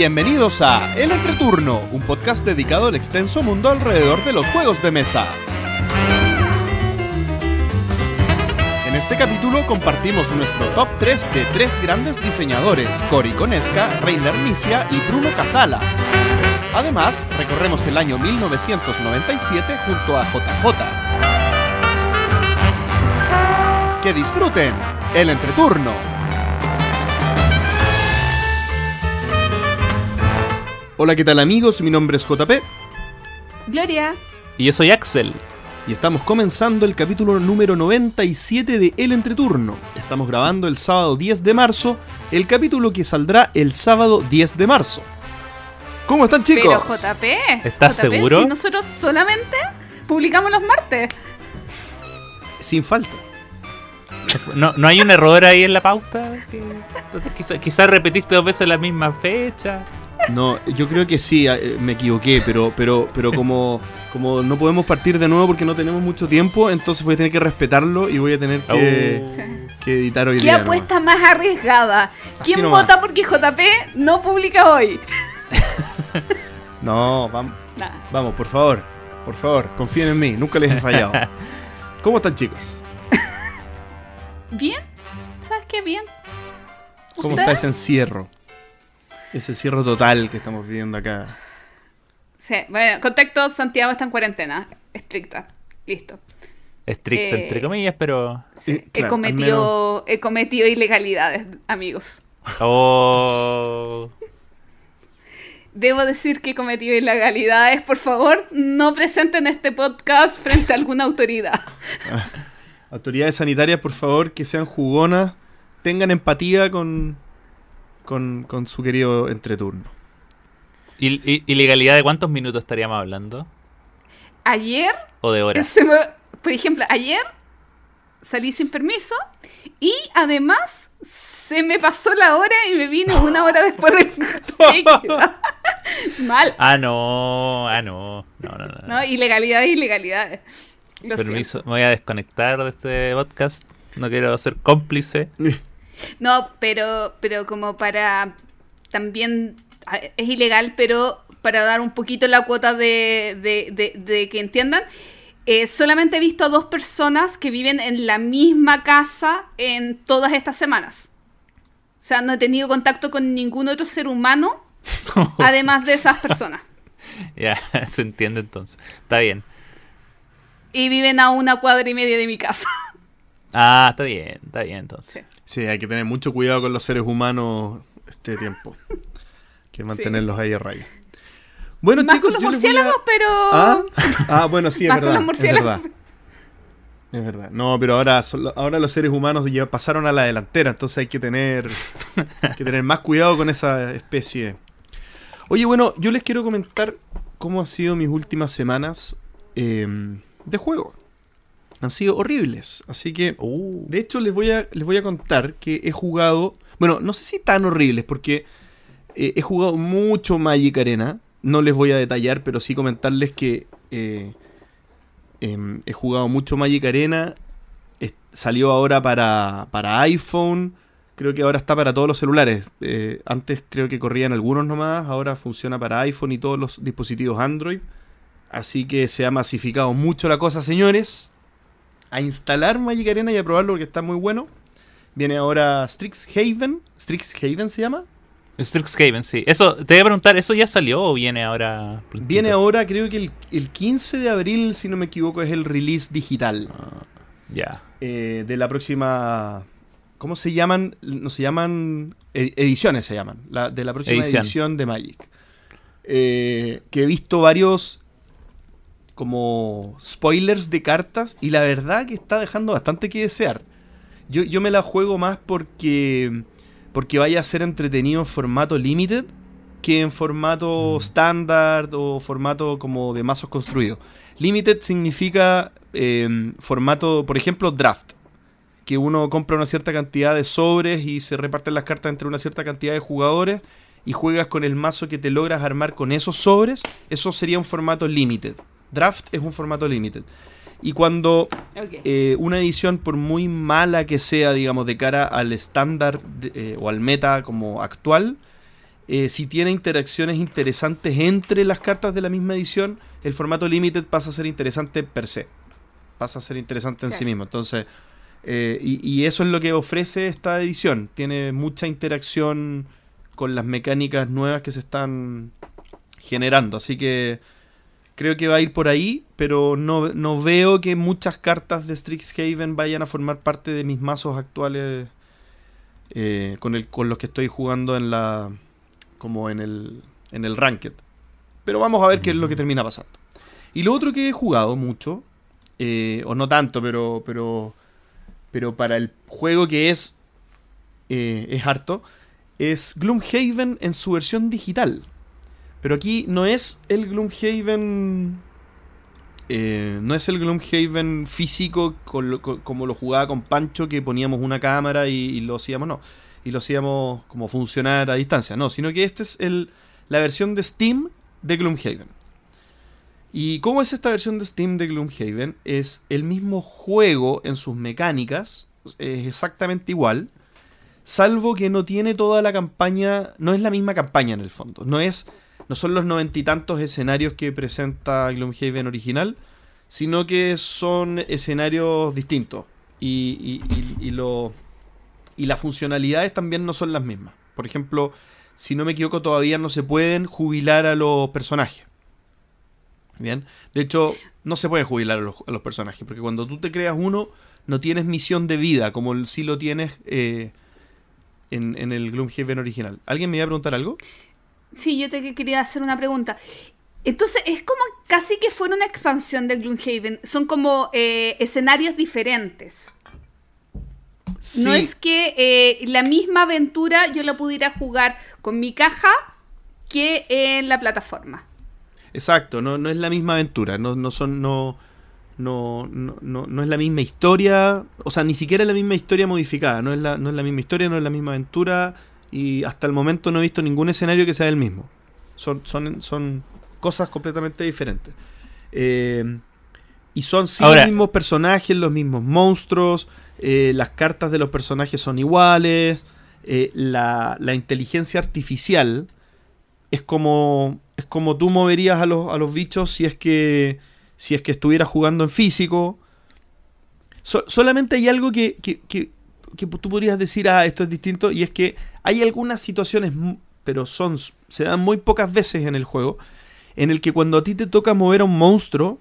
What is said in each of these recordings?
Bienvenidos a El Entreturno, un podcast dedicado al extenso mundo alrededor de los juegos de mesa. En este capítulo compartimos nuestro top 3 de tres grandes diseñadores, Cory Conesca, Reiner Misia y Bruno Cazala. Además, recorremos el año 1997 junto a JJ. Que disfruten el entreturno. Hola, ¿qué tal amigos? Mi nombre es JP Gloria. Y yo soy Axel. y estamos comenzando el capítulo número 97 de El Entreturno. Estamos grabando el sábado 10 de marzo, el capítulo que saldrá el sábado 10 de marzo. ¿Cómo están chicos? Pero JP. ¿Estás JP, seguro? Si nosotros solamente publicamos los martes. Sin falta. ¿No, no hay un error ahí en la pauta? Quizá- Quizás repetiste dos veces la misma fecha. No, yo creo que sí, eh, me equivoqué, pero, pero, pero como, como no podemos partir de nuevo porque no tenemos mucho tiempo, entonces voy a tener que respetarlo y voy a tener que, Oh. que editar hoy ¿Qué día. apuesta más arriesgada? ¿Quién vota porque JP no publica hoy? No, vamos, Nah. vamos, por favor, por favor, confíen en mí, nunca les he fallado. ¿Cómo están chicos? ¿Bien? ¿Sabes qué? Bien. ¿Cómo ¿Ustedes? está ese encierro? Ese encierro total que estamos viviendo acá. Sí, bueno, contexto, Santiago está en cuarentena. Estricta. Listo. Estricto, Eh, entre comillas, pero. Sí, he, claro, cometido, he cometido ilegalidades, amigos. Oh. Debo decir que he cometido ilegalidades. Por favor, no presenten este podcast frente a alguna autoridad. Autoridades sanitarias, por favor, que sean jugonas, tengan empatía con, con, con su querido entreturno. ¿Y, y- ilegalidad de cuántos minutos estaríamos hablando? Ayer ¿O de horas? Me- por ejemplo, ayer salí sin permiso y además se me pasó la hora y me vine una hora después del. Mal. Ah, no. Ah, no. No, no, no. ¿no? Ilegalidades, ilegalidades. Lo Permiso, siento. me voy a desconectar de este podcast. No quiero ser cómplice. No, pero, pero como para también ah, es ilegal, pero para dar un poquito la cuota de, de- de- de que entiendan, eh, solamente he visto a dos personas que viven en la misma casa en todas estas semanas. O sea, no he tenido contacto con ningún otro ser humano, además de esas personas. ya, se entiende entonces. Está bien. Y viven a una cuadra y media de mi casa. Ah, está bien, está bien entonces. Sí, hay que tener mucho cuidado con los seres humanos este tiempo. Hay que mantenerlos ahí a raya. Bueno, Más chicos, con los a- murciélagos, pero... ¿Ah? Ah, bueno, sí, es Más con verdad. los Es verdad. Es verdad. No, pero ahora, ahora los seres humanos ya pasaron a la delantera, entonces hay que tener, hay que tener más cuidado con esa especie. Oye, bueno, yo les quiero comentar cómo han sido mis últimas semanas eh, de juego. Han sido horribles, así que Uh, de hecho, les voy a, les voy a contar que he jugado. Bueno, no sé si tan horribles, porque eh, he jugado mucho Magic Arena. No les voy a detallar, pero sí comentarles que eh, em, he jugado mucho Magic Arena. Es- salió ahora para, para iPhone. Creo que ahora está para todos los celulares. Eh, antes creo que corrían algunos nomás. Ahora funciona para iPhone y todos los dispositivos Android. Así que se ha masificado mucho la cosa, señores a instalar Magic Arena y a probarlo porque está muy bueno. Viene ahora Strixhaven. ¿Strixhaven se llama? Strixhaven, sí. Eso, te voy a preguntar, ¿eso ya salió o viene ahora? Viene ahora, creo que el, el 15 de abril, si no me equivoco, es el release digital Ah, ya. eh, de la próxima. ¿Cómo se llaman? No se llaman. ed- ediciones se llaman. La, de la próxima Edición. edición de Magic. Eh, que he visto varios. Como spoilers de cartas. Y la verdad que está dejando bastante que desear. Yo, yo me la juego más porque. Porque vaya a ser entretenido en formato limited. Que en formato estándar o formato como de mazos construidos. Limited significa eh, formato, por ejemplo, draft. Que uno compra una cierta cantidad de sobres y se reparten las cartas entre una cierta cantidad de jugadores y juegas con el mazo que te logras armar con esos sobres. Eso sería un formato limited. Draft es un formato limited. Y cuando eh, una edición, por muy mala que sea, digamos, de cara al estándar eh, o al meta como actual, Eh, si tiene interacciones interesantes entre las cartas de la misma edición, el formato limited pasa a ser interesante per se. Pasa a ser interesante en sí mismo. Entonces, y, y eso es lo que ofrece esta edición. Tiene mucha interacción con las mecánicas nuevas que se están generando. Así que creo que va a ir por ahí, pero no, no veo que muchas cartas de Strixhaven vayan a formar parte de mis mazos actuales eh, con, el, con los que estoy jugando en la como en el, en el Ranked. Pero vamos a ver qué es lo que termina pasando. Y lo otro que he jugado mucho, eh, o no tanto, pero, pero, pero para el juego que es, eh, es harto, es Gloomhaven en su versión digital. Pero aquí no es el Gloomhaven. eh, no es el Gloomhaven físico como lo jugaba con Pancho, que poníamos una cámara y, y lo hacíamos, no. Y lo hacíamos como funcionar a distancia. No, sino que esta es el, la versión de Steam de Gloomhaven. ¿Y cómo es esta versión de Steam de Gloomhaven? Es el mismo juego en sus mecánicas, es exactamente igual, salvo que no tiene toda la campaña, no es la misma campaña en el fondo, no es no son los noventa y tantos escenarios que presenta Gloomhaven original, sino que son escenarios distintos y, y, lo, y las funcionalidades también no son las mismas. Por ejemplo, si no me equivoco, todavía no se pueden jubilar a los personajes. Bien, de hecho, no se puede jubilar a los, personajes, porque cuando tú te creas uno, no tienes misión de vida, como sí lo tienes eh, en, en el Gloomhaven original. ¿Alguien me iba a preguntar algo? Sí, yo te quería hacer una pregunta. Entonces, es como casi que fuera una expansión de Gloomhaven. Son como eh, escenarios diferentes. No es que eh, la misma aventura yo la pudiera jugar con mi caja que en la plataforma. Exacto, no, no es la misma aventura, no, no son, no, no, no, no, no es la misma historia, o sea, ni siquiera es la misma historia modificada, no es la, no es la misma historia, no es la misma aventura, y hasta el momento no he visto ningún escenario que sea el mismo. Son, son, son cosas completamente diferentes. Eh, y son sí Ahora- los mismos personajes, los mismos monstruos, eh, las cartas de los personajes son iguales, eh, la, la inteligencia artificial es como es como tú moverías a los, a los bichos si es que si es que estuvieras jugando en físico. So- solamente hay algo que, que, que- que tú podrías decir, ah, esto es distinto, y es que hay algunas situaciones, pero son se dan muy pocas veces en el juego, en el que cuando a ti te toca mover a un monstruo,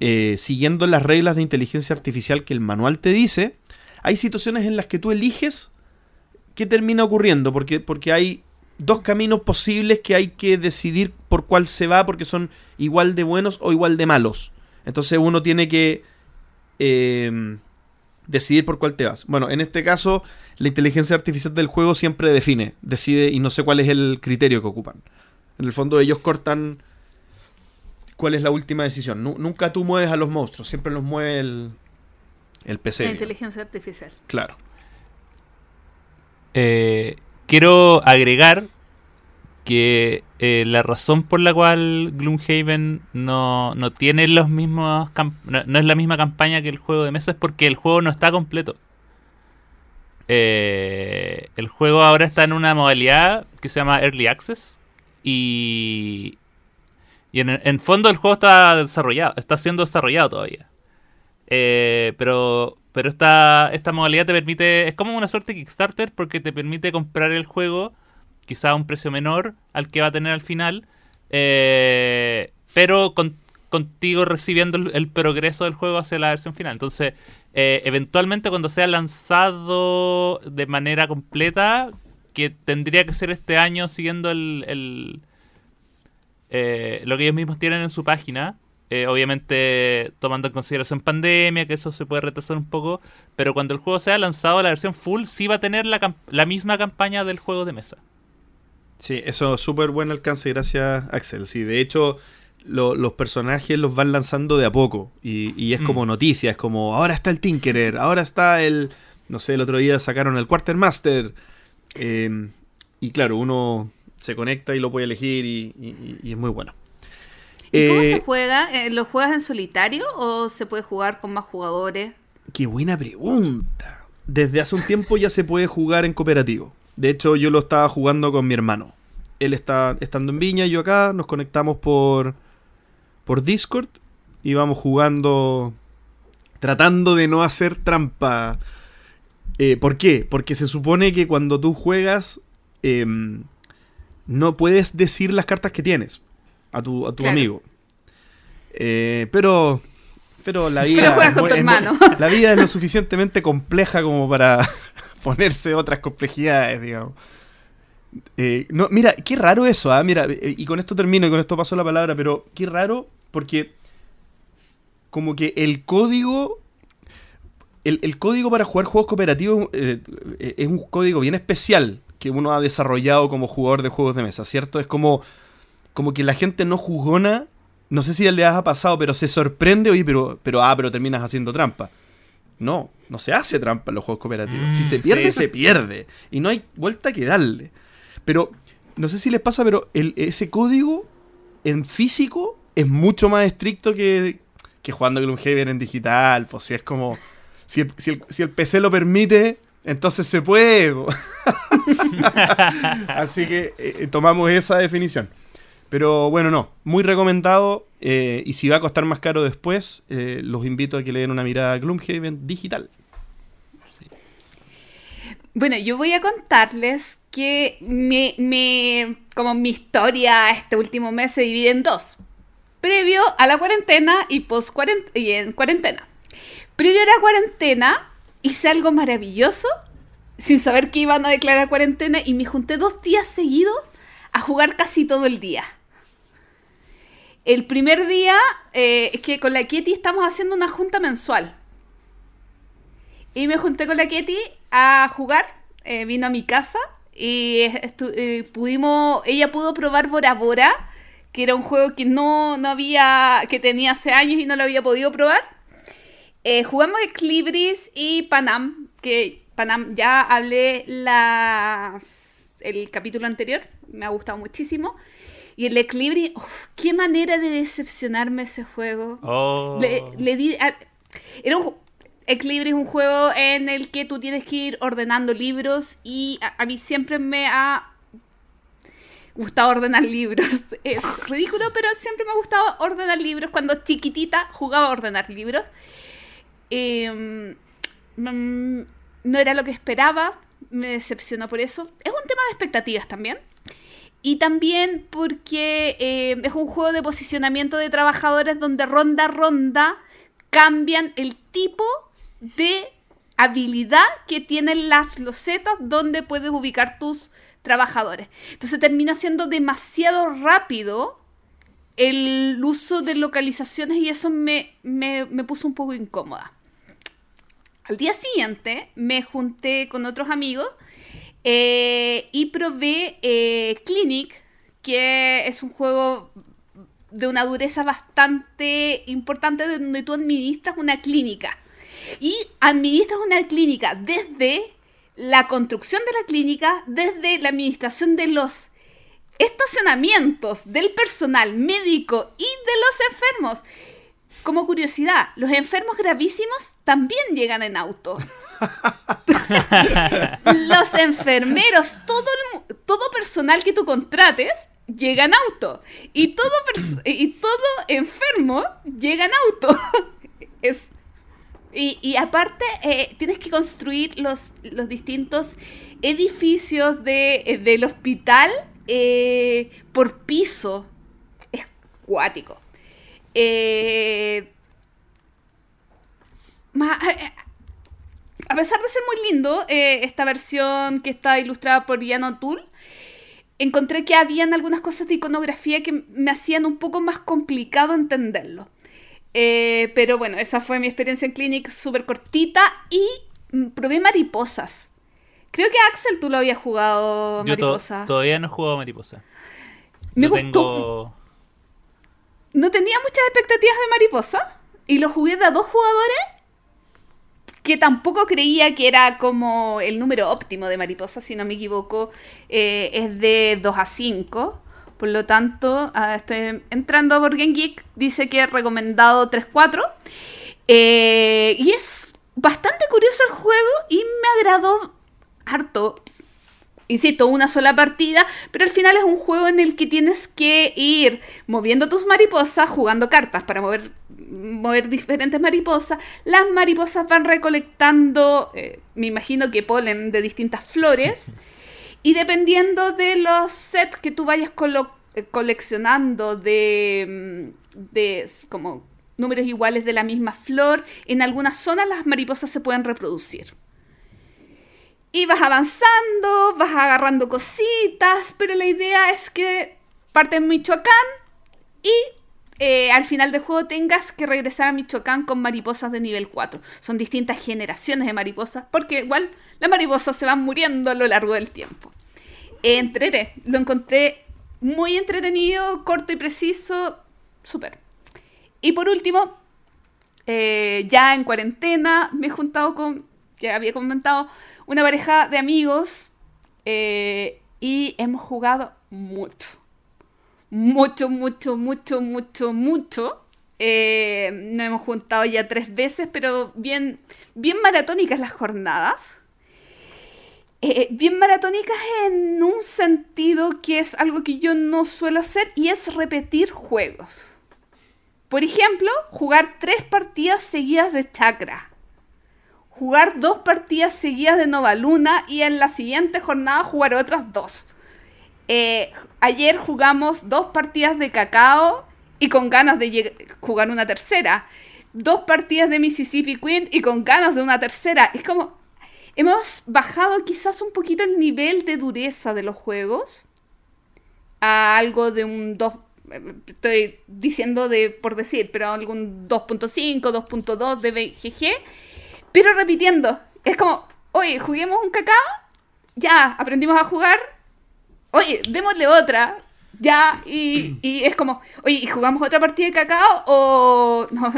eh, siguiendo las reglas de inteligencia artificial que el manual te dice, hay situaciones en las que tú eliges qué termina ocurriendo, porque, porque hay dos caminos posibles que hay que decidir por cuál se va, porque son igual de buenos o igual de malos. Entonces uno tiene que eh, decidir por cuál te vas. Bueno, en este caso, la inteligencia artificial del juego siempre define, decide y no sé cuál es el criterio que ocupan. En el fondo ellos cortan cuál es la última decisión. Nu- nunca tú mueves a los monstruos, siempre los mueve el, el PC. la digamos. inteligencia artificial. Claro. Eh, quiero agregar que eh, la razón por la cual Gloomhaven no, no tiene los mismos no, no es la misma campaña que el juego de mesa es porque el juego no está completo. Eh, el juego ahora está en una modalidad que se llama Early Access y, y en, en fondo el juego está desarrollado, está siendo desarrollado todavía. Eh, pero pero esta, esta modalidad te permite, es como una suerte Kickstarter porque te permite comprar el juego quizá un precio menor al que va a tener al final, eh, pero con- contigo recibiendo el, progreso del juego hacia la versión final. Entonces, eh, eventualmente cuando sea lanzado de manera completa, que tendría que ser este año siguiendo el, eh, lo que ellos mismos tienen en su página. eh, obviamente tomando en consideración pandemia, que eso se puede retrasar un poco, pero cuando el juego sea lanzado, la versión full sí va a tener la misma campaña del juego de mesa. Sí, eso es súper buen alcance, gracias Axel. Sí, de hecho, lo- los personajes los van lanzando de a poco. Y, y es como Mm. noticia, es como, ahora está el Tinkerer, ahora está el, no sé, el otro día sacaron el Quartermaster. Eh, y claro, uno se conecta y lo puede elegir y, y- y es muy bueno. ¿Y cómo Eh, se juega? Eh, ¿Lo juegas en solitario o se puede jugar con más jugadores? Qué buena pregunta. Desde hace un tiempo ya se puede jugar en cooperativo. De hecho, yo lo estaba jugando con mi hermano. él está estando en Viña, yo acá, nos conectamos por, por Discord y vamos jugando, tratando de no hacer trampa. Eh, ¿Por qué? Porque se supone que cuando tú juegas em, no puedes decir las cartas que tienes a tu, a tu Claro. amigo. Eh, pero, pero la vida, es tu hermano. la vida es lo suficientemente compleja como para ponerse otras complejidades, digamos. Eh, no, mira, qué raro eso, ¿ah? Mira, eh, y con esto termino y con esto paso la palabra, pero qué raro porque como que el código el, el código para jugar juegos cooperativos eh, eh, es un código bien especial que uno ha desarrollado como jugador de juegos de mesa, ¿cierto? Es como, como que la gente no jugona, no sé si le ha pasado, pero se sorprende, oye, pero, pero, ah, pero terminas haciendo trampa. No, no se hace trampa en los juegos cooperativos. si Mm, se pierde, sí. se pierde. Y no hay vuelta que darle. Pero, no sé si les pasa, pero el- ese código en físico es mucho más estricto que, que jugando Gloomhaven en digital. Pues si es como. Si el, si el- si el PC lo permite, entonces se puede. Así que eh, tomamos esa definición. Pero bueno, no. Muy recomendado. eh, y si va a costar más caro después, eh, los invito a que le den una mirada a Gloomhaven digital. Bueno, yo voy a contarles que me, me- como mi historia este último mes se divide en dos. Previo a la cuarentena y post y en cuarentena. Previo a la cuarentena hice algo maravilloso sin saber que iban a declarar cuarentena y me junté dos días seguidos a jugar casi todo el día. El primer día eh, es que con la Kitty estamos haciendo una junta mensual. Y me junté con la Ketty a jugar. eh, vino a mi casa y eh, pudimos, ella pudo probar Bora Bora, que era un juego que no, no había, que tenía hace años y no lo había podido probar. Eh, jugamos Equilibris y Panam, que Panam ya hablé las, el capítulo anterior, me ha gustado muchísimo. Y el Equilibris, uf, qué manera de decepcionarme ese juego. Oh. Le, le di. a- era un. Equilibrio es un juego en el que tú tienes que ir ordenando libros y a, a mí siempre me ha gustado ordenar libros. Es ridículo, pero siempre me ha gustado ordenar libros. Cuando chiquitita jugaba a ordenar libros. Eh, no era lo que esperaba, me decepcionó por eso. Es un tema de expectativas también. Y también porque eh, es un juego de posicionamiento de trabajadores donde ronda a ronda cambian el tipo de habilidad que tienen las losetas donde puedes ubicar tus trabajadores. Entonces termina siendo demasiado rápido el uso de localizaciones y eso me, me, me puso un poco incómoda. Al día siguiente me junté con otros amigos eh, y probé eh, Clinic, que es un juego de una dureza bastante importante donde tú administras una clínica. Y administras una clínica desde la construcción de la clínica, desde la administración de los estacionamientos del personal médico y de los enfermos. Como curiosidad, los enfermos gravísimos también llegan en auto. los enfermeros, todo, el todo personal que tú contrates llega en auto. Y todo, y todo enfermo llega en auto. es, y, y aparte, eh, tienes que construir los, los distintos edificios de, del hospital eh, por piso. Es cuático. Eh, ma- eh, a pesar de ser muy lindo, eh, esta versión que está ilustrada por Yano Tool, encontré que habían algunas cosas de iconografía que me hacían un poco más complicado entenderlo. Eh, pero bueno, esa fue mi experiencia en Clinic, súper cortita y mm, probé mariposas. Creo que Axel tú lo habías jugado Yo to- mariposa. todavía no he jugado mariposa. Me no gustó. tengo. No tenía muchas expectativas de mariposa y lo jugué de a dos jugadores que tampoco creía que era como el número óptimo de mariposa, si no me equivoco, eh, es de 2 a 5. Por lo tanto, ah, estoy entrando a Game Geek, dice que es recomendado 3-4. Eh, y es bastante curioso el juego y me agradó harto. Insisto, una sola partida, pero al final es un juego en el que tienes que ir moviendo tus mariposas, jugando cartas para mover, mover diferentes mariposas. Las mariposas van recolectando, eh, me imagino que polen de distintas flores. Y dependiendo de los sets que tú vayas eh, coleccionando de, mm, de como números iguales de la misma flor, en algunas zonas las mariposas se pueden reproducir. Y vas avanzando, vas agarrando cositas, pero la idea es que parte en Michoacán y eh, al final del juego tengas que regresar a Michoacán con mariposas de nivel 4. Son distintas generaciones de mariposas, porque igual las mariposas se van muriendo a lo largo del tiempo. Entrete, lo encontré muy entretenido, corto y preciso, súper. Y por último, eh, ya en cuarentena me he juntado con, ya había comentado, una pareja de amigos eh, y hemos jugado mucho. Mucho, mucho, mucho, mucho, mucho. Eh, nos hemos juntado ya tres veces, pero bien, bien maratónicas las jornadas. Eh, bien maratónicas en un sentido que es algo que yo no suelo hacer y es repetir juegos. Por ejemplo, jugar tres partidas seguidas de Chakra jugar dos partidas seguidas de Nova Luna y en la siguiente jornada jugar otras dos. Eh, ayer jugamos dos partidas de cacao y con ganas de jugar una tercera. Dos partidas de Mississippi Queen y con ganas de una tercera. Es como, hemos bajado quizás un poquito el nivel de dureza de los juegos a algo de un 2. Estoy diciendo de por decir, pero algún 2.5, 2.2 de BGG pero repitiendo. Es como, oye, juguemos un cacao. Ya, aprendimos a jugar. Oye, démosle otra. Ya, y, es como, oye, ¿y jugamos otra partida de cacao? O no,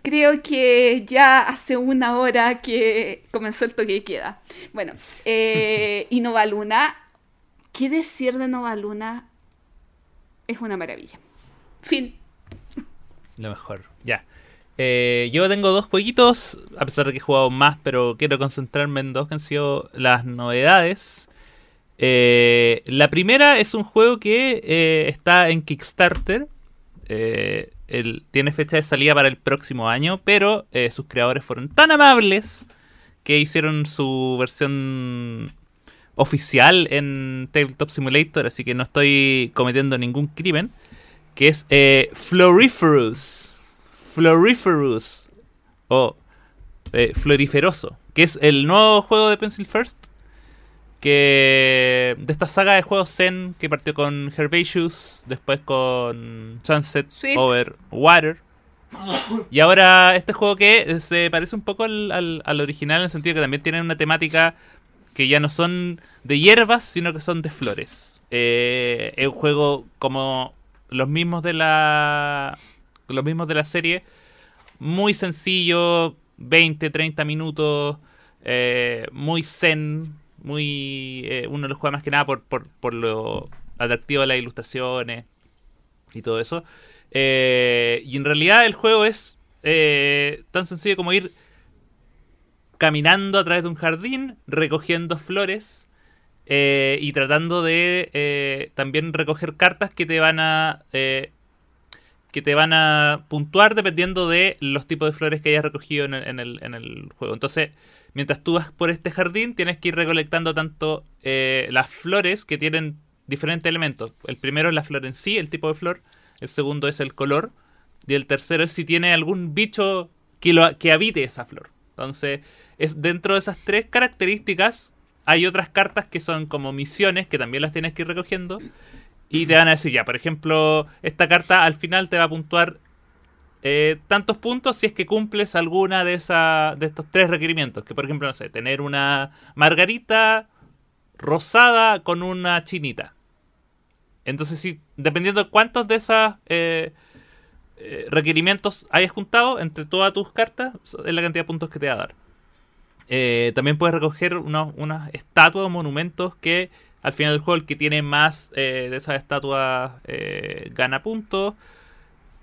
creo que ya hace una hora que comenzó el toque de queda. Bueno, eh, y Nova Luna, ¿qué decir de Nova Luna? Es una maravilla. Fin. Lo mejor, ya. Eh, yo tengo dos jueguitos, a pesar de que he jugado más, pero quiero concentrarme en dos que han sido las novedades. Eh, la primera es un juego que eh, está en Kickstarter. tiene fecha de salida para el próximo año, pero sus creadores fueron tan amables que hicieron su versión oficial en Tabletop Simulator, así que no estoy cometiendo ningún crimen. Que es Floriferous. Floriferous o eh, Floriferoso, que es el nuevo juego de Pencil First que de esta saga de juegos Zen que partió con Herbaceous, después con Sunset Over Water. Y ahora este juego que se parece un poco al, original en el sentido que también tiene una temática que ya no son de hierbas, sino que son de flores. Eh, es un juego como los mismos de la los mismos de la serie. Muy sencillo, 20, 30 minutos, eh, muy zen, muy eh, uno los juega más que nada por, por, lo atractivo de las ilustraciones y todo eso. Eh, y en realidad el juego es tan sencillo como ir caminando a través de un jardín, recogiendo flores y tratando de también recoger cartas que te van a te van a puntuar dependiendo de los tipos de flores que hayas recogido en el, juego. Entonces, mientras tú vas por este jardín, tienes que ir recolectando tanto eh, las flores que tienen diferentes elementos. El primero es la flor en sí, el tipo de flor. El segundo es el color. Y el tercero es si tiene algún bicho que, lo, que habite esa flor. Entonces, es dentro de esas tres características, hay otras cartas que son como misiones que también las tienes que ir recogiendo. Y te van a decir, ya, por ejemplo, esta carta al final te va a puntuar eh, tantos puntos si es que cumples alguna de, esa, de estos tres requerimientos. Que por ejemplo, no sé, tener una margarita rosada con una chinita. Entonces, si, dependiendo de cuántos de esos eh, eh, requerimientos hayas juntado entre todas tus cartas, es la cantidad de puntos que te va a dar. también puedes recoger unos, unas estatuas o monumentos que al final del juego el que tiene más eh, de esas estatuas eh, gana puntos.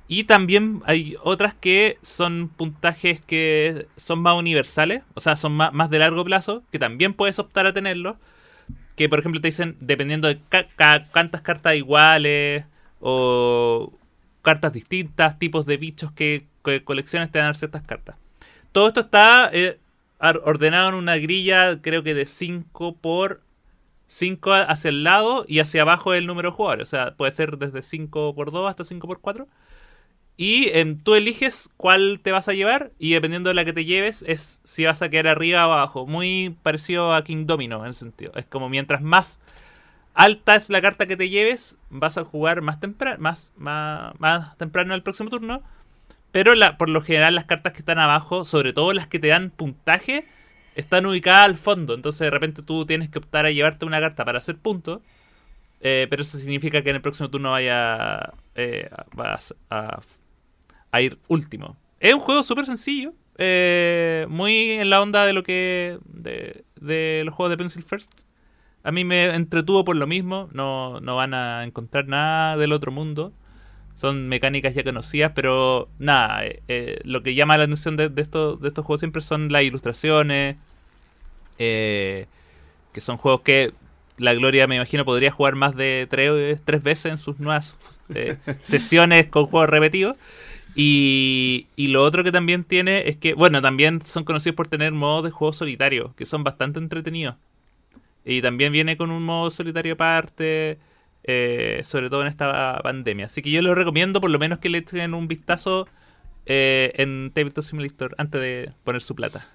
Y también hay otras que son puntajes que son más universales, o sea, son más, de largo plazo, que también puedes optar a tenerlos. que por ejemplo te dicen, dependiendo de ca- cuántas cartas iguales o cartas distintas, tipos de bichos que, colecciones te dan ciertas cartas. Todo esto está eh, ordenado en una grilla, creo que de 5 por 5 hacia el lado y hacia abajo el número de jugadores. O sea, puede ser desde 5 por 2 hasta 5 por 4. Y em, tú eliges cuál te vas a llevar y dependiendo de la que te lleves es si vas a quedar arriba o abajo. Muy parecido a King Domino en ese sentido. Es como mientras más alta es la carta que te lleves, vas a jugar más temprano, más, más, más temprano el próximo turno. Pero por lo general las cartas que están abajo, sobre todo las que te dan puntaje, están ubicadas al fondo. Entonces de repente tú tienes que optar a llevarte una carta para hacer puntos. eh, pero eso significa que en el próximo turno vaya eh, vas a, a ir último. Es un juego súper sencillo. eh, muy en la onda de lo que. de, los juegos de Pencil First. A mí me entretuvo por lo mismo. No, no van a encontrar nada del otro mundo. Son mecánicas ya conocidas, pero nada. eh, eh, lo que llama la atención de, de estos, de estos juegos siempre son las ilustraciones. eh, que son juegos que la Gloria, me imagino, podría jugar más de tres, tres veces en sus nuevas eh, sesiones con juegos repetidos. Y, y lo otro que también tiene es que, bueno, también son conocidos por tener modos de juego solitario, que son bastante entretenidos. Y también viene con un modo solitario aparte, eh, sobre todo en esta pandemia. Así que yo les recomiendo por lo menos que le echen un vistazo eh, en Tabletop Simulator antes de poner su plata.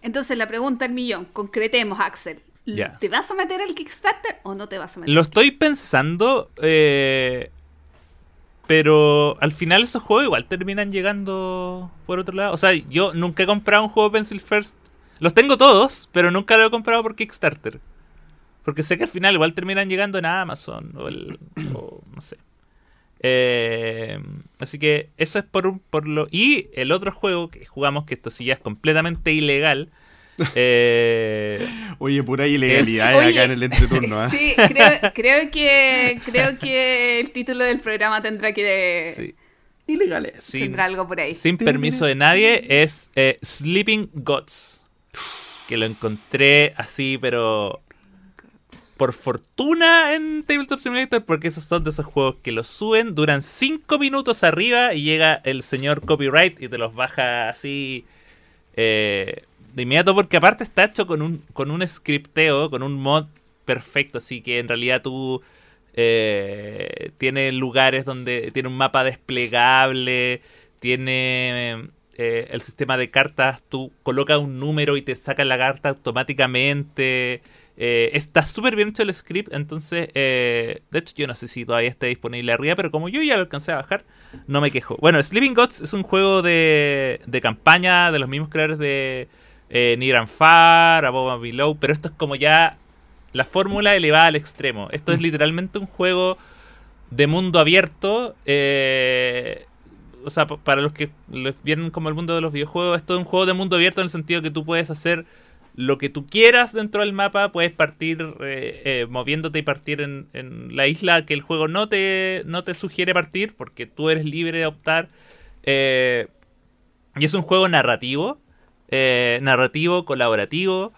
Entonces la pregunta del millón, concretemos, Axel. ¿Te vas a meter al Kickstarter o no te vas a meter? Lo estoy pensando, eh, pero al final esos juegos igual terminan llegando por otro lado. O sea, yo nunca he comprado un juego Pencil First. Los tengo todos, pero nunca lo he comprado por Kickstarter. Porque sé que al final igual terminan llegando en Amazon o, el, o no sé. Eh, así que eso es por, un, por lo... Y el otro juego que jugamos, que esto sí ya es completamente ilegal. Eh, Oye, pura ilegalidad Oye, acá en el entreturno. ¿ah? Sí, creo, creo que creo que el título del programa tendrá que sí. Ilegales. Sí. tendrá algo por ahí. sin permiso de nadie, es eh, Sleeping Gods. Que lo encontré así, pero por fortuna en Tabletop Simulator, porque esos son de esos juegos que los suben, duran 5 minutos arriba y llega el señor copyright y te los baja así eh, de inmediato, porque aparte está hecho con un, con un scripteo, con un mod perfecto, así que en realidad tú eh, tiene lugares donde tiene un mapa desplegable, tiene eh, el sistema de cartas, tú colocas un número y te saca la carta automáticamente. Eh, está súper bien hecho el script, entonces, eh, de hecho yo no sé si todavía está disponible arriba, pero como yo ya lo alcancé a bajar, no me quejo. Bueno, Sleeping Gods es un juego de, de campaña de los mismos creadores de eh, Near and Far, Above and Below, pero esto es como ya la fórmula elevada al extremo. Esto es literalmente un juego de mundo abierto. eh, o sea, pa- para los que vienen como el mundo de los videojuegos, esto es un juego de mundo abierto en el sentido que tú puedes hacer lo que tú quieras dentro del mapa, puedes partir eh, eh, moviéndote y partir en, en la isla que el juego no te, no te sugiere partir, porque tú eres libre de optar. eh, y es un juego narrativo, eh, narrativo, colaborativo,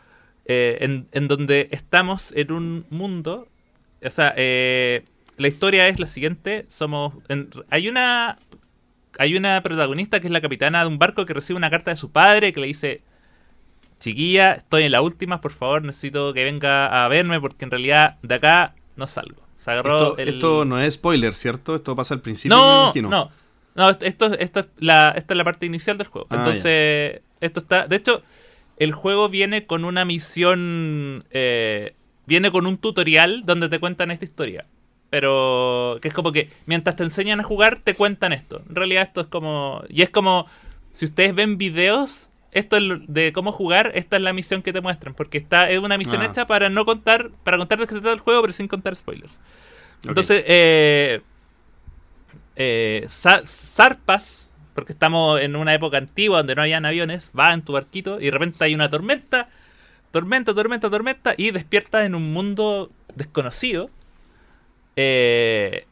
en, en donde estamos en un mundo. O sea, la historia es la siguiente: somos. hay una. Hay una protagonista que es la capitana de un barco que recibe una carta de su padre que le dice: Chiquilla, estoy en la última, por favor, necesito que venga a verme porque en realidad de acá no salgo. Se agarró Esto, el- esto no es spoiler, ¿cierto? Esto pasa al principio, me no, imagino. no, no, esto, esto, esto es la, esta es la parte inicial del juego. Ah, Entonces, esto está. De hecho, el juego viene con una misión. eh, viene con un tutorial donde te cuentan esta historia. Pero que es como que mientras te enseñan a jugar, te cuentan esto. En realidad, esto es como. Y es como. Si ustedes ven videos. Esto es de cómo jugar, esta es la misión que te muestran. Porque está, es una misión Ah. hecha para no contar. Para contar de qué se trata el juego, pero sin contar spoilers. Entonces, eh, eh, za- zarpas, porque estamos en una época antigua donde no habían aviones, va en tu barquito y de repente hay una tormenta, tormenta, tormenta, tormenta, y despiertas en un mundo desconocido, eh,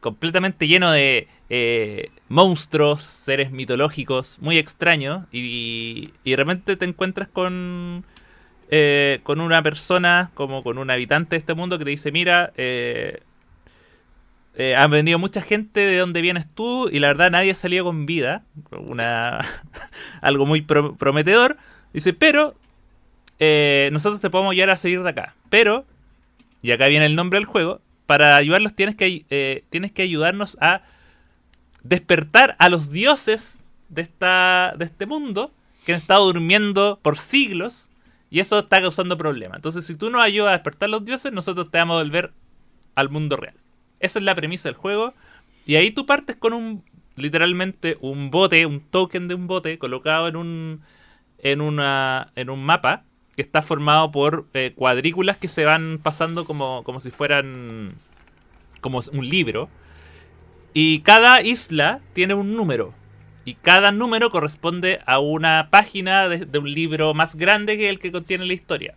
completamente lleno de eh, monstruos, seres mitológicos muy extraños, y, y de repente te encuentras con eh, con una persona, como con un habitante de este mundo que te dice, mira, eh, eh, han venido mucha gente de donde vienes tú y la verdad nadie ha salido con vida, una algo muy pro- prometedor. Dice, pero eh, nosotros te podemos ayudar a seguir de acá. Pero, y acá viene el nombre del juego, para ayudarlos tienes que, tienes que ayudarnos a despertar a los dioses de, esta, de este mundo que han estado durmiendo por siglos y eso está causando problemas. Entonces, si tú nos ayudas a despertar a los dioses, nosotros te vamos a volver al mundo real. Esa es la premisa del juego. Y ahí tú partes con un, literalmente, un bote, un token de un bote colocado en un, en una, en un mapa que está formado por eh, cuadrículas que se van pasando como, como si fueran como un libro. Y cada isla tiene un número. Y cada número corresponde a una página de, un libro más grande que el que contiene la historia.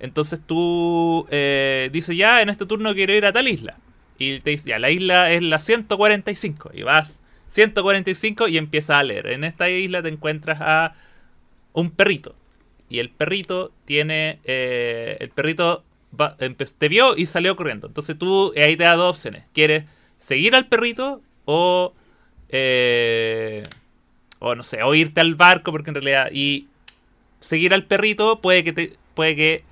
Entonces tú eh, dices, ya, en este turno quiero ir a tal isla. Y te dice, ya, la isla es la 145. Y vas 145 y empiezas a leer. En esta isla te encuentras a un perrito. Y el perrito tiene... eh, el perrito va- te vio y salió corriendo. Entonces tú ahí te da dos opciones. ¿Quieres seguir al perrito o... eh, o no sé, o irte al barco porque en realidad... Y seguir al perrito puede que te... Puede que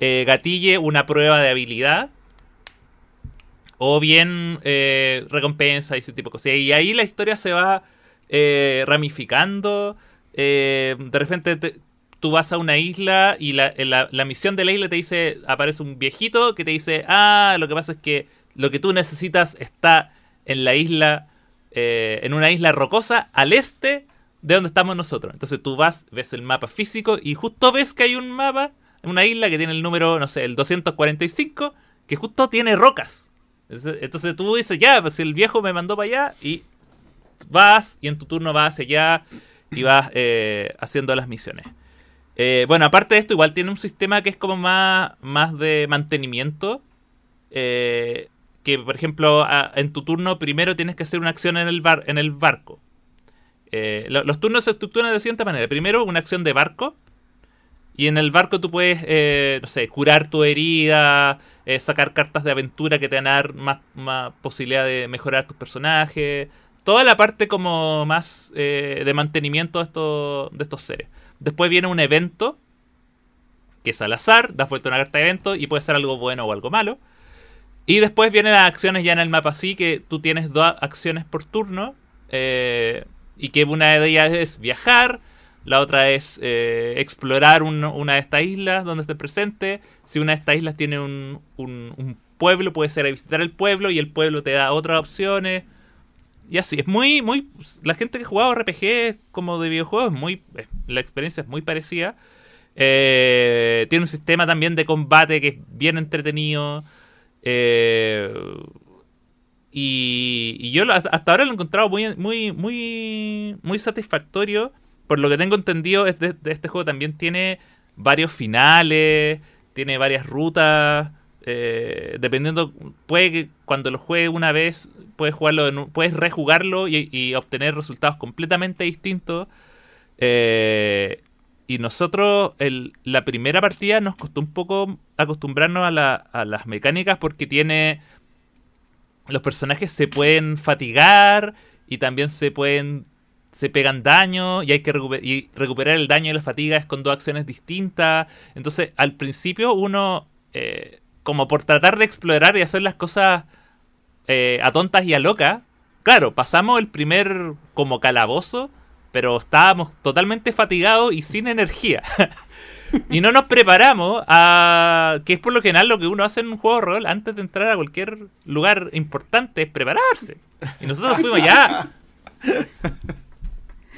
eh, gatille una prueba de habilidad o bien eh, recompensa y ese tipo de cosas. Y ahí la historia se va eh, ramificando. eh, de repente te- tú vas a una isla y la, la, la misión de la isla te dice, aparece un viejito que te dice, ah, lo que pasa es que lo que tú necesitas está en la isla, eh, en una isla rocosa al este de donde estamos nosotros. Entonces tú vas, ves el mapa físico y justo ves que hay un mapa, una isla que tiene el número, no sé, el 245, que justo tiene rocas. Entonces, tú dices, ya, pues el viejo me mandó para allá y vas y en tu turno vas hacia allá y vas eh, haciendo las misiones. Eh, bueno, aparte de esto, igual tiene un sistema que es como más, más de mantenimiento. eh, que, por ejemplo, en tu turno primero tienes que hacer una acción en el, bar, en el barco. Eh, lo- los turnos se estructuran de siguiente manera. Primero, una acción de barco. Y en el barco tú puedes, eh, no sé, curar tu herida, eh, sacar cartas de aventura que te van a dar más, más posibilidad de mejorar tus personajes. Toda la parte como más eh, de mantenimiento de estos, de estos seres. Después viene un evento, que es al azar, das vuelta una carta de evento y puede ser algo bueno o algo malo. Y después vienen las acciones ya en el mapa así, que tú tienes dos acciones por turno. eh, y que una de ellas es viajar, la otra es eh, explorar un- una de estas islas donde esté presente. Si una de estas islas tiene un, un- pueblo, puede ser a visitar el pueblo y el pueblo te da otras opciones. Y así, es muy, muy... La gente que ha jugado RPG como de videojuegos, muy, la experiencia es muy parecida. Eh, tiene un sistema también de combate que es bien entretenido. Eh, y, y yo hasta ahora lo he encontrado muy, muy, muy, muy satisfactorio. Por lo que tengo entendido, es de, de este juego también tiene varios finales, tiene varias rutas. eh, dependiendo, puede que cuando lo juegues una vez, puedes jugarlo, puedes rejugarlo y, y obtener resultados completamente distintos. Eh, y nosotros, el- la primera partida nos costó un poco acostumbrarnos a, a las mecánicas porque tiene. Los personajes se pueden fatigar y también se pueden. Se pegan daño y hay que y recuperar el daño y la fatiga es con dos acciones distintas. Entonces, al principio, uno. eh, como por tratar de explorar y hacer las cosas eh, a tontas y a locas. Claro, pasamos el primer como calabozo, pero estábamos totalmente fatigados y sin energía. y no nos preparamos a... que es por lo general lo que uno hace en un juego de rol antes de entrar a cualquier lugar importante, es prepararse. Y nosotros fuimos ya...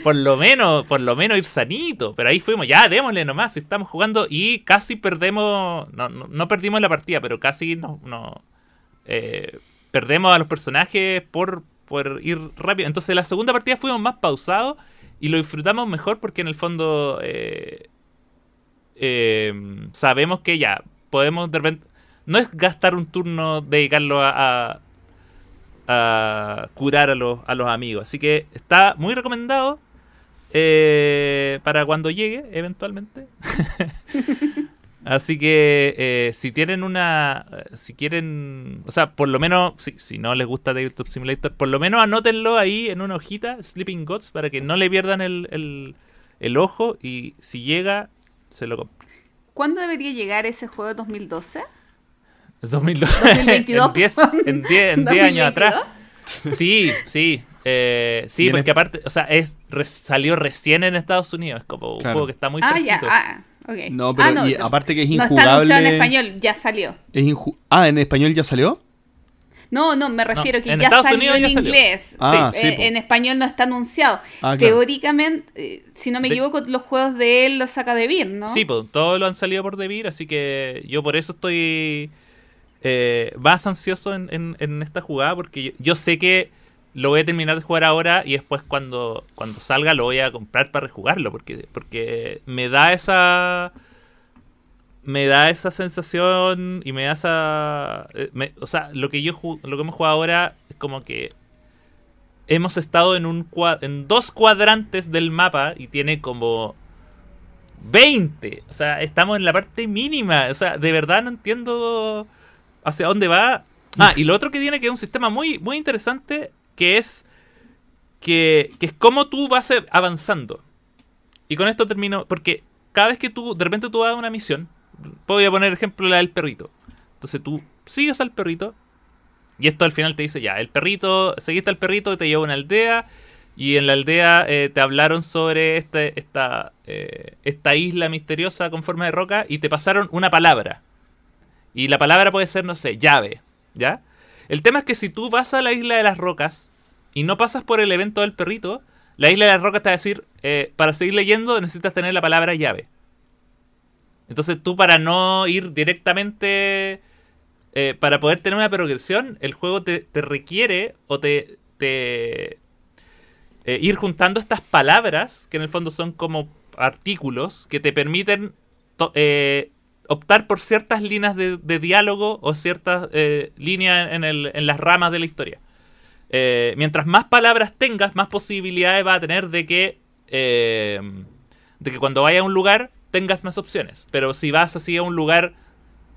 Por lo menos, por lo menos ir sanito. Pero ahí fuimos, ya, démosle nomás. Estamos jugando y casi perdemos. No, no, no perdimos la partida, pero casi no, no, eh, perdemos a los personajes por, por ir rápido. Entonces, la segunda partida fuimos más pausados y lo disfrutamos mejor porque en el fondo eh, eh, sabemos que ya podemos de repente. No es gastar un turno, dedicarlo a, a, curar a los, a los amigos. Así que está muy recomendado. eh, para cuando llegue, eventualmente. Así que eh, si tienen una, si quieren, o sea, por lo menos, si, si no les gusta Tabletop Simulator, por lo menos anótenlo ahí en una hojita, Sleeping Gods, para que no le pierdan el, el, el ojo y si llega, se lo compran. ¿Cuándo debería llegar ese juego 2012? 2002. 2022. en 10 en 10 en 10 años atrás. Sí, sí. eh, sí, porque aparte, o sea, es, re- salió recién en Estados Unidos. Es como un Claro. juego que está muy ah, ya, fresquito. ah, No, pero Ah, y aparte que es No está anunciado en injugable. español, ya salió. Es inju- ah, ¿en español ya salió? No, no, me refiero que en ya Estados salió Unidos en ya salió. inglés. Ah, Sí, sí, eh, en español no está anunciado. Ah, claro. Teóricamente, eh, si no me De- equivoco, los juegos de él los saca de Beer, ¿no? Sí, pues todos lo han salido por Devir, así que yo por eso estoy eh, más ansioso en, en- en esta jugada, porque yo, yo sé que lo voy a terminar de jugar ahora y después cuando, cuando salga lo voy a comprar para rejugarlo, porque, porque me da esa... Me da esa sensación y me da esa... eh, o sea, lo que yo lo que hemos jugado ahora es como que hemos estado en un en dos cuadrantes del mapa y tiene como 20. O sea, estamos en la parte mínima. O sea, de verdad no entiendo hacia dónde va. Ah, y lo otro que tiene que es un sistema muy, muy interesante que es que, que es cómo tú vas avanzando. Y con esto termino, porque cada vez que tú, de repente tú vas a una misión, voy a poner ejemplo la del perrito. Entonces tú sigues al perrito y esto al final te dice ya, el perrito, seguiste al perrito, te lleva a una aldea y en la aldea eh, te hablaron sobre este, esta, eh, esta isla misteriosa con forma de roca y te pasaron una palabra. Y la palabra puede ser, no sé, llave, ¿ya? El tema es que si tú vas a la isla de las rocas y no pasas por el evento del perrito, la isla de las rocas te va a decir, eh, para seguir leyendo necesitas tener la palabra llave. Entonces tú para no ir directamente, eh, para poder tener una progresión, el juego te, requiere o te, eh, ir juntando estas palabras, que en el fondo son como artículos, que te permiten eh, optar por ciertas líneas de, de diálogo o ciertas líneas en, en las ramas de la historia. Eh, mientras más palabras tengas, más posibilidades va a tener de que, eh, de que cuando vayas a un lugar tengas más opciones. Pero si vas así a un lugar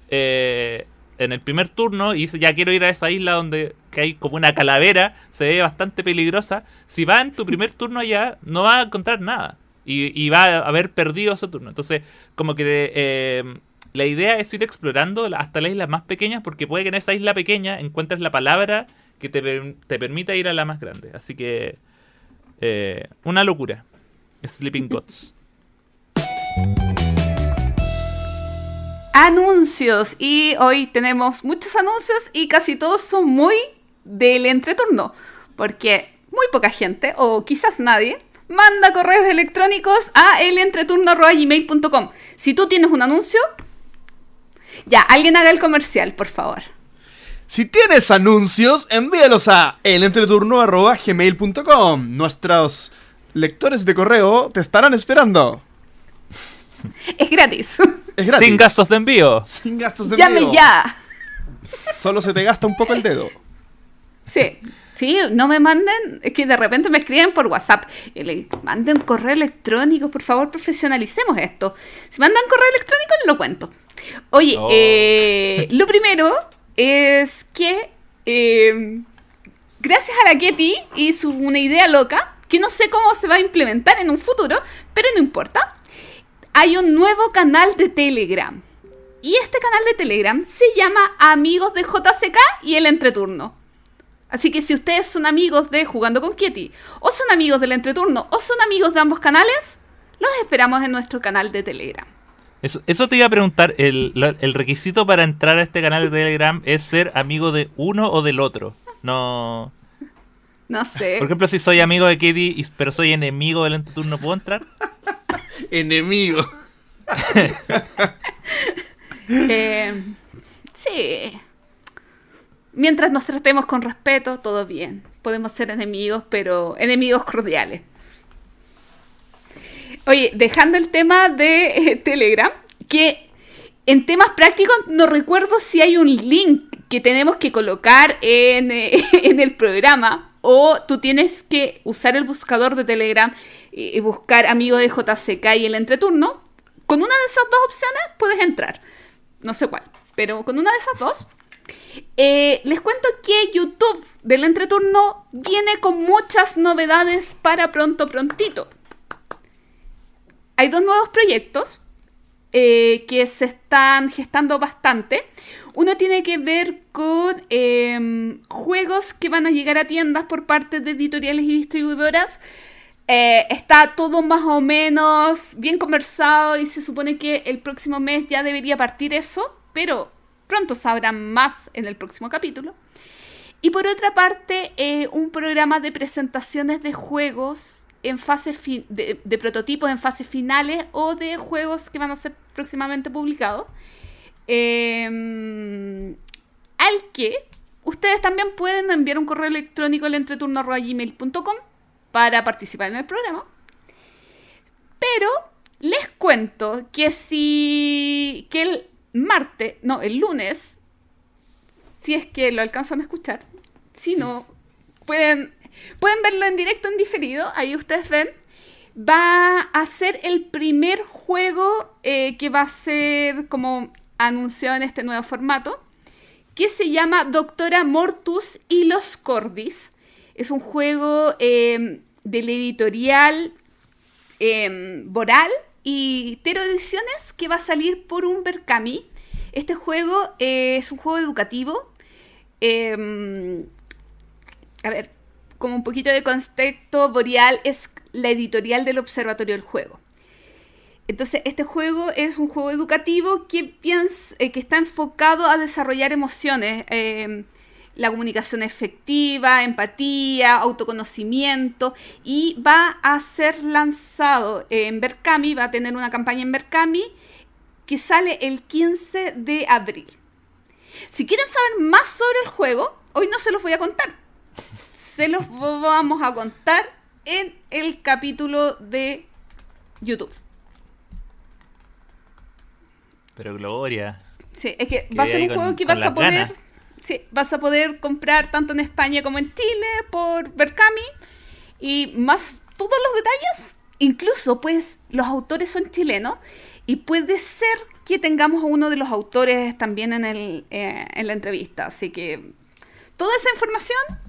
eh, en el primer turno y dices ya quiero ir a esa isla donde que hay como una calavera, se ve bastante peligrosa, si vas en tu primer turno allá no vas a encontrar nada. Y, y va a haber perdido ese turno. Entonces, como que eh, la idea es ir explorando hasta las islas más pequeñas porque puede que en esa isla pequeña encuentres la palabra que te, te permita ir a la más grande. Así que, eh, una locura. Sleeping Gods. Anuncios. Y hoy tenemos muchos anuncios y casi todos son muy del entreturno. Porque muy poca gente, o quizás nadie, manda correos electrónicos a elentreturno.gmail.com. Si tú tienes un anuncio, ya, alguien haga el comercial, por favor. Si tienes anuncios, envíalos a elentreturno.gmail.com. Nuestros lectores de correo te estarán esperando. Es gratis. Es gratis. Sin gastos de envío. Sin gastos de Llame envío. ya. Solo se te gasta un poco el dedo. Sí, sí, no me manden, es que de repente me escriben por WhatsApp y le manden correo electrónico, por favor, profesionalicemos esto. Si mandan correo electrónico, lo cuento. Oye, Oh. eh, lo primero es que eh, gracias a la Ketty y su una idea loca, que no sé cómo se va a implementar en un futuro, pero no importa, hay un nuevo canal de Telegram. Y este canal de Telegram se llama Amigos de JCK y el Entreturno. Así que si ustedes son amigos de Jugando con Kitty, o son amigos del Entreturno, o son amigos de ambos canales, los esperamos en nuestro canal de Telegram. Eso, eso te iba a preguntar. El, lo- el requisito para entrar a este canal de Telegram es ser amigo de uno o del otro. No. No sé. Por ejemplo, si soy amigo de Katie, y- pero soy enemigo del Entreturno, ¿puedo entrar? Enemigo. Eh, sí. Mientras nos tratemos con respeto, todo bien. Podemos ser enemigos, pero enemigos cordiales. Oye, dejando el tema de eh, Telegram, que en temas prácticos no recuerdo si hay un link que tenemos que colocar en, eh, en el programa o tú tienes que usar el buscador de Telegram y, buscar amigo de JCK y el entreturno. Con una de esas dos opciones puedes entrar. No sé cuál, pero con una de esas dos. Eh, les cuento que YouTube del entreturno viene con muchas novedades para pronto, prontito. Hay dos nuevos proyectos eh, que se están gestando bastante. Uno tiene que ver con em, juegos que van a llegar a tiendas por parte de editoriales y distribuidoras. Eh, está todo más o menos bien conversado y se supone que el próximo mes ya debería partir eso, pero pronto sabrán más en el próximo capítulo. Y por otra parte, eh, un programa de presentaciones de juegos en fase de, de, prototipos en fases finales o de juegos que van a ser próximamente publicados. Eh, al que ustedes también pueden enviar un correo electrónico al entreturno.gmail.com para participar en el programa. Pero les cuento que si que el martes, no, el lunes, si es que lo alcanzan a escuchar, si no, pueden, pueden verlo en directo, en diferido, ahí ustedes ven, va a ser el primer juego eh, que va a ser como anunciado en este nuevo formato, que se llama Doctora Mortus y los Cordis. Es un juego eh, de la editorial eh, Boral y Tero Ediciones que va a salir por un Berkami. Este juego eh, es un juego educativo. Eh, a ver, como un poquito de contexto, Boreal es la editorial del Observatorio del Juego. Entonces, este juego es un juego educativo que, piensa, eh, que está enfocado a desarrollar emociones, eh, la comunicación efectiva, empatía, autoconocimiento, y va a ser lanzado en Berkami, va a tener una campaña en Berkami que sale el 15 de abril. Si quieren saber más sobre el juego, hoy no se los voy a contar. Se los vamos a contar en el capítulo de YouTube. Pero Gloria. Sí, es que va a ser un con, juego que vas a poder. Ganas. Sí, vas a poder comprar tanto en España como en Chile por Berkami. Y más todos los detalles. Incluso, pues, los autores son chilenos. Y puede ser que tengamos a uno de los autores también en, el, eh, en la entrevista. Así que toda esa información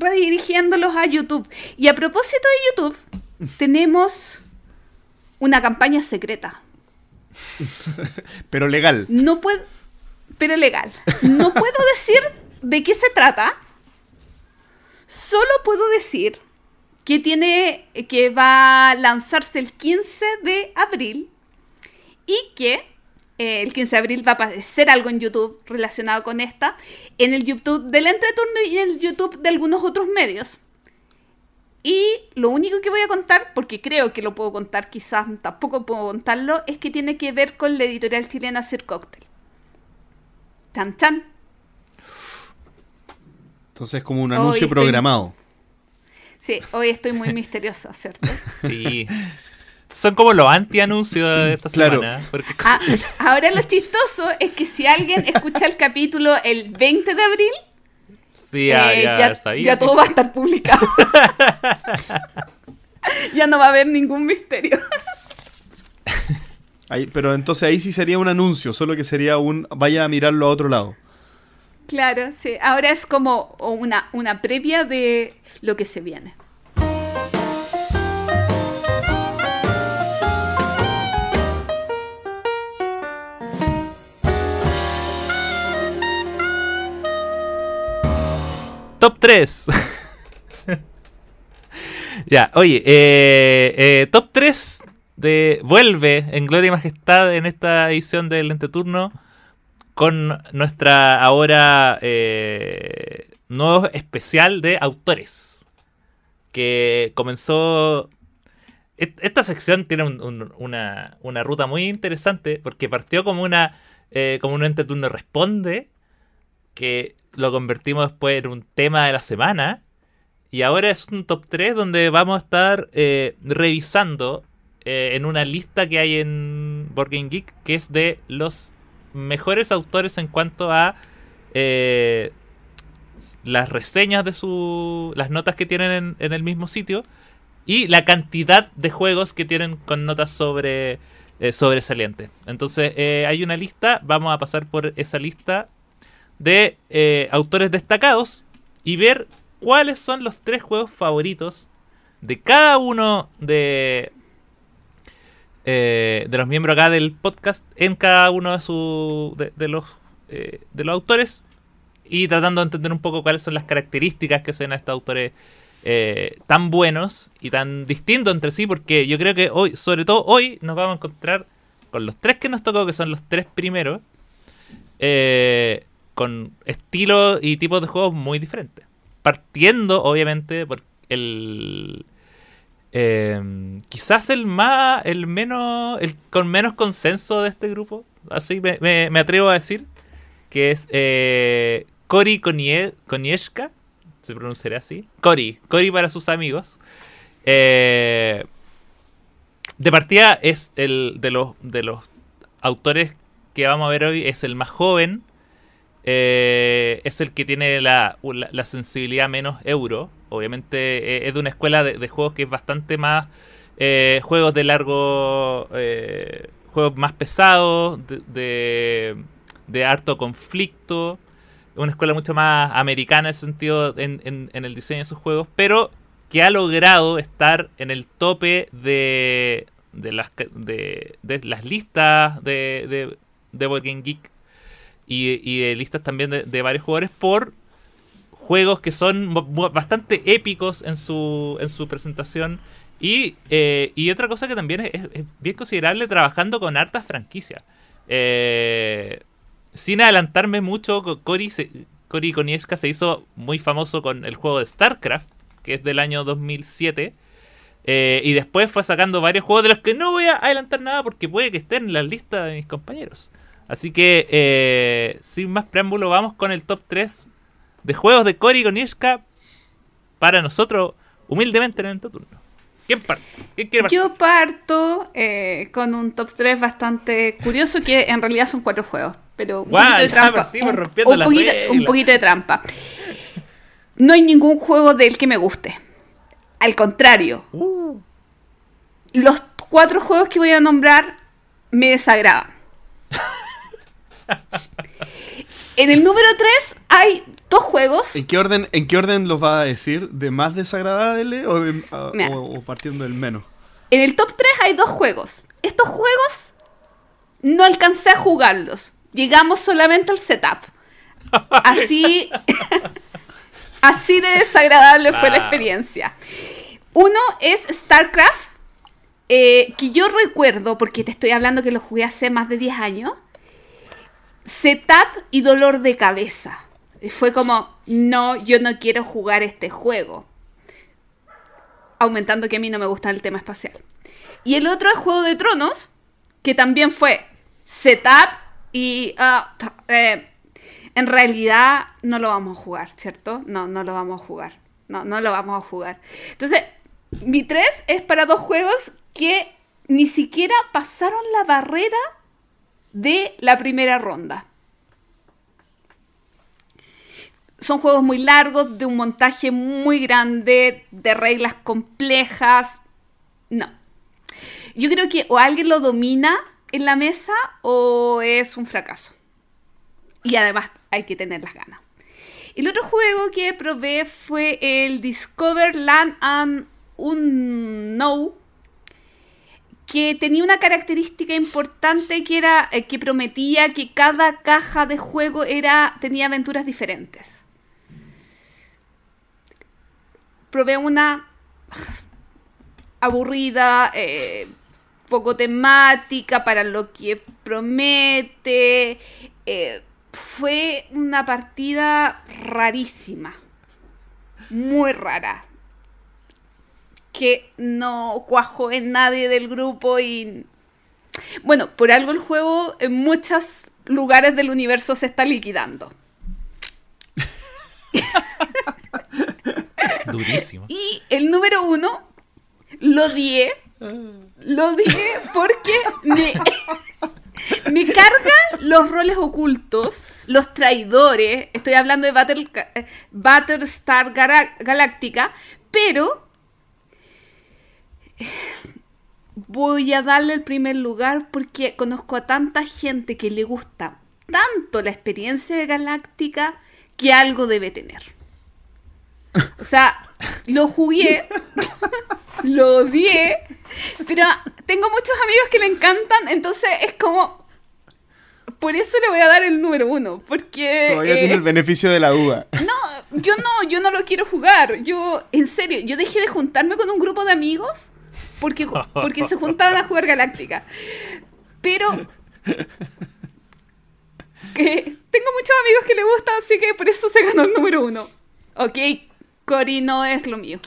redirigiéndolos a YouTube. Y a propósito de YouTube, tenemos una campaña secreta. Pero legal. No puedo. Pero legal. No puedo decir de qué se trata. Solo puedo decir que tiene. que va a lanzarse el 15 de abril. Y que eh, el 15 de abril va a aparecer algo en YouTube relacionado con esta. En el YouTube del entreturno y en el YouTube de algunos otros medios. Y lo único que voy a contar, porque creo que lo puedo contar, quizás tampoco puedo contarlo, es que tiene que ver con la editorial chilena Sir Cocktail. Chan chan. Entonces es como un anuncio Hoy programado. Sí, hoy estoy muy misteriosa, ¿cierto? Sí. Son como los anti-anuncios de esta Claro. semana. Porque Ah, ahora lo chistoso es que si alguien escucha el capítulo el 20 de abril, sí, ya, eh, ya, ya, sabía ya que- todo va a estar publicado. ya no va a haber ningún misterio. Ahí- pero entonces ahí sí sería un anuncio, solo que sería un vaya a mirarlo a otro lado. Claro, sí. Ahora es como una, una previa de lo que se viene. Top 3. ya, oye, eh, eh, top 3 de vuelve en Gloria y Majestad en esta edición del Entreturno con nuestra ahora eh, nuevo especial de autores que comenzó esta sección tiene un- un- una, una ruta muy interesante porque partió como una eh, como un entreturno responde que lo convertimos después en un tema de la semana. Y ahora es un top 3 donde vamos a estar eh, revisando eh, en una lista que hay en Board Geek, que es de los mejores autores en cuanto a eh, las reseñas de su. las notas que tienen en, el mismo sitio y la cantidad de juegos que tienen con notas sobre eh, sobresalientes. Entonces, hay una lista, vamos a pasar por esa lista de eh, autores destacados y ver cuáles son los tres juegos favoritos de cada uno de, eh, de los miembros acá del podcast en cada uno de, su, de, los, eh, de los autores y tratando de entender un poco cuáles son las características que hacen a estos autores eh, tan buenos y tan distintos entre sí, porque yo creo que hoy, sobre todo hoy, nos vamos a encontrar con los tres que nos tocó, que son los tres primeros, eh, con estilos y tipos de juegos muy diferentes. Partiendo, obviamente, por el. eh, quizás el más. el menos. el con menos consenso de este grupo. Así me, me- atrevo a decir. Que es eh, Cory. Se pronunciará así. Cory. Cory para sus amigos. Eh, de partida es el de los, de los autores que vamos a ver hoy. Es el más joven. Eh, es el que tiene la, la- sensibilidad menos euro. Obviamente eh, es de una escuela de, juegos que es bastante más eh, juegos de largo, juegos más pesados, de, de, harto conflicto. Una escuela mucho más americana en ese sentido en, en- el diseño de sus juegos, pero que ha logrado estar en el tope de, de, las, de, de las listas de, de, de Board Geek y, y de listas también de, varios jugadores por juegos que son bastante épicos en su, en su presentación. Y, eh, y otra cosa que también es, bien considerable trabajando con hartas franquicias. Eh, sin adelantarme mucho, Co- Cory, Cory Konietzka se hizo muy famoso con el juego de StarCraft, que es del año 2007. eh, y después fue sacando varios juegos de los que no voy a adelantar nada porque puede que estén en la lista de mis compañeros. Así que, eh, sin más preámbulo, vamos con el top 3 de juegos de Cory Konietzka para nosotros, humildemente en el turno. ¿Quién parte? ¿Quién quiere partir? Yo parto eh, con un top 3 bastante curioso que en realidad son cuatro juegos, pero un Guau, poquito de ya trampa. partimos un, rompiendo un las poquito, reglas. un poquito de trampa. No hay ningún juego del que me guste. Al contrario, Uh, los cuatro juegos que voy a nombrar me desagradan. En el número 3 hay dos juegos. ¿En qué orden, en qué orden los va a decir? ¿De más desagradable o, de- a- Mira. o- o partiendo del menos? En el top 3 hay dos juegos. Estos juegos no alcancé a jugarlos. Llegamos solamente al setup. Así, así de desagradable fue la experiencia. Uno es StarCraft, eh, que yo recuerdo, porque te estoy hablando que lo jugué hace más de 10 años. Setup y dolor de cabeza. Fue como, no, yo no quiero jugar este juego aumentando que a mí no me gusta el tema espacial. Y el otro es Juego de Tronos, que también fue setup y ah, eh, en realidad no lo vamos a jugar, ¿cierto? No, no lo vamos a jugar. No, no lo vamos a jugar. Entonces, mi 3 es para dos juegos que ni siquiera pasaron la barrera de la primera ronda. Son juegos muy largos, de un montaje muy grande, de reglas complejas. No. Yo creo que o alguien lo domina en la mesa o es un fracaso. Y además hay que tener las ganas. El otro juego que probé fue el Discover Land and Unknown, que tenía una característica importante que era eh, que prometía que cada caja de juego era tenía aventuras diferentes. Probé una aburrida, eh, poco temática para lo que promete. eh, fue una partida rarísima, muy rara, que no cuajó en nadie del grupo y... Bueno, por algo el juego en muchos lugares del universo se está liquidando. durísimo. Y el número uno lo odié. Lo odié porque me, Me cargan los roles ocultos, los traidores. Estoy hablando de Battle, eh, Battlestar Galactica, pero voy a darle el primer lugar porque conozco a tanta gente que le gusta tanto la experiencia de Galáctica que algo debe tener. O sea, lo jugué, lo odié, pero tengo muchos amigos que le encantan, entonces es como... Por eso le voy a dar el número uno, porque... Todavía eh, tiene el beneficio de la uva. no, yo no, yo no lo quiero jugar. Yo, en serio, yo dejé de juntarme con un grupo de amigos porque, porque se juntaban a jugar Galáctica. Pero que tengo muchos amigos que le gustan, así que por eso se ganó el número uno. Ok, Cory no es lo mío.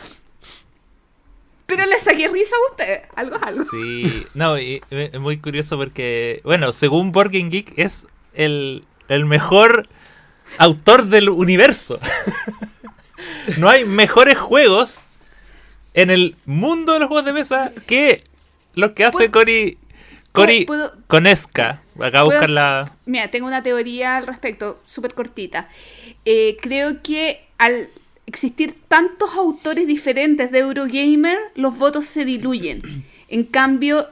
Pero le saqué risa a usted. Algo es algo. Sí, no, y es muy curioso porque, bueno, según Game Geek es el, el mejor autor del universo. no hay mejores juegos en el mundo de los juegos de mesa que los que hace ¿Puedo- Cory Cory Conesca. Acá a ¿Puedo buscar la... Mira, tengo una teoría al respecto, súper cortita. Eh, creo que al existir tantos autores diferentes de Eurogamer, los votos se diluyen. En cambio,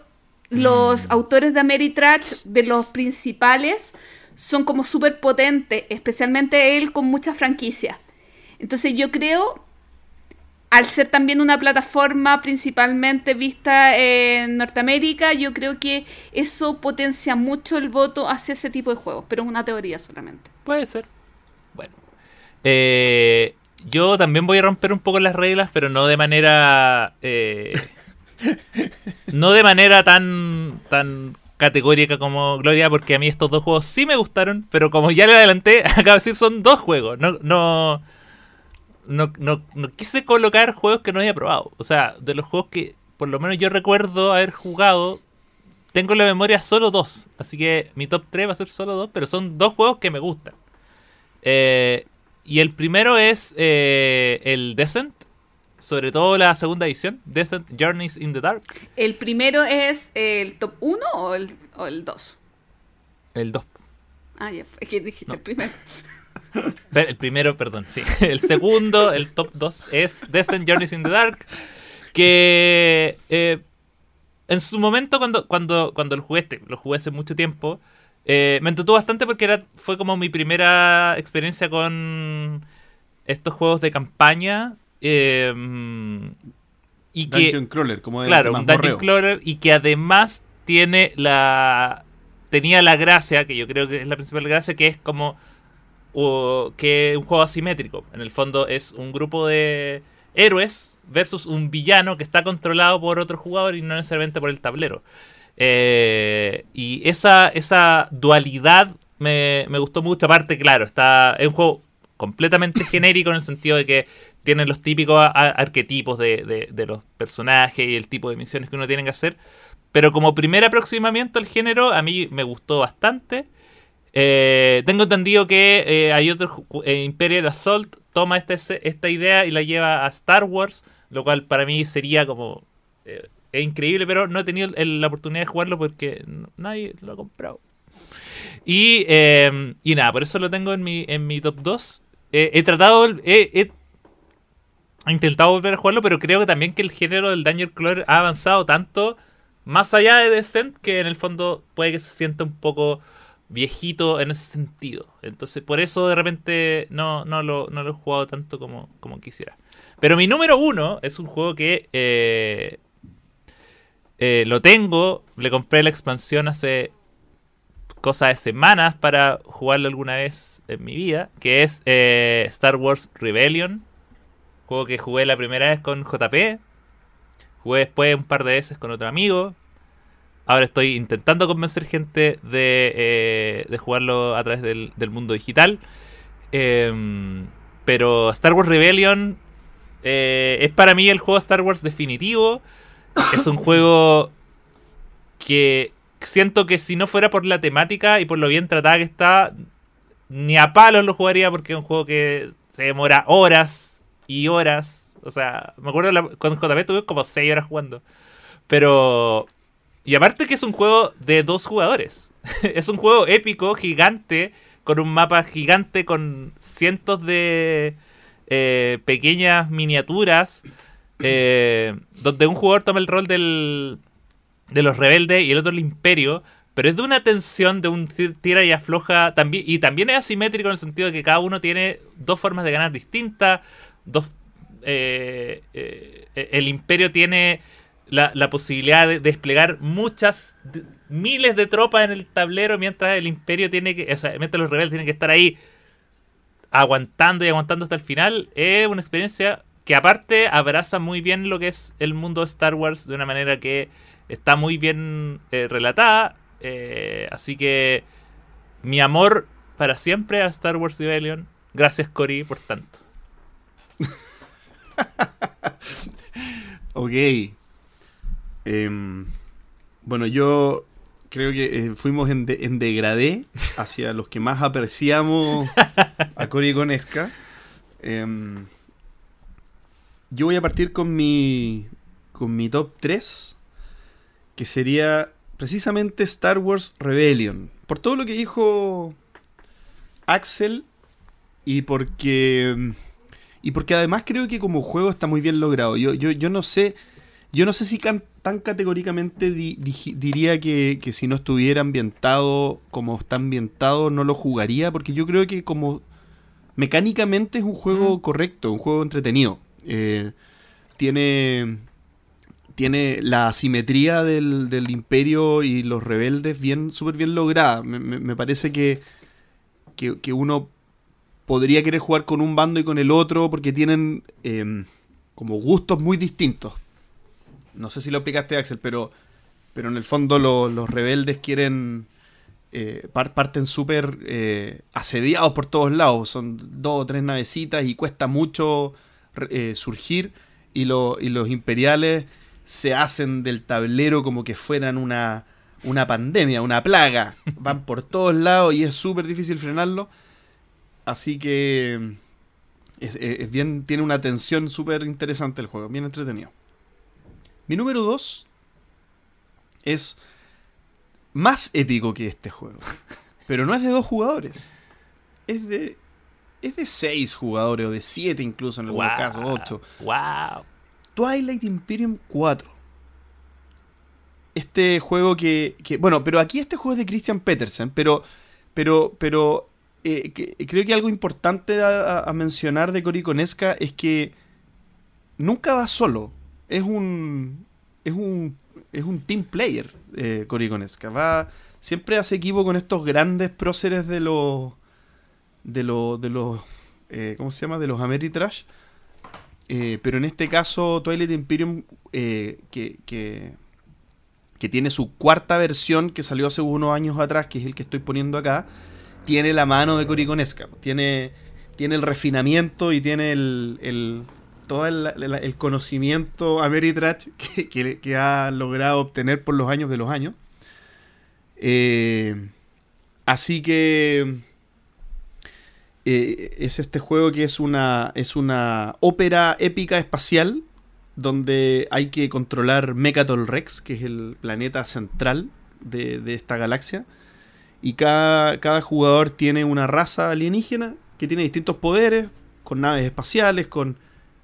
los autores de Ameritrash, de los principales, son como súper potentes, especialmente él con muchas franquicias. Entonces yo creo, al ser también una plataforma principalmente vista en Norteamérica, yo creo que eso potencia mucho el voto hacia ese tipo de juegos, pero es una teoría solamente. Puede ser. Bueno. Eh, yo también voy a romper un poco las reglas, pero no de manera. eh, no de manera tan. tan categórica como Gloria, porque a mí estos dos juegos sí me gustaron, pero como ya le adelanté, acabo de decir, son dos juegos. No, no, no, no, no quise colocar juegos que no había probado. O sea, de los juegos que por lo menos yo recuerdo haber jugado, tengo en la memoria solo dos. Así que mi top 3 va a ser solo dos, pero son dos juegos que me gustan. Eh, y el primero es eh, el Descent, sobre todo la segunda edición, Descent Journeys in the Dark. ¿El primero es el top 1 o el, o el 2? El 2. Ah, ya, es que dijiste No. el primero. El primero, perdón, sí. El segundo, el top 2, es Descent Journeys in the Dark. Que eh, en su momento, cuando, cuando, cuando lo jugué, este, lo jugué hace mucho tiempo, eh, me entretuvo bastante porque era, fue como mi primera experiencia con estos juegos de campaña. eh, y que, Dungeon Crawler, como de claro, un. Dungeon Crawler y que además tiene la tenía la gracia, que yo creo que es la principal gracia, que es como o, que es un juego asimétrico. En el fondo es un grupo de héroes versus un villano que está controlado por otro jugador y no necesariamente por el tablero. Eh, y esa, esa dualidad me, me gustó mucho. Aparte, claro, está es un juego completamente genérico en el sentido de que tienen los típicos arquetipos de- de los personajes y el tipo de misiones que uno tiene que hacer. Pero como primer aproximamiento al género, a mí me gustó bastante. Eh, tengo entendido que eh, hay otro eh, Imperial Assault toma esta, esta idea y la lleva a Star Wars, lo cual para mí sería como eh, es increíble, pero no he tenido la oportunidad de jugarlo porque nadie lo ha comprado. Y, eh, y nada, por eso lo tengo en mi, en mi top 2. Eh, he tratado, he, intentado volver a jugarlo, pero creo que también que el género del Dungeon Crawler ha avanzado tanto más allá de Descent que en el fondo puede que se sienta un poco viejito en ese sentido. Entonces, por eso de repente no, no, lo, no lo he jugado tanto como, como quisiera. Pero mi número uno es un juego que eh, eh, lo tengo, le compré la expansión hace cosa de semanas para jugarlo alguna vez en mi vida, que es eh, Star Wars Rebellion. Juego que jugué la primera vez con JP. Jugué después un par de veces con otro amigo. Ahora estoy intentando convencer gente de, eh, de jugarlo a través del, del mundo digital. Em, pero Star Wars Rebellion eh, es para mí el juego Star Wars definitivo. Es un juego que siento que si no fuera por la temática y por lo bien tratada que está, ni a palos lo jugaría porque es un juego que se demora horas y horas. O sea, me acuerdo la- con JP tuve como 6 horas jugando. Pero... Y aparte que es un juego de dos jugadores. es un juego épico, gigante, con un mapa gigante, con cientos de eh, pequeñas miniaturas, eh, donde un jugador toma el rol del, de los rebeldes y el otro el imperio, pero es de una tensión, de un tira y afloja, también, y también es asimétrico en el sentido de que cada uno tiene dos formas de ganar distintas, dos... Eh, el imperio tiene la, posibilidad de desplegar muchas miles de tropas en el tablero mientras el imperio tiene que, o sea, mientras los rebeldes tienen que estar ahí aguantando y aguantando hasta el final, es una experiencia que aparte abraza muy bien lo que es el mundo de Star Wars de una manera que está muy bien eh, relatada. Eh, así que mi amor para siempre a Star Wars Rebellion. Gracias Cory por tanto. ok. Em, bueno, yo creo que eh, fuimos en, degradé hacia los que más apreciamos a Cory Conesca. Em, yo voy a partir con mi, con mi top 3, que sería precisamente Star Wars Rebellion. Por todo lo que dijo Axel y porque... Y porque además creo que como juego está muy bien logrado. Yo, yo, yo no sé yo no sé si tan categóricamente diría que, si no estuviera ambientado como está ambientado no lo jugaría, porque yo creo que como mecánicamente es un juego correcto, un juego entretenido. Eh, tiene, tiene la asimetría del, imperio y los rebeldes bien súper bien lograda. Me, parece que, que, uno podría querer jugar con un bando y con el otro porque tienen eh, como gustos muy distintos no sé si lo explicaste, Axel, pero, pero en el fondo los rebeldes quieren. Eh, parten súper eh, asediados por todos lados. Son dos o tres navecitas y cuesta mucho eh, surgir. Y, y, los imperiales se hacen del tablero como que fueran una, una pandemia, una plaga. Van por todos lados y es súper difícil frenarlo. Así que es bien, tiene una tensión súper interesante el juego, bien entretenido. Mi número 2 es más épico que este juego. Pero no es de dos jugadores. Es de. Es de seis jugadores, o de siete incluso en algunos casos, ocho. ¡Wow! Twilight Imperium 4. Este juego que, Bueno, pero aquí este juego es de Christian Petersen, pero. Pero. Pero. Eh, creo que algo importante a, mencionar de Cory Conesca es que nunca va solo es un. Es un. Es un team player, eh, Cory Va. Siempre hace equipo con estos grandes próceres de los. De los. De los. Eh, ¿Cómo se llama? De los Ameritrash. Eh, pero en este caso, Twilight Imperium, eh, que, que, que, tiene su cuarta versión que salió hace unos años atrás, que es el que estoy poniendo acá, tiene la mano de Cory Tiene, tiene el refinamiento y tiene el, todo el, conocimiento Ameritrash que, ha logrado obtener por los años de los años. Eh, así que eh, es este juego que es una, es una ópera épica espacial donde hay que controlar Mechatol Rex, que es el planeta central de, esta galaxia. Y cada, cada jugador tiene una raza alienígena que tiene distintos poderes, con naves espaciales, con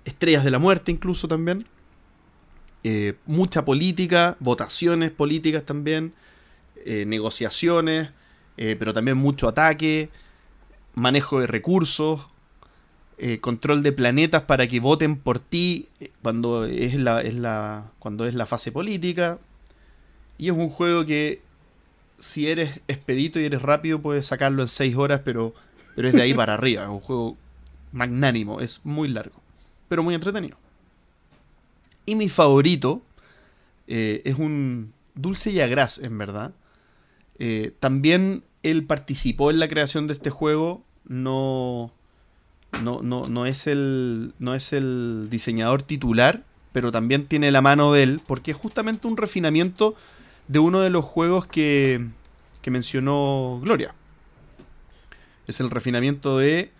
Estrellas de la Muerte incluso también. Eh, mucha política, votaciones políticas también, eh, negociaciones, eh, pero también mucho ataque, manejo de recursos, control de planetas para que voten por ti cuando es la, es la, cuando es la fase política. Y es un juego que si eres expedito y eres rápido puedes sacarlo en 6 horas, pero, pero es de ahí para arriba. Es un juego magnánimo, es muy largo pero muy entretenido. Y mi favorito eh, es un Dulce y Agraz, en verdad. Eh, también él participó en la creación de este juego. No, no, no, no, es el, no es el diseñador titular, pero también tiene la mano de él, porque es justamente un refinamiento de uno de los juegos que, que mencionó Gloria. Es el refinamiento de...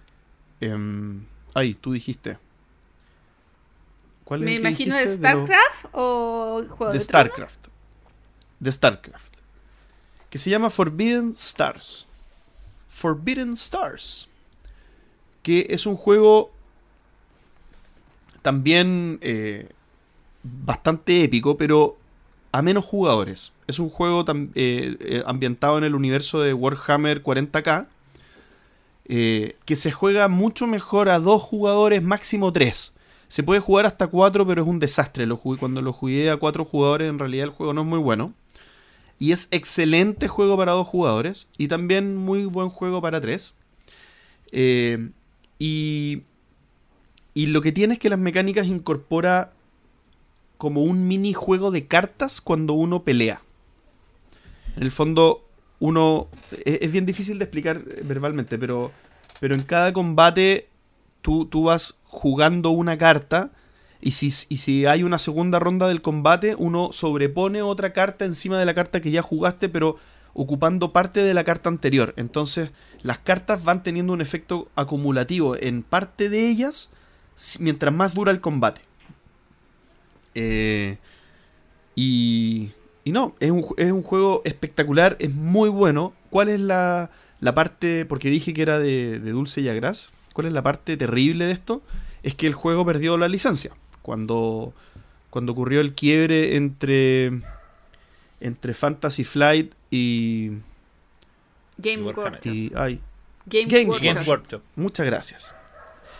Eh, ay, tú dijiste. Me imagino de StarCraft o juego de, StarCraft. De StarCraft. que se llama Forbidden Stars. Forbidden Stars. Que es un juego también eh, bastante épico, pero a menos jugadores. Es un juego eh, eh, ambientado en el universo de Warhammer 40k. que se juega mucho mejor a dos jugadores, máximo tres. Se puede jugar hasta cuatro, pero es un desastre. Lo cuando lo jugué a cuatro jugadores, en realidad el juego no es muy bueno. Y es excelente juego para dos jugadores. Y también muy buen juego para tres. Eh, y, y lo que tiene es que las mecánicas incorpora como un minijuego de cartas cuando uno pelea. En el fondo, uno. Es, bien difícil de explicar verbalmente, pero, pero en cada combate tú, vas jugando una carta y si, si hay una segunda ronda del combate, uno sobrepone otra carta encima de la carta que ya jugaste, pero ocupando parte de la carta anterior. Entonces, las cartas van teniendo un efecto acumulativo en parte de ellas mientras más dura el combate. Eh, y, y no, es un, es un, juego espectacular, es muy bueno. ¿Cuál es la, la parte, porque dije que era de, de Dulce y Agras, cuál es la parte terrible de esto? Es que el juego perdió la licencia cuando, cuando ocurrió el quiebre entre, entre Fantasy Flight y... Game Workshop. Games, Workshop. Muchas gracias.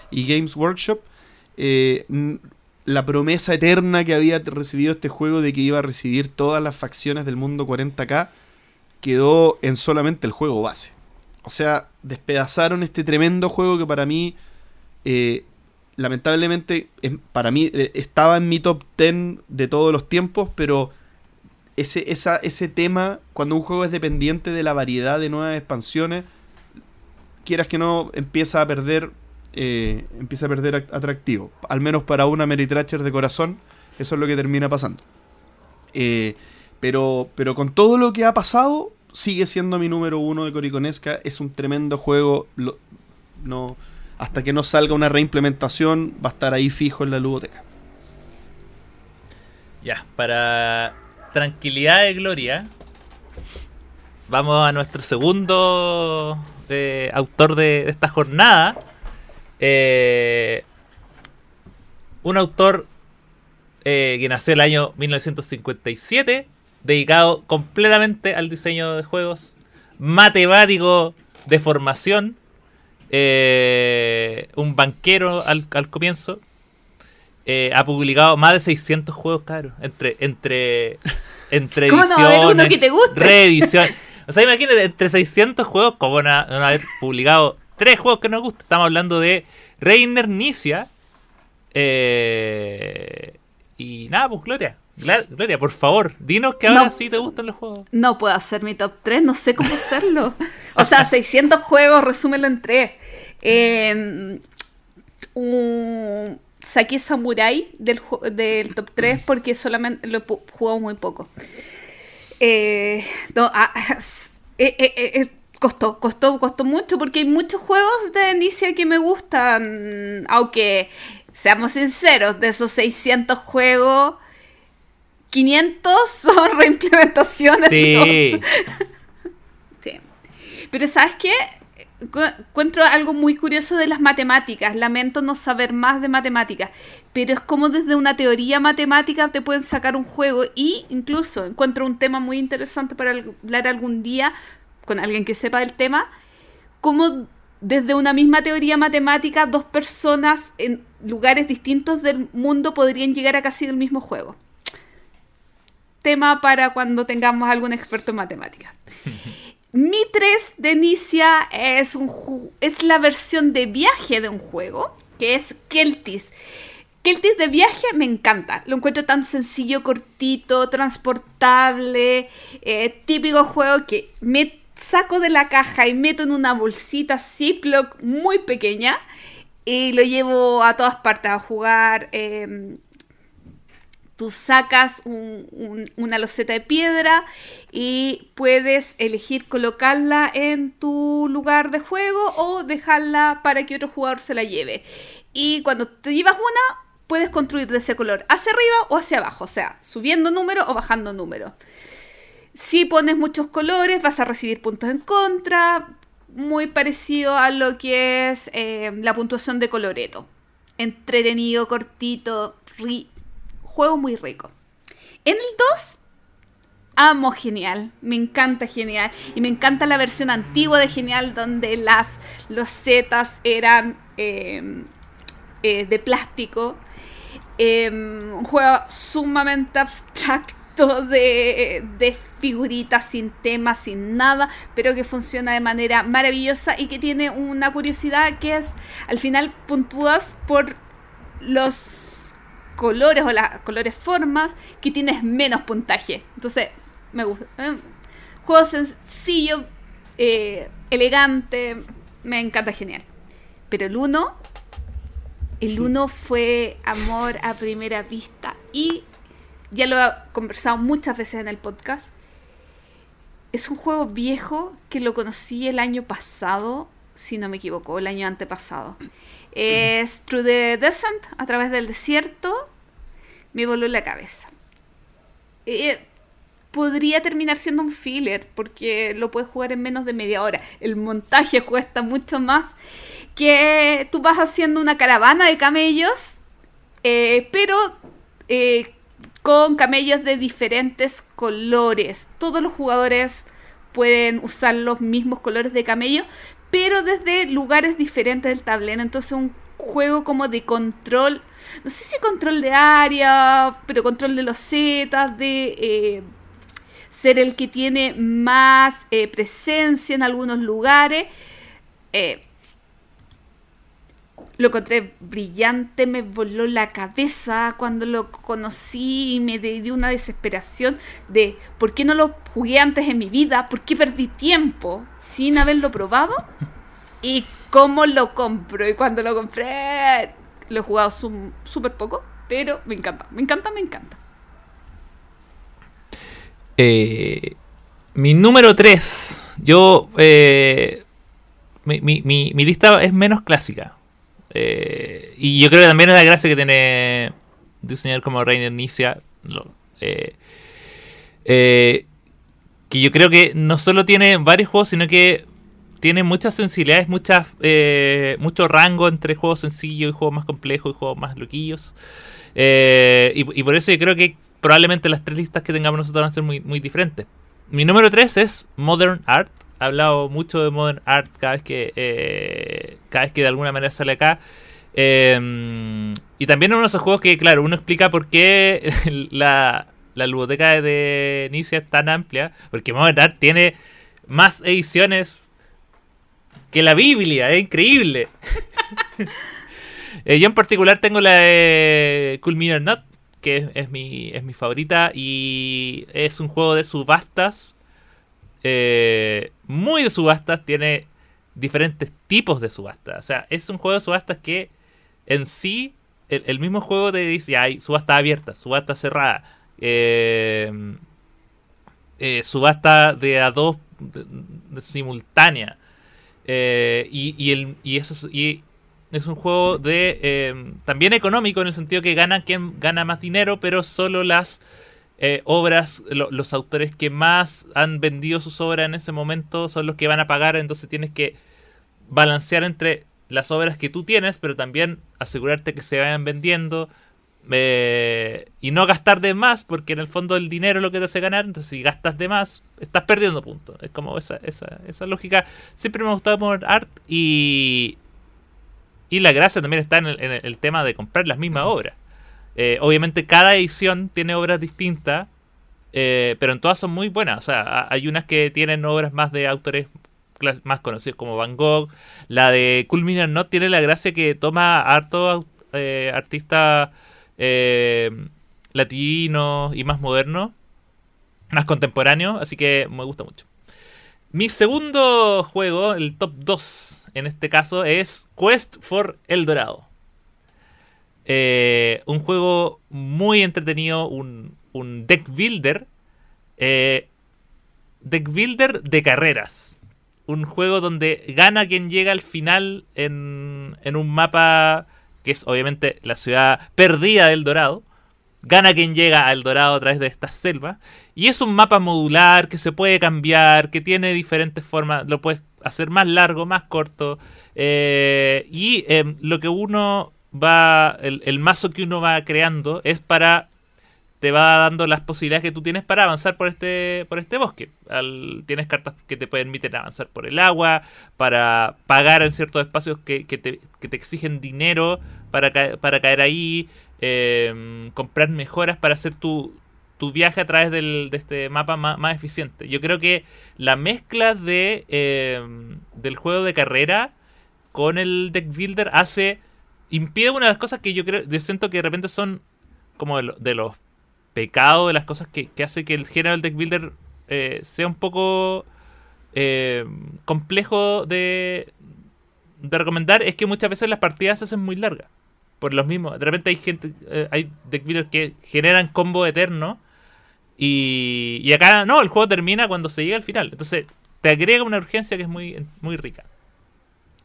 Y Games Workshop, eh, la promesa eterna que había recibido este juego de que iba a recibir todas las facciones del mundo 40k, quedó en solamente el juego base. O sea, despedazaron este tremendo juego que para mí eh, lamentablemente para mí eh, estaba en mi top 10 de todos los tiempos, pero ese, ese tema, cuando un juego es dependiente de la variedad de nuevas expansiones, quieras que no, empieza a perder, eh, empieza a perder atractivo. Al menos para una Meritracher de corazón, eso es lo que termina pasando. Pero, pero con todo lo que ha pasado, sigue siendo mi número uno de Coriconesca. Es un tremendo juego. no, hasta que no salga una reimplementación, va a estar ahí fijo en la ludoteca. Ya, para tranquilidad de gloria, vamos a nuestro segundo eh, autor de, esta jornada. Eh, un autor eh, que nació el año 1957, dedicado completamente al diseño de juegos, matemático de formación, eh, un banquero al, comienzo, eh, ha publicado más de 600 juegos, caros, entre, entre, entre ediciones, que te reedición. O sea, imagínate, entre 600 juegos, como no haber publicado tres juegos que nos gustan. Estamos hablando de Reiner Nicia. Eh, y nada, pues Gloria. Gloria, por favor, dinos que ahora sí te gustan los juegos. No puedo hacer mi top 3, no sé cómo hacerlo. O sea, 600 juegos, resúmelo en 3. Eh, Saki Samurai del, del top 3 porque solamente lo he jugado muy poco. Eh, no, ah, eh, eh, costó, costó, costó mucho porque hay muchos juegos de Inicia que me gustan, aunque seamos sinceros, de esos 600 juegos 500 son reimplementaciones. Sí. sí. Pero ¿sabes qué? Encuentro algo muy curioso de las matemáticas. Lamento no saber más de matemáticas. Pero es como desde una teoría matemática te pueden sacar un juego. Y incluso encuentro un tema muy interesante para hablar algún día con alguien que sepa del tema. Como desde una misma teoría matemática, dos personas en lugares distintos del mundo podrían llegar a casi el mismo juego tema para cuando tengamos algún experto en matemáticas. Mi 3 de Inicia es, un, es la versión de viaje de un juego, que es Keltis. Keltis de viaje me encanta. Lo encuentro tan sencillo, cortito, transportable, eh, típico juego que me saco de la caja y meto en una bolsita Ziploc muy pequeña y lo llevo a todas partes a jugar. Em, tú sacas una loseta de piedra y puedes elegir colocarla en tu lugar de juego o dejarla para que otro jugador se la lleve. Y cuando te llevas una, puedes construir de ese color hacia arriba o hacia abajo, o sea, subiendo número o bajando número. si pones muchos colores vas a recibir puntos en contra, muy parecido a lo que es eh, la puntuación de coloreto. Entretenido, cortito, juego muy rico. En el 2, amo Genial, me encanta Genial. Y me encanta la versión antigua de Genial donde las, los eran eh, eh, de plástico. un juego sumamente abstracto de, figuritas sin tema, sin nada, pero que funciona de manera maravillosa y que tiene una curiosidad que es, al final puntúas por los colores o las colores formas que tienes menos puntaje. Entonces, me gusta. Eh, juego sencillo, eh, elegante, me encanta, genial. Pero el 1, el 1 fue amor a primera vista y ya lo he conversado muchas veces en el podcast. Es un juego viejo que lo conocí el año pasado, si no me equivoco, el año antepasado. Es Through the Descent, a través del desierto. Me voló la cabeza. Eh, podría terminar siendo un filler porque lo puedes jugar en menos de media hora. El montaje cuesta mucho más que tú vas haciendo una caravana de camellos, eh, pero eh, con camellos de diferentes colores. Todos los jugadores pueden usar los mismos colores de camello, pero desde lugares diferentes del tablero. Entonces un juego como de control, no sé si control de área, pero control de los zetas, de eh, ser el que tiene más eh, presencia en algunos lugares. Eh, lo encontré brillante, me voló la cabeza cuando lo conocí y me dio una desesperación de por qué no lo jugué antes en mi vida, por qué perdí tiempo sin haberlo probado y cómo lo compro. Y cuando lo compré, lo he jugado súper poco, pero me encanta, me encanta, me encanta. Eh, mi número 3, yo... Eh, mi, mi, mi lista es menos clásica eh, y yo creo que también es la gracia que tiene de un señor como Reiner Nicia. Eh, eh, que yo creo que no solo tiene varios juegos, sino que tiene muchas sensibilidades, muchas, mucho rango entre juegos sencillos y juegos más complejos y juegos más loquillos. Y, por eso yo creo que probablemente las tres listas que tengamos nosotros van a ser muy, muy diferentes. Mi número 3 es Modern Art hablado mucho de Modern Art cada vez que, eh, cada vez que de alguna manera sale acá. Em, y también uno de esos juegos que, claro, uno explica por qué la, la biblioteca de Nicia es tan amplia. Porque Modern Art tiene más ediciones que la Biblia, es increíble. Eh, yo en particular tengo la de Cool Not, que es, mi, es mi favorita. Y es un juego de subastas eh, muy de subastas, tiene diferentes tipos de subastas. O sea, es un juego de subastas que en sí, el, mismo juego te dice, hay subasta abierta, subasta cerrada, eh, eh, subasta de a dos simultánea. y, el, y eso y es un juego de también económico en el sentido que gana quien gana más dinero, pero solo las eh, obras, los autores que más han vendido sus obras en ese momento son los que van a pagar, entonces tienes que balancear entre las obras que tú tienes, pero también asegurarte que se vayan vendiendo eh, y no gastar de más, porque en el fondo el dinero es lo que te hace ganar, entonces si gastas de más, estás perdiendo puntos. Es como esa, esa, esa lógica. Siempre me ha gustado poner art y, y la gracia también está en el tema de comprar las mismas obras. Eh, obviamente cada edición tiene obras distintas, eh, pero en todas son muy buenas. O sea, hay unas que tienen obras más de autores más conocidos como Van Gogh. La de Culminar No tiene la gracia que toma harto eh, artistas eh, latinos y más modernos, más contemporáneos, así que me gusta mucho. Mi segundo juego, el top 2 en este caso, es Quest for El Dorado. Eh, un juego muy entretenido, un, deck builder. Eh, deck builder de carreras. Un juego donde gana quien llega al final en, un mapa que es obviamente la ciudad perdida del Dorado. gana quien llega al dorado a través de estas selvas. Y es un mapa modular que se puede cambiar, que tiene diferentes formas, lo puedes hacer más largo, más corto. eh, y eh, lo que uno va, el, el mazo que uno va creando es para te va dando las posibilidades que tú tienes para avanzar por este por este bosque. Tienes cartas que te permiten avanzar por el agua, para pagar en ciertos espacios que, que te, que te exigen dinero para, ca- para caer ahí, eh, comprar mejoras para hacer tu, tu viaje a través del, de este mapa más, más eficiente. Yo creo que la mezcla de eh, del juego de carrera con el deck builder hace impide una de las cosas que yo creo yo siento que de repente son como de, lo- de los pecados de las cosas que, que hace que el general deck builder eh, sea un poco eh, complejo de, de recomendar es que muchas veces las partidas se hacen muy largas. Por los mismos de repente hay gente eh, hay deck builders que generan combo eterno y, y acá no el juego termina cuando se llega al final. Entonces te agrega una urgencia que es muy muy rica.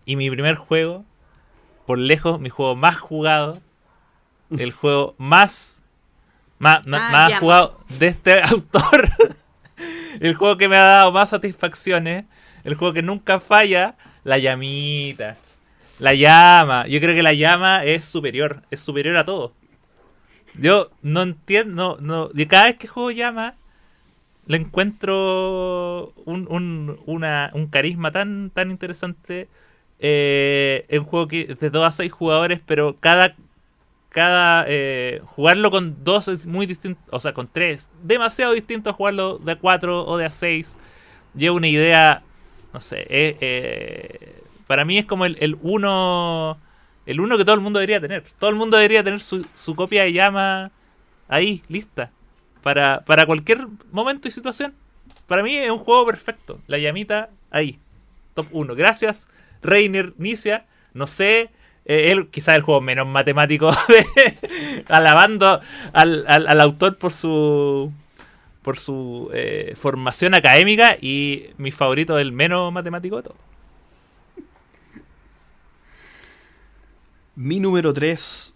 Y mi primer juego por lejos mi juego más jugado el juego más más, más- Ah, más ya. jugado de este autor. El juego que me ha dado más satisfacciones el juego que nunca falla la llamita la llama. Yo creo que la llama es superior es superior a todo. Yo no entiendo no y cada vez que juego llama le encuentro un, un, una- un carisma tan tan interesante eh, un juego que de 2 a 6 jugadores, pero cada cada eh, jugarlo con dos es muy distinto, o sea, con tres, demasiado distinto a jugarlo de a 4 o de a 6. Lleva una idea, no sé, eh, eh, para mí es como el, el uno el uno que todo el mundo debería tener. Todo el mundo debería tener su, su copia de llama ahí, lista, para, para cualquier momento y situación. Para mí es un juego perfecto. La llamita ahí. Top 1. Gracias, Reiner Nicia. No sé, eh, él quizás el juego menos matemático de- alabando al, al- al autor por su por su eh, formación académica y mi favorito el menos matemático de todo. Mi número 3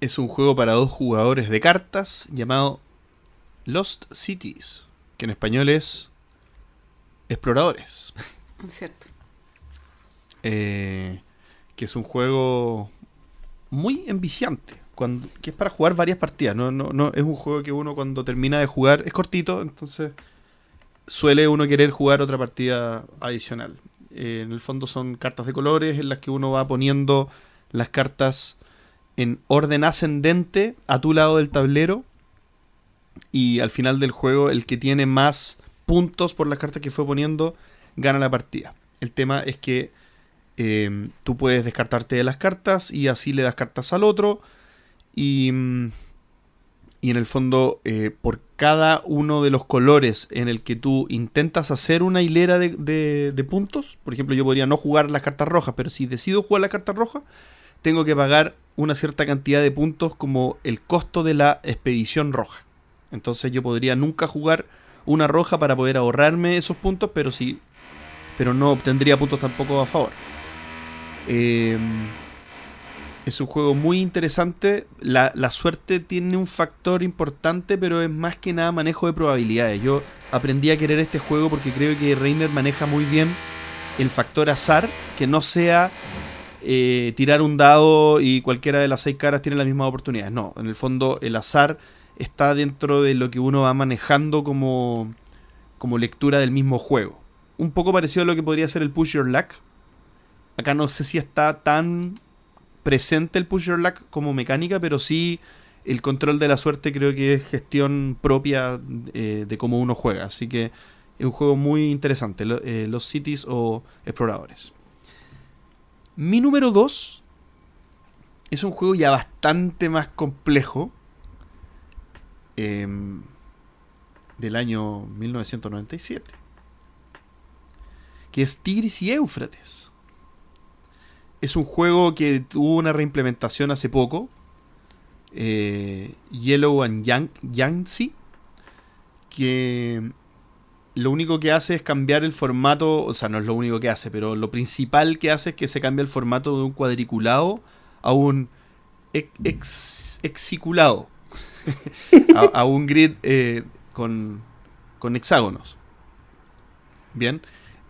es un juego para dos jugadores de cartas llamado Lost Cities, que en español es Exploradores. Cierto. Eh, que es un juego muy enviciante, que es para jugar varias partidas. No, no, no, es un juego que uno cuando termina de jugar es cortito, entonces suele uno querer jugar otra partida adicional. Eh, en el fondo son cartas de colores en las que uno va poniendo las cartas en orden ascendente a tu lado del tablero y al final del juego el que tiene más puntos por las cartas que fue poniendo gana la partida. El tema es que eh, tú puedes descartarte de las cartas y así le das cartas al otro. Y, mm, y en el fondo, eh, por cada uno de los colores en el que tú intentas hacer una hilera de, de- de puntos, por ejemplo, yo podría no jugar las cartas rojas, pero si decido jugar la carta roja, tengo que pagar una cierta cantidad de puntos como el costo de la expedición roja. Entonces yo podría nunca jugar una roja para poder ahorrarme esos puntos, pero sí pero no obtendría puntos tampoco a favor. Eh, es un juego muy interesante. La, la suerte tiene un factor importante, pero es más que nada manejo de probabilidades. Yo aprendí a querer este juego porque creo que Reiner maneja muy bien el factor azar, que no sea eh, tirar un dado y cualquiera de las seis caras tiene las mismas oportunidades. No, en el fondo el azar está dentro de lo que uno va manejando como, como lectura del mismo juego un poco parecido a lo que podría ser el Push Your Luck. Acá no sé si está tan presente el Push Your Luck como mecánica, pero sí el control de la suerte creo que es gestión propia eh, de cómo uno juega. Así que es un juego muy interesante, eh, los Cities o Exploradores. Mi número 2 es un juego ya bastante más complejo. em, del año 1997 que es Tigris y Éufrates. Es un juego que tuvo una reimplementación hace poco. eh, Yellow and Yang- Yangtze. Que lo único que hace es cambiar el formato. O sea, no es lo único que hace, pero lo principal que hace es que se cambia el formato de un cuadriculado a un ex- exiculado. a, un grid eh, con, con hexágonos. Bien.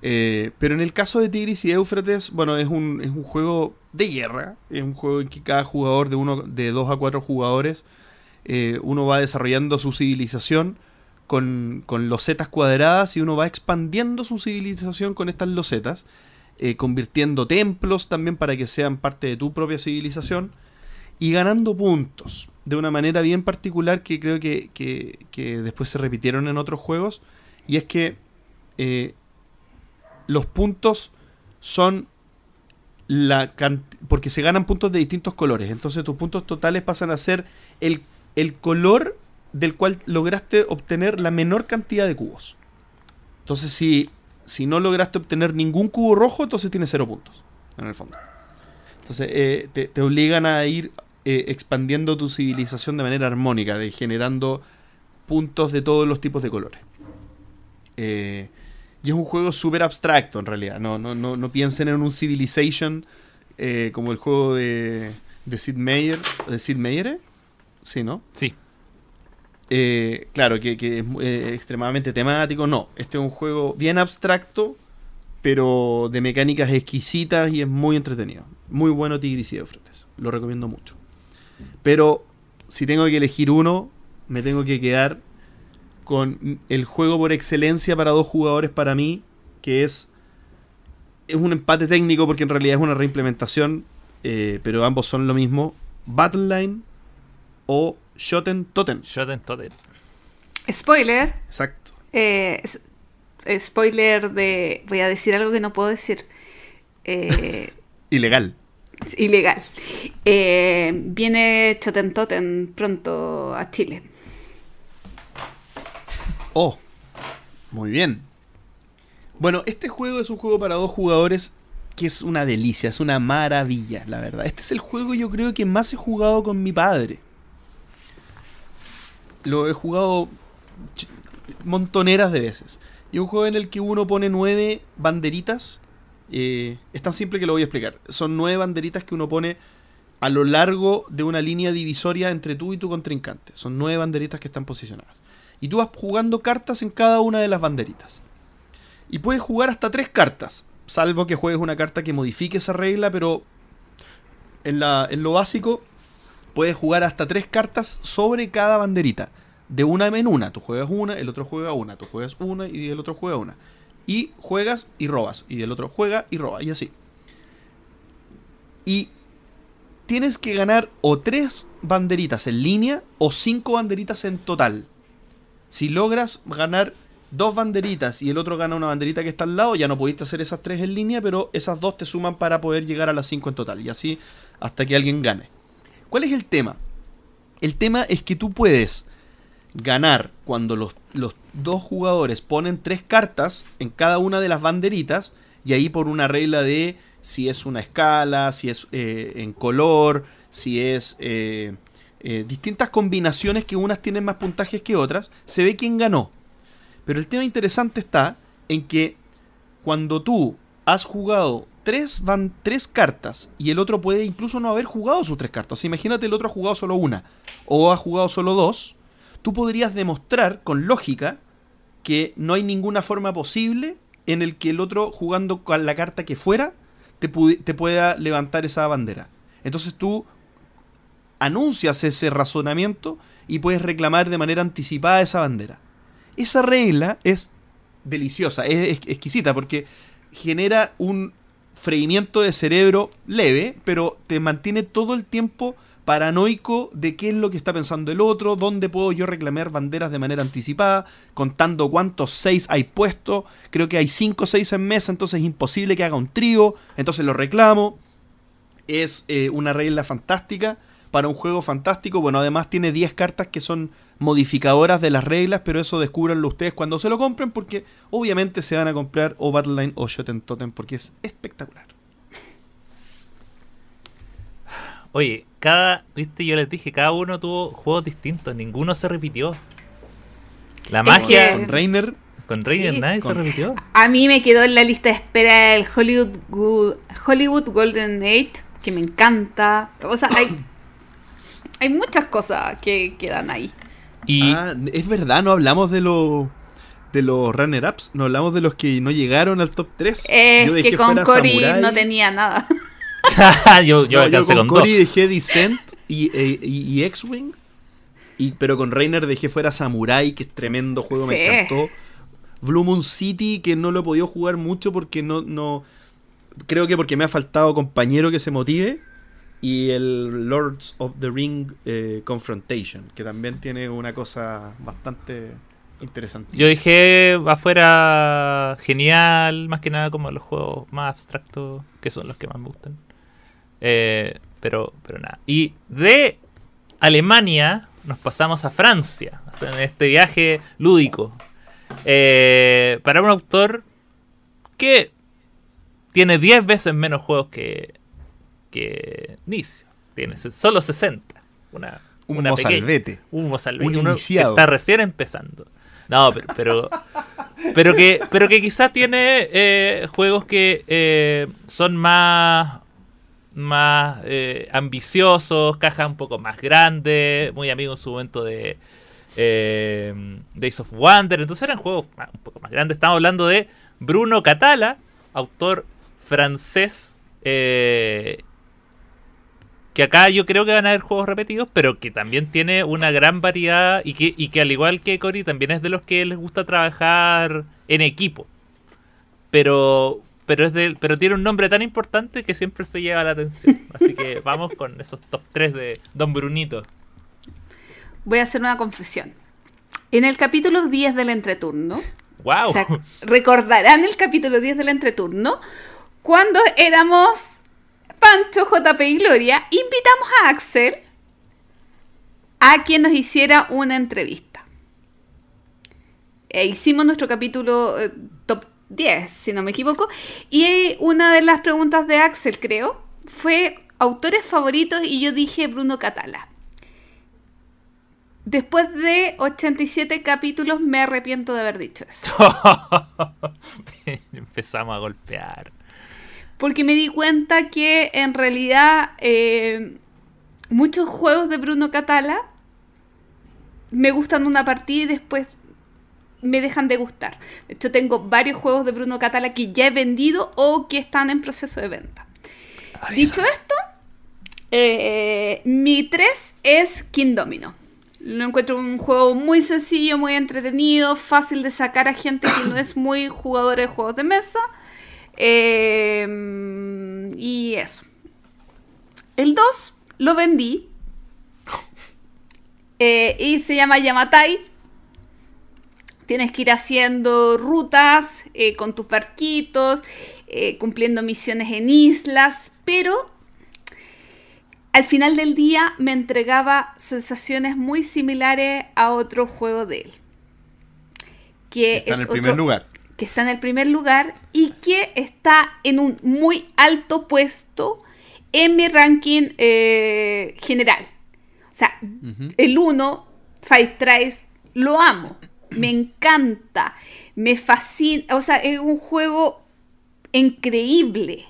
Eh, pero en el caso de Tigris y Éufrates, bueno, es un, es un juego de guerra. Es un juego en que cada jugador, de, uno, de dos a cuatro jugadores, eh, uno va desarrollando su civilización con, con, losetas cuadradas y uno va expandiendo su civilización con estas losetas, eh, convirtiendo templos también para que sean parte de tu propia civilización y ganando puntos de una manera bien particular que creo que, que, después se repitieron en otros juegos. Y es que los puntos son la porque se ganan puntos de distintos colores. Entonces tus puntos totales pasan a ser el, el color del cual lograste obtener la menor cantidad de cubos. Entonces si, si no lograste obtener ningún cubo rojo, entonces tienes cero puntos, en el fondo. Entonces eh, te, obligan a ir eh, expandiendo tu civilización de manera armónica, de generando puntos de todos los tipos de colores. Eh, y es un juego súper abstracto en realidad. No, no, no, no piensen en un Civilization eh, como el juego de, de Sid Meier. ¿De Sid Meier? Eh? Sí, ¿no? Sí. Eh, claro, que, es extremadamente temático. No, este es un juego bien abstracto, pero de mecánicas exquisitas y es muy entretenido. Muy bueno Tigris y Eufrates. Lo recomiendo mucho. Pero si tengo que elegir uno, me tengo que quedar con el juego por excelencia para dos jugadores para mí, que es, es un empate técnico porque en realidad es una reimplementación, eh, pero ambos son lo mismo, Battle Line o Shoten Totem. Shoten Totem. Spoiler. Exacto. Eh, spoiler de... Voy a decir algo que no puedo decir. Eh, ilegal. Ilegal. viene Shoten Totem pronto a Chile. Oh, muy bien. Bueno, este juego es un juego para dos jugadores que es una delicia, es una maravilla, la verdad. Este es el juego yo creo que más he jugado con mi padre. Lo he jugado montoneras de veces. Y un juego en el que uno pone nueve banderitas. Eh, es tan simple que lo voy a explicar. Son nueve banderitas que uno pone a lo largo de una línea divisoria entre tú y tu contrincante. Son nueve banderitas que están posicionadas y tú vas jugando cartas en cada una de las banderitas. Y puedes jugar hasta tres cartas, salvo que juegues una carta que modifique esa regla, pero en, la, en lo básico puedes jugar hasta tres cartas sobre cada banderita. De una en una, tú juegas una, el otro juega una, tú juegas una y el otro juega una. Y juegas y robas, y el otro juega y roba, y así. Y tienes que ganar o tres banderitas en línea o cinco banderitas en total. Si logras ganar dos banderitas y el otro gana una banderita que está al lado, ya no pudiste hacer esas tres en línea, pero esas dos te suman para poder llegar a las cinco en total. Y así hasta que alguien gane. ¿Cuál es el tema? El tema es que tú puedes ganar cuando los, dos jugadores ponen tres cartas en cada una de las banderitas y ahí por una regla de si es una escala, si es eh, en color, si es eh, eh, distintas combinaciones que unas tienen más puntajes que otras, se ve quién ganó. Pero el tema interesante está en que cuando tú has jugado tres, van, tres cartas y el otro puede incluso no haber jugado sus tres cartas. imagínate el otro ha jugado solo una o ha jugado solo dos. Tú podrías demostrar con lógica que no hay ninguna forma posible en el que el otro jugando con la carta que fuera te, te pueda levantar esa bandera. Entonces tú anuncias ese razonamiento y puedes reclamar de manera anticipada esa bandera. Esa regla es deliciosa, es exquisita porque genera un freimiento de cerebro leve, pero te mantiene todo el tiempo paranoico de qué es lo que está pensando el otro, dónde puedo yo reclamar banderas de manera anticipada, contando cuántos seis hay puestos, creo que hay cinco o seis en mesa, entonces es imposible que haga un trío, entonces lo reclamo. Es eh, una regla fantástica para un juego fantástico. Bueno, además tiene 10 cartas que son modificadoras de las reglas, pero eso descúbranlo ustedes cuando se lo compren, porque obviamente se van a comprar o Battleline o Shoten Totem, porque es espectacular. Oye, cada, viste, yo les dije, cada uno tuvo juegos distintos, ninguno se repitió. La magia. Con Reiner. Con Reiner nadie se repitió. A mí me quedó en la lista de espera el Hollywood, Hollywood Golden Age, que me encanta. O sea, hay hay muchas cosas que quedan ahí. Y Ah, es verdad, no hablamos de los de los runner-ups, no hablamos de los que no llegaron al top 3. Es Yo dejé que con fuera Cory Samurai. no tenía nada. yo, yo No, alcancé con con dos. Cory dejé Descent y, e- y- y X-Wing. Y, pero con Reiner dejé fuera Samurai, que es tremendo juego, me encantó. Blue Moon City, que no lo he podido jugar mucho porque no, no. Creo que porque me ha faltado compañero que se motive. Y el Lords of the Ring eh, Confrontation, que también tiene una cosa bastante interesante. Yo dije afuera genial, más que nada como los juegos más abstractos, que son los que más me gustan. Eh, pero, pero nada. Y de Alemania nos pasamos a Francia, en este viaje lúdico. Eh, para un autor que tiene 10 veces menos juegos que, que Nicio. Tiene solo 60. Una, Un una pequeña- mozalbete. un Mozalbete, Un uno que iniciado. está recién empezando. No, pero pero, pero que pero que quizás tiene eh, juegos que eh, son más más eh, ambiciosos, cajas un poco más grandes, muy amigo en su momento de Days of Wonder, entonces eran juegos más- un poco más grandes. Estamos hablando de Bruno Catala, autor francés, eh, que acá yo creo que van a haber juegos repetidos, pero que también tiene una gran variedad y que, y que al igual que Cory también es de los que les gusta trabajar en equipo. Pero pero es de, pero tiene un nombre tan importante que siempre se lleva la atención. Así que vamos con esos top 3 de Don Brunito. Voy a hacer una confesión. En el capítulo 10 del entreturno, ¡Wow! o sea, recordarán el capítulo 10 del entreturno, cuando éramos Pancho, JP y Gloria, invitamos a Axel a quien nos hiciera una entrevista. E hicimos nuestro capítulo eh, top 10, si no me equivoco, y una de las preguntas de Axel, creo, fue autores favoritos y yo dije Bruno Catala. Después de 87 capítulos me arrepiento de haber dicho eso. Empezamos a golpear. Porque me di cuenta que en realidad eh, muchos juegos de Bruno Catala me gustan una partida y después me dejan de gustar. De hecho, tengo varios juegos de Bruno Catala que ya he vendido o que están en proceso de venta. Dicho esto, eh, mi 3 es King Domino. Lo encuentro un juego muy sencillo, muy entretenido, fácil de sacar a gente que no es muy jugadora de juegos de mesa. Eh, y eso. El 2 lo vendí. Eh, y se llama Yamatai. Tienes que ir haciendo rutas eh, con tus barquitos, eh, cumpliendo misiones en islas, pero al final del día me entregaba sensaciones muy similares a otro juego de él. Que Está en el primer lugar. Que está en el primer lugar y que está en un muy alto puesto en mi ranking eh, general. O sea, el 1, Fight Tries, lo amo, me encanta, me fascina, o sea, es un juego increíble.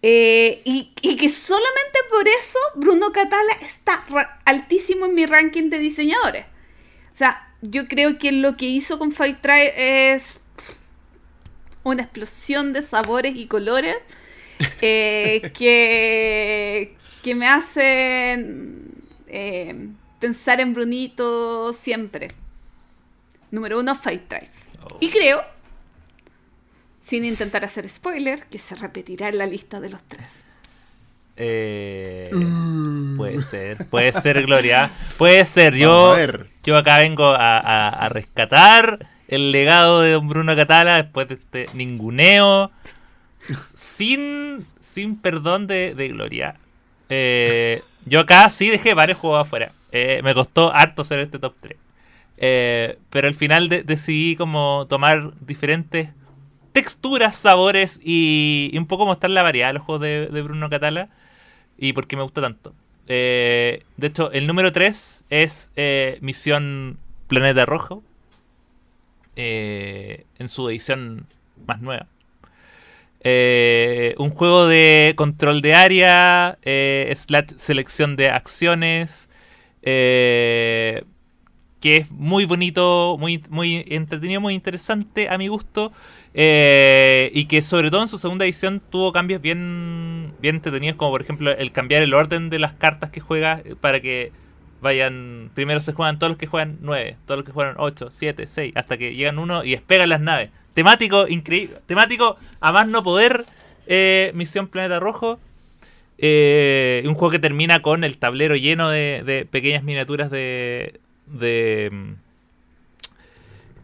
Eh, y, y que solamente por eso Bruno Catala está altísimo en mi ranking de diseñadores. O sea, yo creo que lo que hizo con Fight Try es una explosión de sabores y colores eh, que, que me hacen eh, pensar en Brunito siempre. Número uno, Fight. Oh. Y creo, sin intentar hacer spoiler, que se repetirá en la lista de los tres. Eh, Mm. puede ser, puede ser, Gloria. Puede ser. Yo, yo acá vengo a, a- a rescatar el legado de don Bruno Catala después de este ninguneo. Sin, sin perdón de, de Gloria. Eh, yo acá sí dejé varios juegos afuera. Eh, me costó harto hacer este top 3. Eh, pero al final de- decidí como tomar diferentes texturas, sabores y, y un poco mostrar la variedad de los juegos de, de Bruno Catala y por qué me gusta tanto. Eh, de hecho, el número 3 es eh, Misión Planeta Rojo eh, en su edición más nueva. Eh, un juego de control de área, slash selección de acciones, que es muy bonito, muy, muy entretenido, muy interesante a mi gusto. Eh, y que sobre todo en su segunda edición tuvo cambios bien, bien entretenidos, como por ejemplo el cambiar el orden de las cartas que juegas eh, para que vayan. Primero se juegan todos los que juegan 9, todos los que juegan 8, 7, 6, hasta que llegan uno y despegan las naves. Temático increíble. Temático a más no poder. eh, Misión Planeta Rojo. Eh, un juego que termina con el tablero lleno de, pequeñas miniaturas de. de. mm,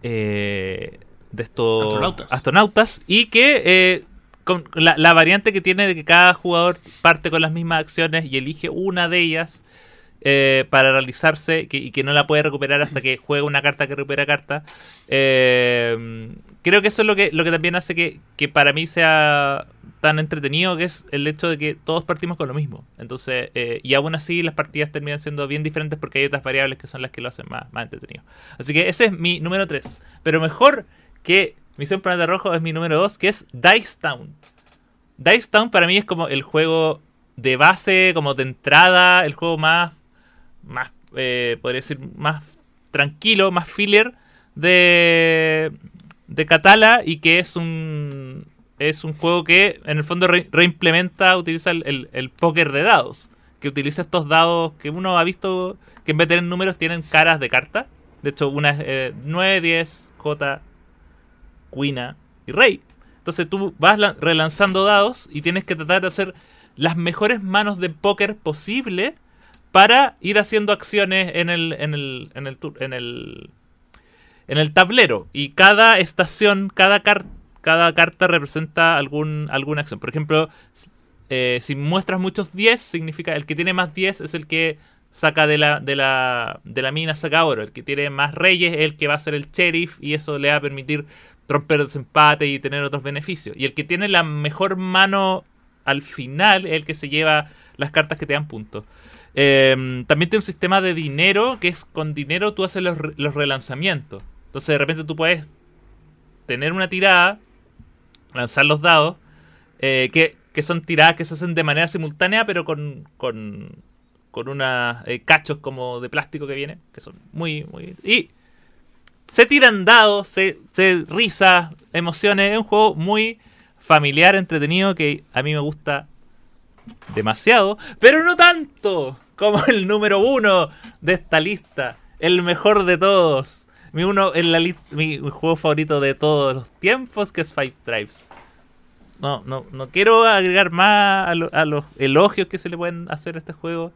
eh, de estos Astronautas. astronautas, y que eh, con la, la variante que tiene de que cada jugador parte con las mismas acciones y elige una de ellas eh, para realizarse que- y que no la puede recuperar hasta que juega una carta que recupera carta. Eh, creo que eso es lo que, lo que también hace que, que para mí sea tan entretenido, que es el hecho de que todos partimos con lo mismo. Entonces, eh, y aún así las partidas terminan siendo bien diferentes porque hay otras variables que son las que lo hacen más, más entretenido. Así que ese es mi número 3. Pero mejor que Misión Planeta Rojo es mi número 2, que es Dice Town. Dice Town para mí es como el juego de base, como de entrada, el juego más, más eh, podría decir, más tranquilo, más filler de, de Catala y que es un es un juego que en el fondo re- reimplementa, utiliza el, el, el póker de dados, que utiliza estos dados que uno ha visto que en vez de tener números tienen caras de carta. De hecho, una es eh, 9, 10, J, Quina y Rey. Entonces tú vas la- relanzando dados y tienes que tratar de hacer las mejores manos de póker posible para ir haciendo acciones en el en el en el en el en el tablero y cada estación, cada car- cada carta representa algún alguna acción. Por ejemplo, eh, si muestras muchos 10, significa el que tiene más 10 es el que saca de la, de la, de la mina, saca oro. El que tiene más reyes es el que va a ser el sheriff y eso le va a permitir romper desempate y tener otros beneficios. Y el que tiene la mejor mano al final es el que se lleva las cartas que te dan puntos. Eh, también tiene un sistema de dinero que es con dinero tú haces los, los relanzamientos. Entonces de repente tú puedes tener una tirada, lanzar los dados, eh, que, que son tiradas que se hacen de manera simultánea, pero con, con, con unos cachos como de plástico que viene, que son muy, muy... Y se tiran dados, se, se risas, emociones, es un juego muy familiar, entretenido, que a mí me gusta demasiado, pero no tanto como el número uno de esta lista, el mejor de todos. Mi uno en la mi juego favorito de todos los tiempos, que es Five Tribes. No, no, no quiero agregar más a, lo- a los elogios que se le pueden hacer a este juego.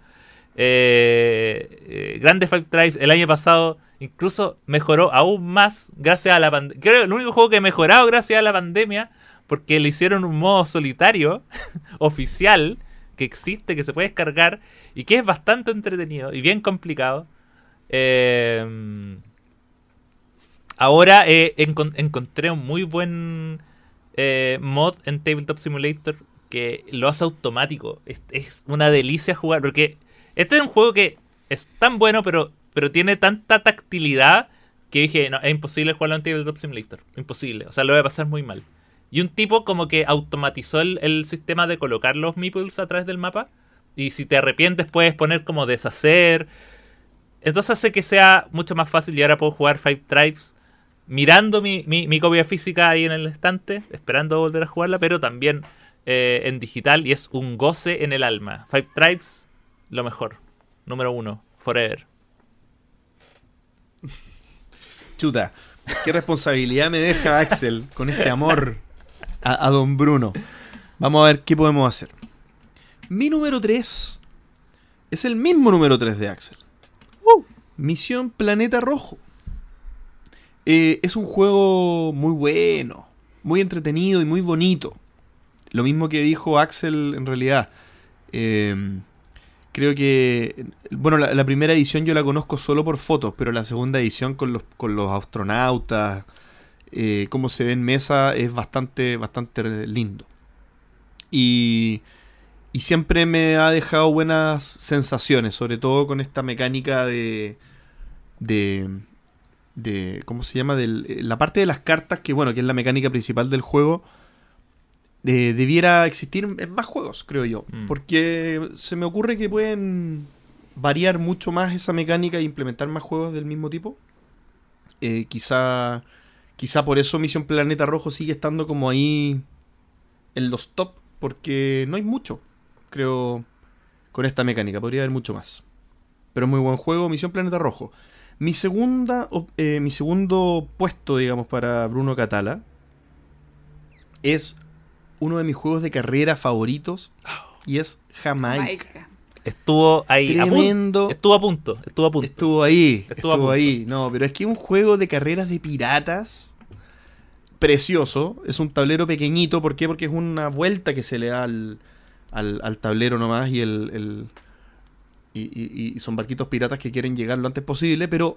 Eh, eh, Grande Five Tribes el año pasado incluso mejoró aún más gracias a la pandemia. Creo que el único juego que ha mejorado gracias a la pandemia porque le hicieron un modo solitario oficial que existe, que se puede descargar y que es bastante entretenido y bien complicado. Eh, ahora eh, encon- encontré un muy buen eh, mod en Tabletop Simulator que lo hace automático. Es una delicia jugar porque este es un juego que es tan bueno, pero, pero tiene tanta tactilidad que dije, no, es imposible jugarlo en Tabletop Simulator. Imposible. O sea, lo voy a pasar muy mal. Y un tipo como que automatizó el, el sistema de colocar los meeples a través del mapa. Y si te arrepientes puedes poner como deshacer. Entonces hace que sea mucho más fácil y ahora puedo jugar Five Tribes mirando mi, mi, mi copia física ahí en el estante, esperando volver a jugarla, pero también eh, en digital y es un goce en el alma. Five Tribes, lo mejor. Número uno, forever. Chuta, qué responsabilidad me deja Axel con este amor a, a don Bruno. Vamos a ver qué podemos hacer. Mi número 3 es el mismo número 3 de Axel. Misión Planeta Rojo. Eh, es un juego muy bueno, muy entretenido y muy bonito. Lo mismo que dijo Axel en realidad. Eh, creo que, bueno, la, primera edición yo la conozco solo por fotos, pero la segunda edición con los, con los astronautas, eh, cómo se ve en mesa, es bastante, bastante lindo. Y, y siempre me ha dejado buenas sensaciones, sobre todo con esta mecánica de, de, de ¿cómo se llama? Del, eh, la parte de las cartas, que bueno, que es la mecánica principal del juego, eh, debiera existir en más juegos, creo yo. Mm. Porque se me ocurre que pueden variar mucho más esa mecánica e implementar más juegos del mismo tipo. Eh, quizá, quizá por eso Misión Planeta Rojo sigue estando como ahí en los top, porque no hay mucho, creo, con esta mecánica. Podría haber mucho más. Pero es muy buen juego, Misión Planeta Rojo. Mi segunda, eh, mi segundo puesto, digamos, para Bruno Catala es uno de mis juegos de carrera favoritos y es Jamaica. Jamaica. Estuvo ahí a punto. Tremendo. Estuvo a punto. Estuvo a punto. Estuvo ahí, Estuvo ahí. No, pero es que un juego de carreras de piratas precioso. Es un tablero pequeñito. ¿Por qué? Porque es una vuelta que se le da al, al- al tablero nomás y el... el- y, y- y son barquitos piratas que quieren llegar lo antes posible, pero...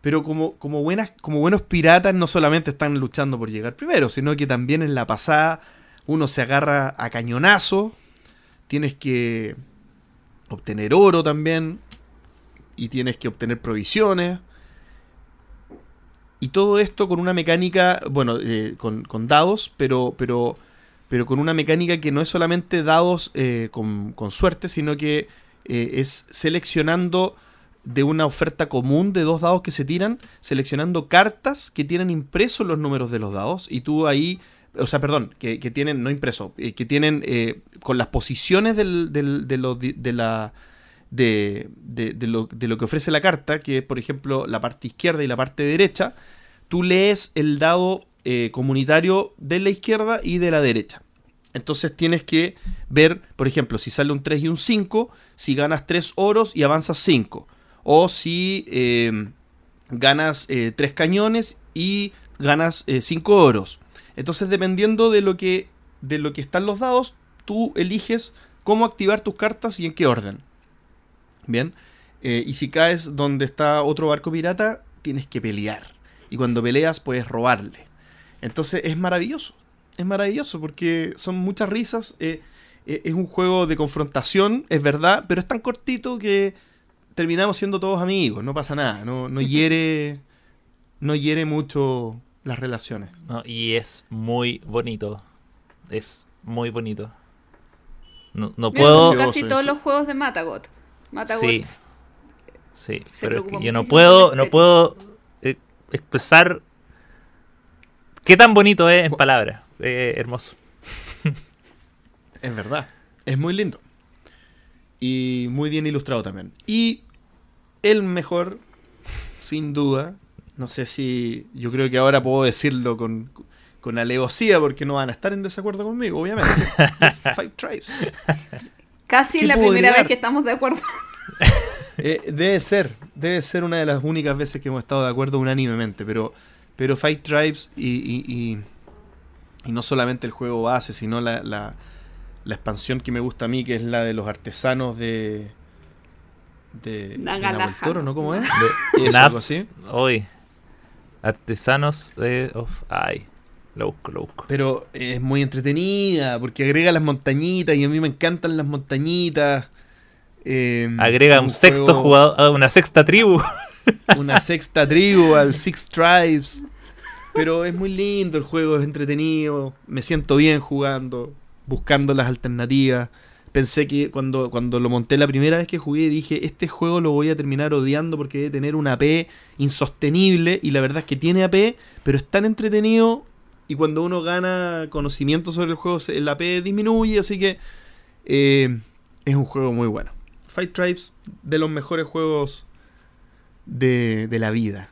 Pero como, como, buenas, como buenos piratas no solamente están luchando por llegar primero, sino que también en la pasada uno se agarra a cañonazo, tienes que obtener oro también, y tienes que obtener provisiones. Y todo esto con una mecánica, bueno, eh, con, con dados, pero, pero, pero con una mecánica que no es solamente dados eh, con, con suerte, sino que eh, es seleccionando de una oferta común de dos dados que se tiran, seleccionando cartas que tienen impresos los números de los dados, y tú ahí, o sea, perdón, que, tienen, no impreso, eh, que tienen eh, con las posiciones del, de, lo- de la de, lo, de lo que ofrece la carta, que es por ejemplo la parte izquierda y la parte derecha, tú lees el dado eh, comunitario de la izquierda y de la derecha. Entonces tienes que ver, por ejemplo, si sale un 3 y un 5, si ganas 3 oros y avanzas 5. O si ganas 3 cañones y ganas 5 oros. Entonces, dependiendo de lo, que, de lo que están los dados, tú eliges cómo activar tus cartas y en qué orden. Bien. Eh, y si caes donde está otro barco pirata, tienes que pelear. Y cuando peleas, puedes robarle. Entonces es maravilloso. Es maravilloso porque son muchas risas. eh, eh, es un juego de confrontación, es verdad, pero es tan cortito que terminamos siendo todos amigos. No pasa nada. No, no hiere. No hiere mucho las relaciones. No, y es muy bonito. Es muy bonito. No, no Mira, puedo. casi todos los juegos de Matagot. Matagot Sí. Sí, pero es que yo no puedo, no puedo eh, expresar qué tan bonito es en palabras. Eh, hermoso. Es verdad. Es muy lindo. Y muy bien ilustrado también. Y el mejor, sin duda. No sé si. Yo creo que ahora puedo decirlo con, con alevosía porque no van a estar en desacuerdo conmigo, obviamente. es Five Tribes. Casi ¿Qué es la primera vez que estamos de acuerdo. Eh, debe ser. Debe ser una de las únicas veces que hemos estado de acuerdo unánimemente. Pero, pero Five Tribes y, y, y- y no solamente el juego base, sino la, la, la expansión que me gusta a mí, que es la de los artesanos de. De, de. Nahuel Toro, ¿no? ¿Cómo es? De Eso, algo así. Hoy. Artesanos de of Ay. Lo busco, lo busco. Pero es muy entretenida porque agrega las montañitas y a mí me encantan las montañitas. Eh, Agrega un sexto juego- jugador, ah, una sexta tribu. una sexta tribu al Six Tribes. Pero es muy lindo el juego, es entretenido. Me siento bien jugando, buscando las alternativas. Pensé que cuando, cuando lo monté la primera vez que jugué, dije: Este juego lo voy a terminar odiando porque debe tener una AP insostenible. Y la verdad es que tiene AP, pero es tan entretenido. Y cuando uno gana conocimiento sobre el juego, la AP disminuye. Así que eh, es un juego muy bueno. Fight Tribes, de los mejores juegos de, de la vida.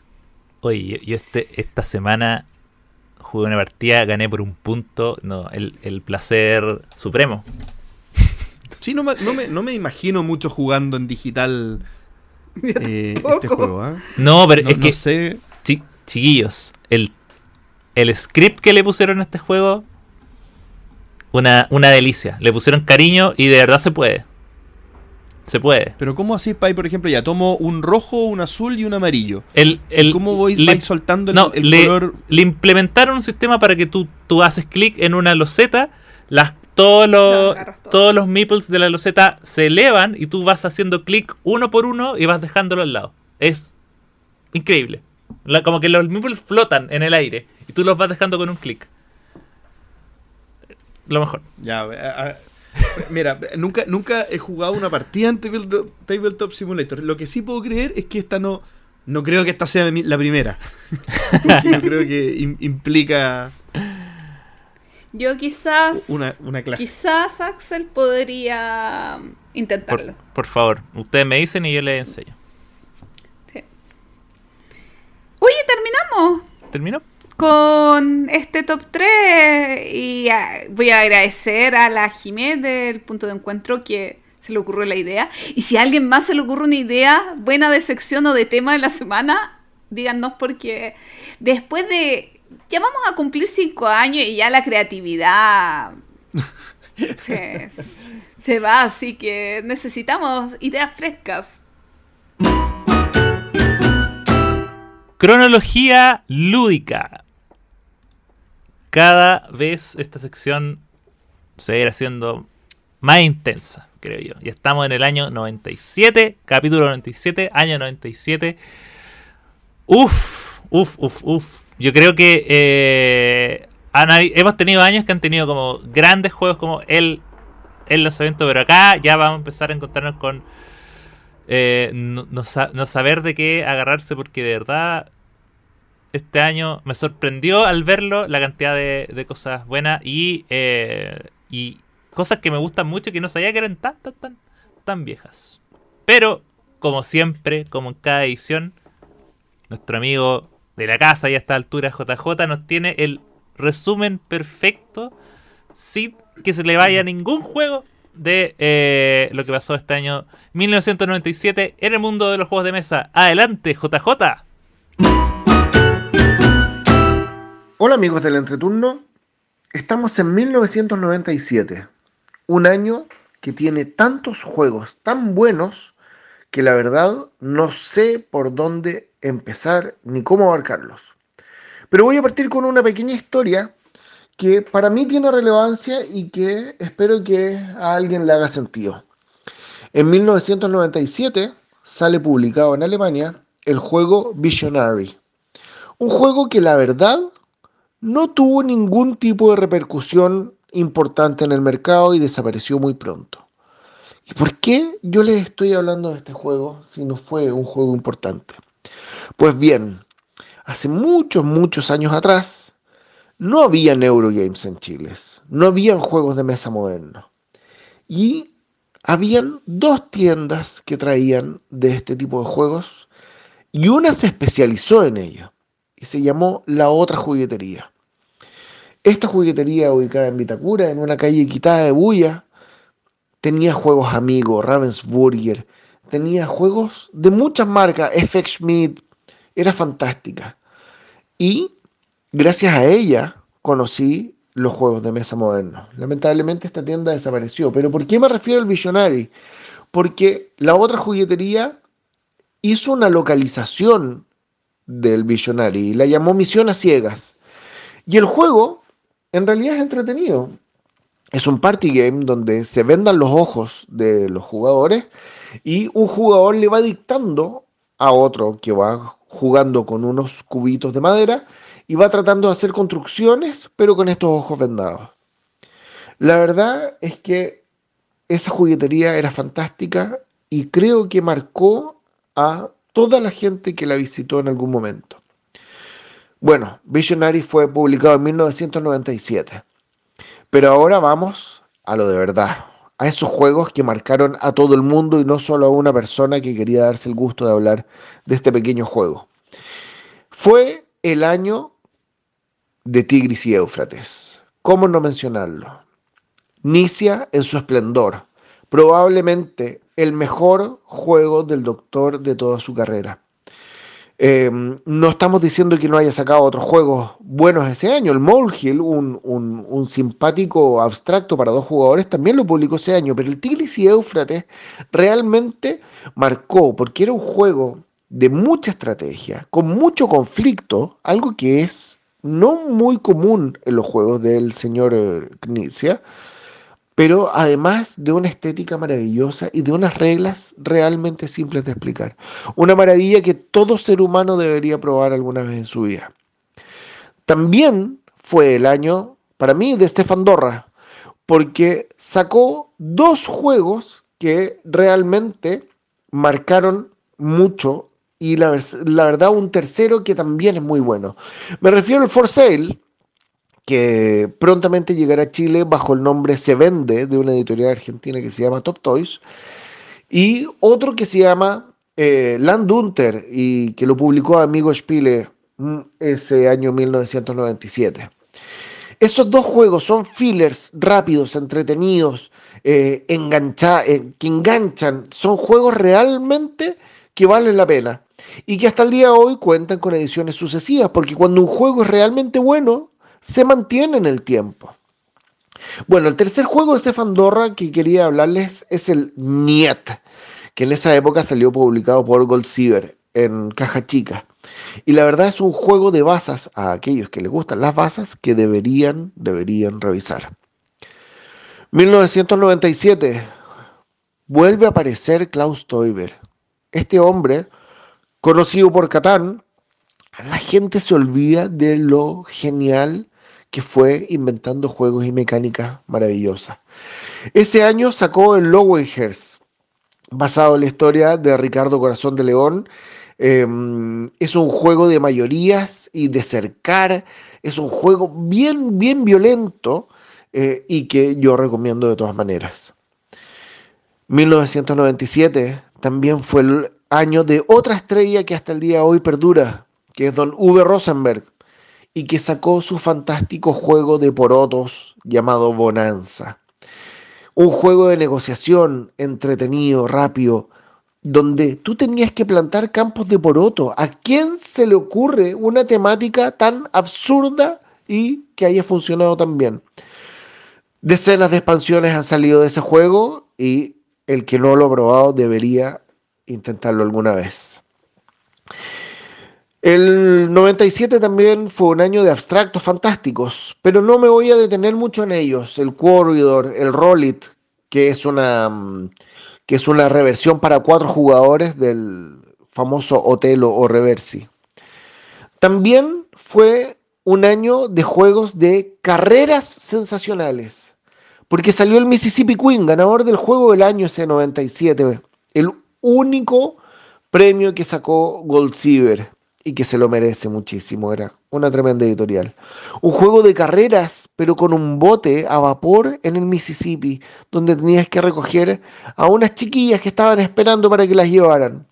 Oye, yo este, esta semana jugué una partida, gané por un punto. No, el, el placer supremo. Sí, no me, no me, no me imagino mucho jugando en digital eh, este juego. ¿ah? No, pero No, es no que, sé. chi- chiquillos, el, el script que le pusieron a este juego, una, una delicia. Le pusieron cariño y de verdad se puede. Se puede. Pero ¿cómo así, Pai, por ejemplo? Ya tomo un rojo, un azul y un amarillo. El, el, ¿Cómo voy le- soltando el, no, el le, color? le implementaron un sistema para que tú, tú haces clic en una loseta, las, todos, los, todo. todos los meeples de la loseta se elevan y tú vas haciendo clic uno por uno y vas dejándolo al lado. Es increíble. La- como que los meeples flotan en el aire y tú los vas dejando con un clic. lo mejor. Ya, a- a- mira, nunca, nunca he jugado una partida en Tabletop, Tabletop Simulator. Lo que sí puedo creer es que esta no. No creo que esta sea mi- la primera. Porque yo creo que im- implica Yo quizás. una, una clase. Quizás Axel podría Por, intentarlo. por favor, ustedes me dicen y yo les enseño. Sí. Oye, terminamos ¿Terminó? con este top 3 y ah, voy a agradecer a la Jimé del punto de encuentro que se le ocurrió la idea. Y si a alguien más se le ocurre una idea buena de sección o de tema de la semana, díganos porque después de... Ya vamos a cumplir cinco años y ya la creatividad se, se va, así que necesitamos ideas frescas. Cronología lúdica. Cada vez esta sección se va a ir haciendo más intensa, creo yo. Y estamos en el año 97, capítulo 97, año 97. Uf, uf, uf, uf. Yo creo que eh, hemos tenido años que han tenido como grandes juegos como el, el lanzamiento, pero acá ya vamos a empezar a encontrarnos con eh, no, no sa- no saber de qué agarrarse porque de verdad este año me sorprendió al verlo la cantidad de, cosas buenas y, eh, y cosas que me gustan mucho que no sabía que eran tan, tan, tan, tan viejas. Pero, como siempre, como en cada edición, nuestro amigo de la casa y a esta altura, JJ, nos tiene el resumen perfecto sin que se le vaya ningún juego de eh, lo que pasó este año 1997 en el mundo de los juegos de mesa. Adelante, JJ. Hola amigos del entreturno, estamos en 1997, un año que tiene tantos juegos tan buenos que la verdad no sé por dónde empezar ni cómo abarcarlos. Pero voy a partir con una pequeña historia que para mí tiene relevancia y que espero que a alguien le haga sentido. En 1997 sale publicado en Alemania el juego Visionary. Un juego que la verdad no tuvo ningún tipo de repercusión importante en el mercado y desapareció muy pronto. ¿Y por qué yo les estoy hablando de este juego si no fue un juego importante? Pues bien, hace muchos, muchos años atrás, no había Eurogames en Chile, no habían juegos de mesa modernos. Y habían dos tiendas que traían de este tipo de juegos y una se especializó en ella y se llamó La Otra Juguetería. Esta juguetería ubicada en Vitacura, en una calle quitada de bulla, tenía juegos amigos, Ravensburger, tenía juegos de muchas marcas, FX Schmidt, era fantástica. Y gracias a ella conocí los juegos de mesa modernos. Lamentablemente esta tienda desapareció. Pero ¿por qué me refiero al Visionary? Porque la otra juguetería hizo una localización del Visionary y la llamó Misión a Ciegas. Y el juego en realidad es entretenido. Es un party game donde se vendan los ojos de los jugadores y un jugador le va dictando a otro que va jugando con unos cubitos de madera y va tratando de hacer construcciones, pero con estos ojos vendados. La verdad es que esa juguetería era fantástica y creo que marcó a toda la gente que la visitó en algún momento. Bueno, Visionary fue publicado en 1997. Pero ahora vamos a lo de verdad, a esos juegos que marcaron a todo el mundo y no solo a una persona que quería darse el gusto de hablar de este pequeño juego. Fue el año de Tigris y Éufrates. ¿Cómo no mencionarlo? Nicia en su esplendor, probablemente el mejor juego del doctor de toda su carrera. Eh, no estamos diciendo que no haya sacado otros juegos buenos ese año. El Molehill, un, un, simpático abstracto para dos jugadores, también lo publicó ese año. Pero el Tigris y Éufrates realmente marcó, porque era un juego de mucha estrategia, con mucho conflicto, algo que es no muy común en los juegos del señor Knizia, pero además de una estética maravillosa y de unas reglas realmente simples de explicar. Una maravilla que todo ser humano debería probar alguna vez en su vida. También fue el año, para mí, de Stefan Dorra, porque sacó dos juegos que realmente marcaron mucho y la, la, verdad un tercero que también es muy bueno. Me refiero al For Sale, que prontamente llegará a Chile bajo el nombre Se Vende de una editorial argentina que se llama Top Toys, y otro que se llama eh, Land Hunter y que lo publicó Amigo Spiele mm, ese año 1997. Esos dos juegos son fillers rápidos, entretenidos, eh, eh, que enganchan, son juegos realmente que valen la pena y que hasta el día de hoy cuentan con ediciones sucesivas, porque cuando un juego es realmente bueno, se mantiene en el tiempo. Bueno, el tercer juego de Stefan Dorra que quería hablarles es el Niet, que en esa época salió publicado por Gold en caja chica. Y la verdad es un juego de basas a aquellos que les gustan las basas que deberían, deberían revisar. 1997 vuelve a aparecer Klaus Teuber. Este hombre, conocido por Catán, la gente se olvida de lo genial que fue inventando juegos y mecánicas maravillosas. Ese año sacó el Lowenhers, basado en la historia de Ricardo Corazón de León. Em, es un juego de mayorías y de cercar. Es un juego bien, bien violento eh, y que yo recomiendo de todas maneras. 1997 también fue el año de otra estrella que hasta el día de hoy perdura, que es Don V. Rosenberg, y que sacó su fantástico juego de porotos llamado Bonanza. Un juego de negociación entretenido, rápido, donde tú tenías que plantar campos de poroto. ¿A quién se le ocurre una temática tan absurda y que haya funcionado tan bien? Decenas de expansiones han salido de ese juego y el que no lo ha probado debería intentarlo alguna vez. El 97 también fue un año de abstractos fantásticos, pero no me voy a detener mucho en ellos. El Corridor, el Rollit, que es una mm, que es una reversión para cuatro jugadores del famoso Otelo o Reversi. También fue un año de juegos de carreras sensacionales. Porque salió el Mississippi Queen, ganador del juego del año ese 97. El único premio que sacó Gold Silver y que se lo merece muchísimo. Era una tremenda editorial. Un juego de carreras, pero con un bote a vapor en el Mississippi, donde tenías que recoger a unas chiquillas que estaban esperando para que las llevaran.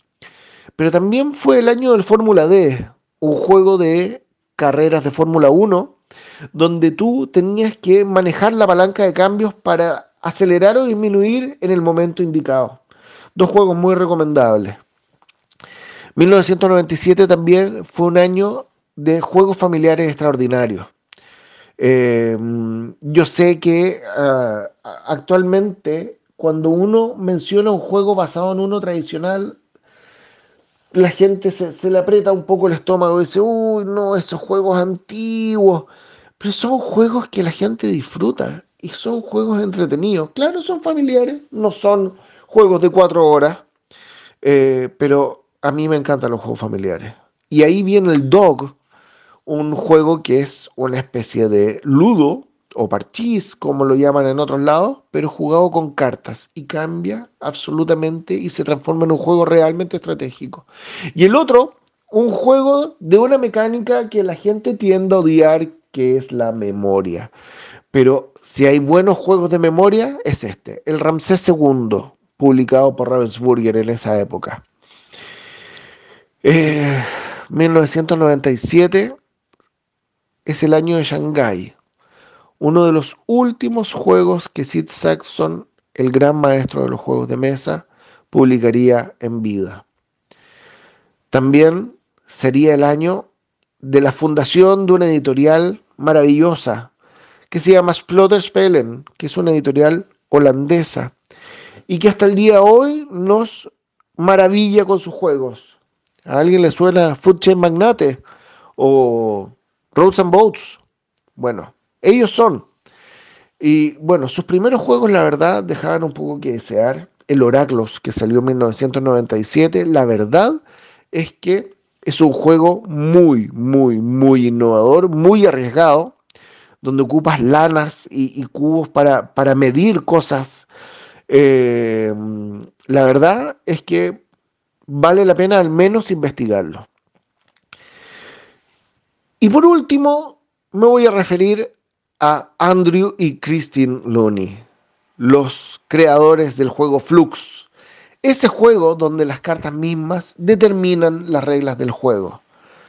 Pero también fue el año del Fórmula D, un juego de carreras de Fórmula 1 donde tú tenías que manejar la palanca de cambios para acelerar o disminuir en el momento indicado. Dos juegos muy recomendables. 1997 también fue un año de juegos familiares extraordinarios. Eh, yo sé que ah, actualmente cuando uno menciona un juego basado en uno tradicional, la gente se, le aprieta un poco el estómago y dice, uy, no, esos juegos antiguos. Pero son juegos que la gente disfruta y son juegos entretenidos. Claro, son familiares, no son juegos de cuatro horas, eh, pero a mí me encantan los juegos familiares. Y ahí viene el Dog, un juego que es una especie de ludo o parchís, como lo llaman en otros lados, pero jugado con cartas y cambia absolutamente y se transforma en un juego realmente estratégico. Y el otro, un juego de una mecánica que la gente tiende a odiar, que es la memoria. Pero si hay buenos juegos de memoria, es este, el Ramsés II, publicado por Ravensburger en esa época. 1997 eh, es el año de Shanghai, uno de los últimos juegos que Sid Saxon, el gran maestro de los juegos de mesa, publicaría en vida. También sería el año de la fundación de una editorial maravillosa que se llama Spellen, que es una editorial holandesa y que hasta el día de hoy nos maravilla con sus juegos. ¿A alguien le suena Food Chain Magnate o Roads and Boats? Bueno, ellos son. Y bueno, sus primeros juegos, la verdad, dejaban un poco que desear. El Oraclos, que salió en 1997, la verdad es que es un juego muy, muy, muy innovador, muy arriesgado, donde ocupas lanas y, cubos para, para, medir cosas. Eh, la verdad es que vale la pena al menos investigarlo. Y por último, me voy a referir a Andrew y Christine Looney, los creadores del juego Flux. Ese juego donde las cartas mismas determinan las reglas del juego.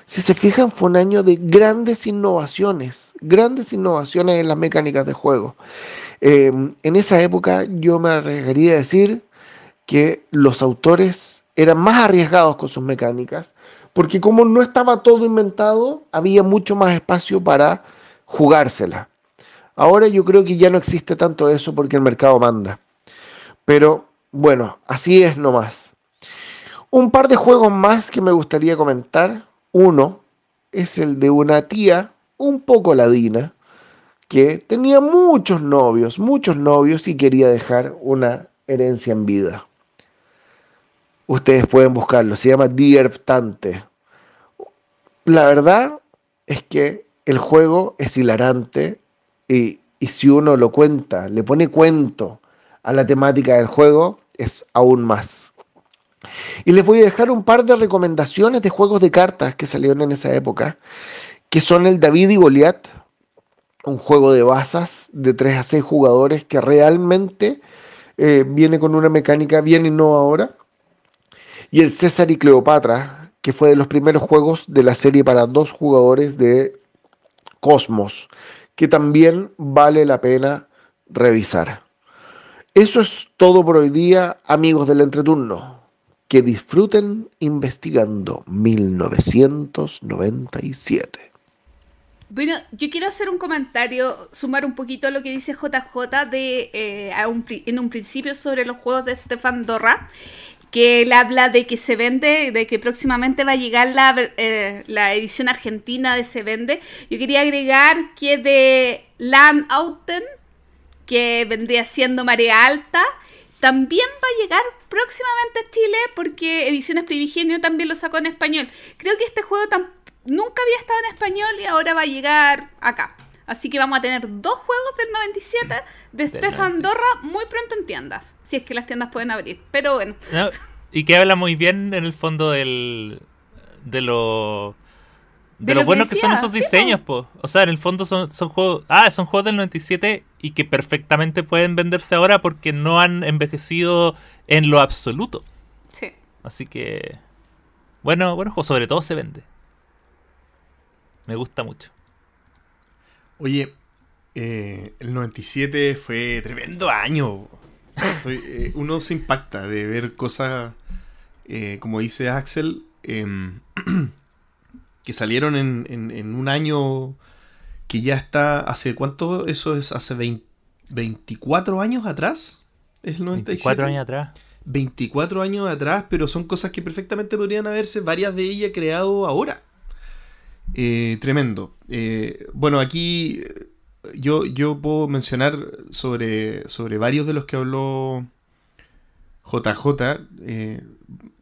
Si se fijan, fue un año de grandes innovaciones, grandes innovaciones en las mecánicas de juego. Em, en esa época yo me arriesgaría a decir que los autores eran más arriesgados con sus mecánicas, porque como no estaba todo inventado, había mucho más espacio para jugársela. Ahora yo creo que ya no existe tanto eso porque el mercado manda. Pero bueno, así es nomás. Un par de juegos más que me gustaría comentar. Uno es el de una tía un poco ladina que tenía muchos novios, muchos novios y quería dejar una herencia en vida. Ustedes pueden buscarlo, se llama Tante. La verdad es que el juego es hilarante y, y si uno lo cuenta, le pone cuento a la temática del juego, es aún más. Y les voy a dejar un par de recomendaciones de juegos de cartas que salieron en esa época, que son el David y Goliat, un juego de basas de 3 a 6 jugadores que realmente eh, viene con una mecánica bien innovadora, y el César y Cleopatra, que fue de los primeros juegos de la serie para dos jugadores de Cosmos, que también vale la pena revisar. Eso es todo por hoy día, amigos del entreturno que disfruten investigando 1997. Bueno, yo quiero hacer un comentario, sumar un poquito a lo que dice JJ de, eh, en un principio sobre los juegos de Stefan Dorra, que él habla de que se vende, de que próximamente va a llegar la, eh, la edición argentina de Se Vende. Yo quería agregar que de Land Auten, que vendría siendo Marea Alta, también va a llegar próximamente a Chile porque Ediciones Privigenio también lo sacó en español. Creo que este juego nunca había estado en español y ahora va a llegar acá. Así que vamos a tener dos juegos del 97 de Stefan Dorra muy pronto en tiendas. Si es que las tiendas pueden abrir. Pero bueno. y que habla muy bien en el fondo del, de lo de, lo, bueno que, son esos diseños, po. O sea, en el fondo son, son juegos. Ah, son juegos del 97 y que perfectamente pueden venderse ahora porque no han envejecido en lo absoluto. Sí. Así que. Bueno, bueno, sobre todo se vende. Me gusta mucho. Oye, eh, el 97 fue tremendo año. Eh, uno se impacta de ver cosas, eh, como dice Axel, em, que salieron en, un año que ya está, ¿hace cuánto? Eso es hace 24 años atrás. ¿Es el 97? 24 años atrás. 24 años atrás, pero son cosas que perfectamente podrían haberse, varias de ellas, creado ahora. Eh, tremendo. Eh, bueno, aquí yo, yo puedo mencionar sobre, sobre varios de los que habló JJ. Eh,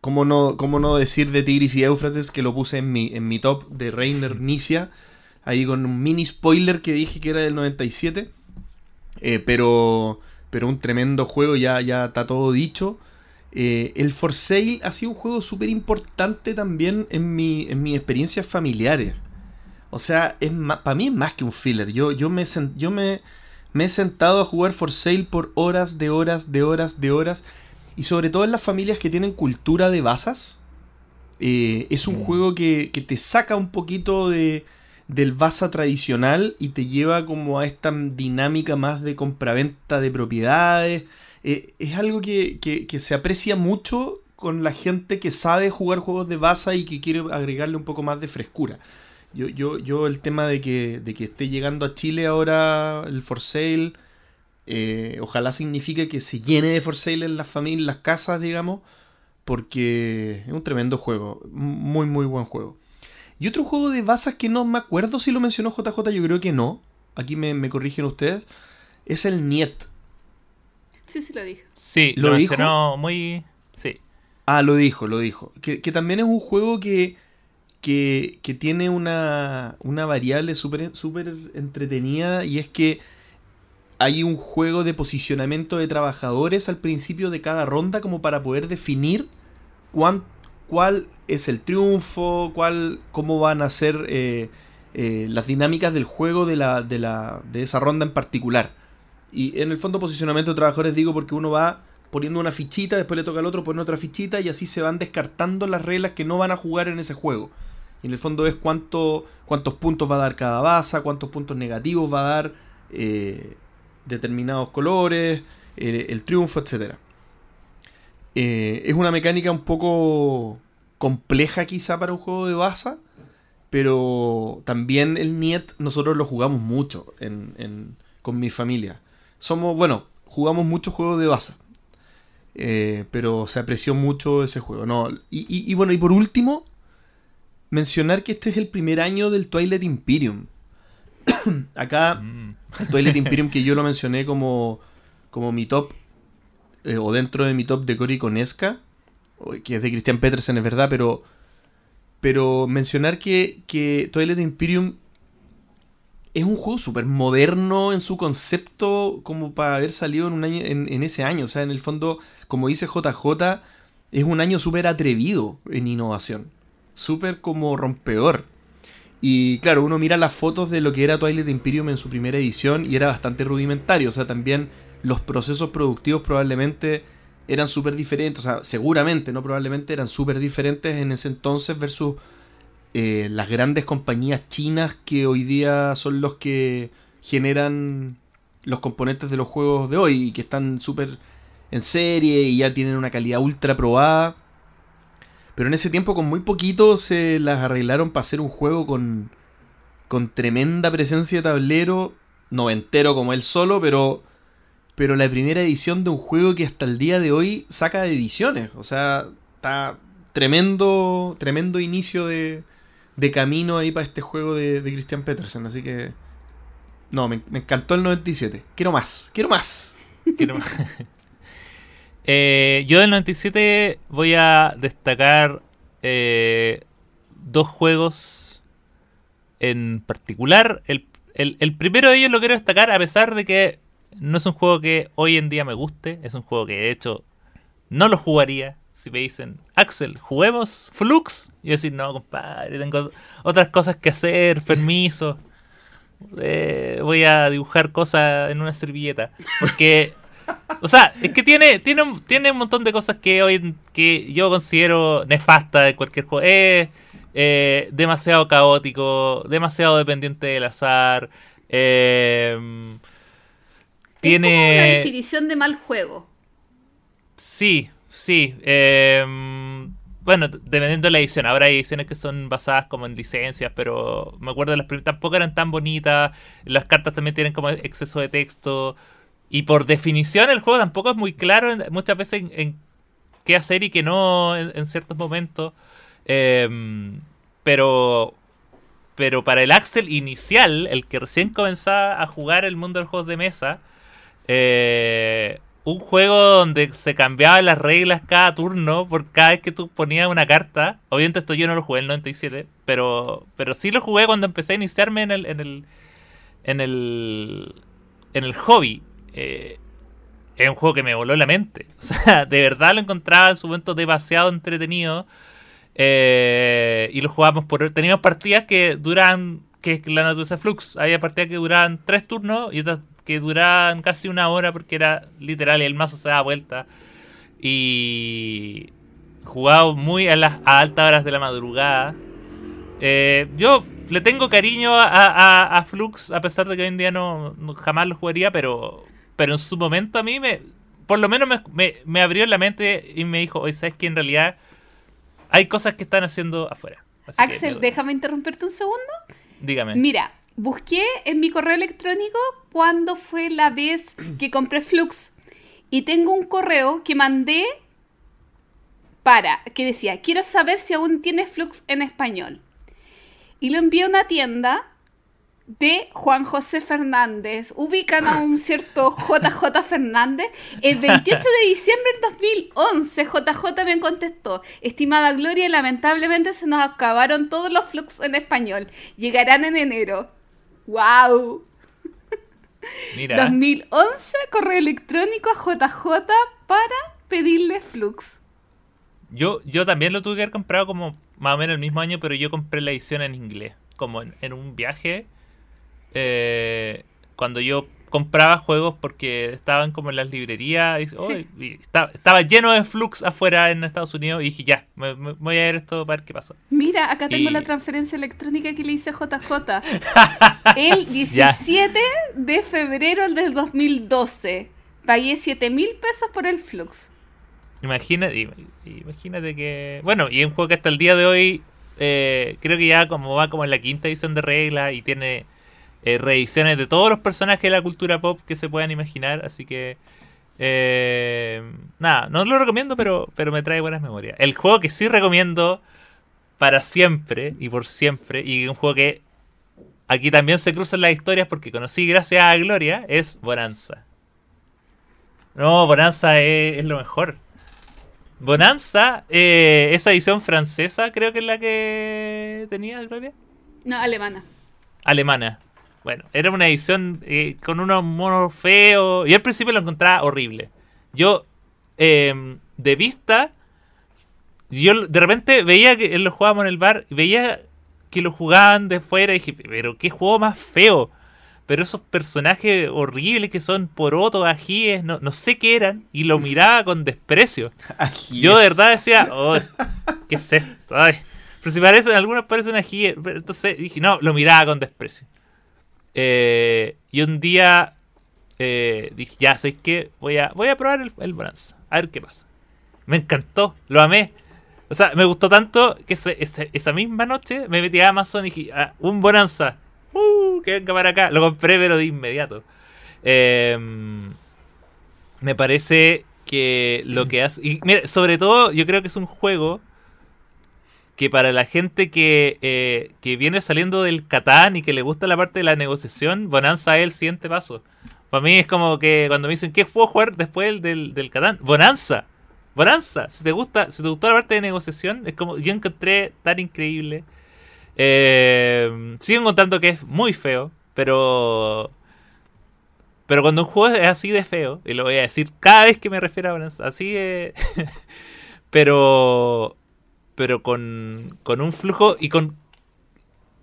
¿Cómo no, cómo no decir de Tigris y Éufrates que lo puse en mi, en mi top de Reiner Nicia? Ahí con un mini spoiler que dije que era del 97. Eh, pero, pero un tremendo juego, ya, ya está todo dicho. Eh, el For Sale ha sido un juego súper importante también en mi, en mis experiencias familiares. O sea, es para mí es más que un filler. Yo, yo, me, yo me, me he sentado a jugar For Sale por horas, de horas, de horas, de horas. Y sobre todo en las familias que tienen cultura de basas. Eh, es un mm. juego que, te saca un poquito de, del basa tradicional y te lleva como a esta dinámica más de compraventa de propiedades. Eh, es algo que, se aprecia mucho con la gente que sabe jugar juegos de basa y que quiere agregarle un poco más de frescura. Yo, yo, yo el tema de que, de que esté llegando a Chile ahora el For Sale eh, ojalá signifique que se llene de for sale en las familias, en las casas, digamos, porque es un tremendo juego, muy, muy buen juego. Y otro juego de basas que no me acuerdo si lo mencionó JJ, yo creo que no, aquí me, corrigen ustedes, es el Niet. Sí, sí lo dijo. Sí, lo, mencionó muy... Sí. Ah, lo dijo, lo dijo. Que, que también es un juego que que, que tiene una, una variable súper súper entretenida y es que hay un juego de posicionamiento de trabajadores al principio de cada ronda como para poder definir cuán, cuál es el triunfo, cuál, cómo van a ser eh, eh, las dinámicas del juego de, la, de, la, de esa ronda en particular. Y en el fondo posicionamiento de trabajadores digo porque uno va poniendo una fichita, después le toca al otro poner otra fichita y así se van descartando las reglas que no van a jugar en ese juego. Y en el fondo es cuánto, cuántos puntos va a dar cada baza, cuántos puntos negativos va a dar eh, determinados colores, el triunfo, etc. Eh, es una mecánica un poco compleja quizá para un juego de baza, pero también el Niet nosotros lo jugamos mucho en, en, con mi familia. Somos, bueno, jugamos muchos juegos de baza. Eh, pero se apreció mucho ese juego. No, y, y, y, bueno, y por último, mencionar que este es el primer año del Twilight Imperium. Acá, Mm. el Twilight Imperium que yo lo mencioné como, como mi top, eh, o dentro de mi top de Cory Conesca, que es de Christian Petersen, es verdad, pero, pero mencionar que, que Twilight Imperium es un juego súper moderno en su concepto como para haber salido en, un año, en, ese año. O sea, en el fondo, como dice JJ, es un año súper atrevido en innovación. Súper como rompedor. Y claro, uno mira las fotos de lo que era Twilight Imperium en su primera edición y era bastante rudimentario. O sea, también los procesos productivos probablemente eran súper diferentes. O sea, seguramente, no probablemente, eran súper diferentes en ese entonces versus eh, las grandes compañías chinas que hoy día son los que generan los componentes de los juegos de hoy y que están súper en serie y ya tienen una calidad ultra probada. Pero en ese tiempo con muy poquito se las arreglaron para hacer un juego con, con tremenda presencia de tablero, noventero como él solo, pero, pero la primera edición de un juego que hasta el día de hoy saca ediciones. O sea, está tremendo, tremendo inicio de, de camino ahí para este juego de, de Christian Petersen. Así que. No, me, encantó el 97. Quiero más, quiero más. Quiero más. eh, yo del 97 voy a destacar eh, dos juegos en particular. El, el, el, primero de ellos lo quiero destacar a pesar de que no es un juego que hoy en día me guste. Es un juego que de hecho no lo jugaría si me dicen, Axel, juguemos Flux, y yo decir, no, compadre, tengo otras cosas que hacer, permiso. Eh, voy a dibujar cosas en una servilleta. Porque, o sea, es que tiene, tiene, un, tiene un montón de cosas que hoy que yo considero nefasta de cualquier juego. Es eh, demasiado caótico, demasiado dependiente del azar. Eh, tiene. Es como una definición de mal juego. Sí, Sí, eh, bueno, dependiendo de la edición. Habrá ediciones que son basadas como en licencias, pero me acuerdo de las primeras, tampoco eran tan bonitas. Las cartas también tienen como exceso de texto. Y por definición el juego tampoco es muy claro muchas veces en, qué hacer y qué no en, ciertos momentos. Eh, pero pero para el Axel inicial, el que recién comenzaba a jugar el mundo de los juegos de mesa, eh, un juego donde se cambiaban las reglas cada turno por cada vez que tú ponías una carta. Obviamente esto yo no lo jugué en el 97, pero, pero sí lo jugué cuando empecé a iniciarme en el, en el, en el, en el hobby. Eh, es un juego que me voló la mente. O sea, de verdad lo encontraba en su momento demasiado entretenido. Eh, y lo jugábamos por... Teníamos partidas que duran... Que es la naturaleza Flux. Había partidas que duraban tres turnos y otras que duraban casi una hora porque era literal y el mazo se daba vuelta. Y jugado muy a las a altas horas de la madrugada. Eh, yo le tengo cariño a, a, a, Flux, a pesar de que hoy en día no, no, jamás lo jugaría, pero, pero en su momento a mí me, por lo menos me, me, me abrió la mente y me dijo, oye, ¿sabes que en realidad hay cosas que están haciendo afuera? Así Axel, que, déjame interrumpirte un segundo. Dígame. Mira, busqué en mi correo electrónico cuándo fue la vez que compré Flux. Y tengo un correo que mandé para, que decía, quiero saber si aún tiene Flux en español. Y lo envié a una tienda de Juan José Fernández. Ubican a un cierto JJ Fernández. El 28 de diciembre del 2011, JJ me contestó: Estimada Gloria, lamentablemente se nos acabaron todos los flux en español. Llegarán en enero. ¡Wow! Mira. 2011, correo electrónico a JJ para pedirle flux. Yo, yo también lo tuve que haber comprado como más o menos el mismo año, pero yo compré la edición en inglés. Como en, en un viaje. eh, cuando yo compraba juegos porque estaban como en las librerías. Y, oh, y estaba, estaba lleno de flux afuera en Estados Unidos. Y dije, ya, me, me- voy a ver esto para ver qué pasa. Mira, acá tengo Y- la transferencia electrónica que le hice a JJ. El 17 de febrero del 2012. Pagué 7 mil pesos por el flux. Imagínate, imagínate que. Bueno, y un juego que hasta el día de hoy. eh, creo que ya como va como en la quinta edición de regla y tiene eh, reediciones de todos los personajes de la cultura pop que se puedan imaginar. Así que. eh, nada, no lo recomiendo, pero, pero me trae buenas memorias. El juego que sí recomiendo para siempre y por siempre, y un juego que aquí también se cruzan las historias porque conocí gracias a Gloria, es Bonanza. No, Bonanza es, es lo mejor. Bonanza, eh, esa edición francesa creo que es la que tenía Gloria. No, alemana. Alemana. Bueno, era una edición eh, con unos monos feos. Y al principio lo encontraba horrible. Yo, eh, de vista, yo de repente veía que lo jugábamos en el bar y veía que lo jugaban de fuera y dije, pero qué juego más feo. Pero esos personajes horribles que son porotos, ajíes, no, no sé qué eran, y lo miraba con desprecio. Yo de verdad decía, oh, ¿qué es esto? Ay. Pero si parecen, algunos parecen ají. pero Entonces dije, no, lo miraba con desprecio. Eh, y un día eh, dije, ya sé que voy a, voy a probar el, Bonanza. A ver qué pasa. Me encantó, lo amé. O sea, me gustó tanto que esa misma noche me metí a Amazon y dije, ah, un Bonanza. Uh, que venga para acá. Lo compré, pero de inmediato. Eh, me parece que lo que hace. Y mira, sobre todo, yo creo que es un juego que para la gente que, eh, que viene saliendo del Catán y que le gusta la parte de la negociación, Bonanza es el siguiente paso. Para mí es como que cuando me dicen, ¿qué puedo jugar después del, del, Catán? Bonanza. Bonanza. Si te gusta, si te gustó la parte de negociación, es como yo encontré tan increíble. Eh, sigo encontrando que es muy feo, pero pero cuando un juego es así de feo, y lo voy a decir cada vez que me refiero a Bonanza, así es. pero. Pero con, con un flujo y con.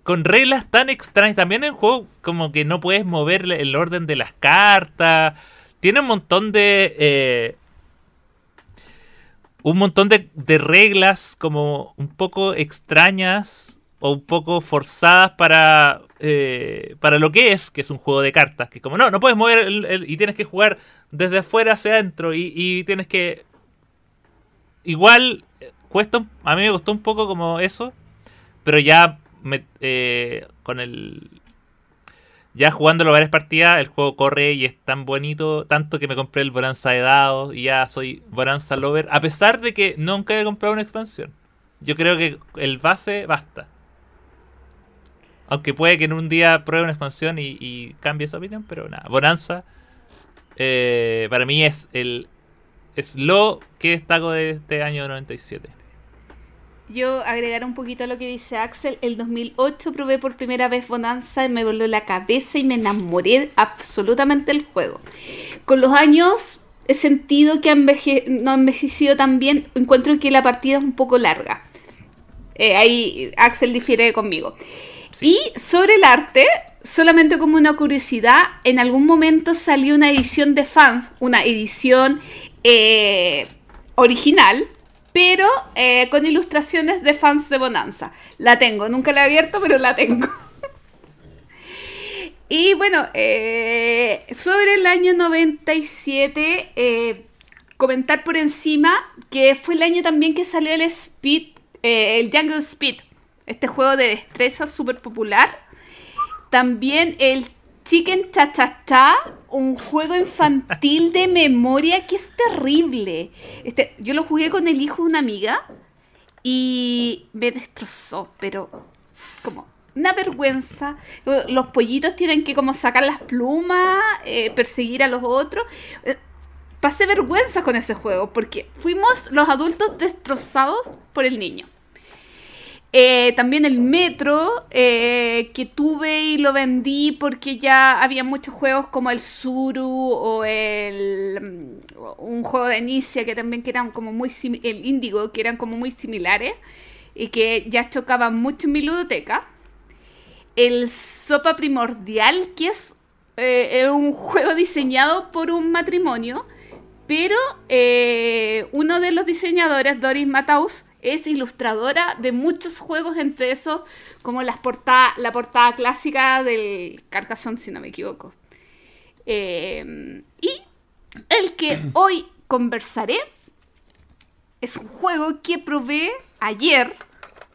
Con reglas tan extrañas. También en juego, como que no puedes mover el orden de las cartas. Tiene un montón de. eh, un montón de, de reglas como un poco extrañas o un poco forzadas para eh, para lo que es, que es un juego de cartas, que como no, no puedes mover el- y tienes que jugar desde afuera hacia adentro y, y tienes que igual cuesta, a mí me costó un poco como eso, pero ya me- eh, con el ya jugándolo varias partidas, el juego corre y es tan bonito, tanto que me compré el Bonanza de dados y ya soy Bonanza Lover, a pesar de que nunca he comprado una expansión. Yo creo que el base basta. Aunque puede que en un día pruebe una expansión y, y cambie esa opinión, pero nada. Bonanza eh, para mí es el es lo que destaco de este año 97. Yo agregar un poquito a lo que dice Axel. El 2008 probé por primera vez Bonanza y me voló la cabeza y me enamoré absolutamente del juego. Con los años he sentido que ha enveje- no ha envejecido tan bien. Encuentro que la partida es un poco larga. Eh, ahí Axel difiere conmigo. Sí. Y sobre el arte, solamente como una curiosidad, en algún momento salió una edición de fans, una edición eh, original, pero eh, con ilustraciones de fans de Bonanza. La tengo, nunca la he abierto, pero la tengo. y bueno, eh, sobre el año 97, eh, comentar por encima que fue el año también que salió el Speed, el Jungle Speed, este juego de destreza súper popular. También el Chicken Cha Cha Cha, un juego infantil de memoria que es terrible. Este, yo lo jugué con el hijo de una amiga y me destrozó, pero como una vergüenza. Los pollitos tienen que como sacar las plumas, eh, perseguir a los otros. Eh, pasé vergüenza con ese juego porque fuimos los adultos destrozados por el niño. Eh, también el Metro, que tuve y lo vendí porque ya había muchos juegos como el Suru o el mm, un juego de Inicia que también que eran como muy el Índigo, que eran como muy similares y que ya chocaban mucho en mi ludoteca. El Sopa Primordial, que eh, es un juego diseñado por un matrimonio, pero eh, uno de los diseñadores, Doris Mataus, es ilustradora de muchos juegos, entre esos como las la portada clásica del Carcassonne, si no me equivoco. Eh, y el que hoy conversaré es un juego que probé ayer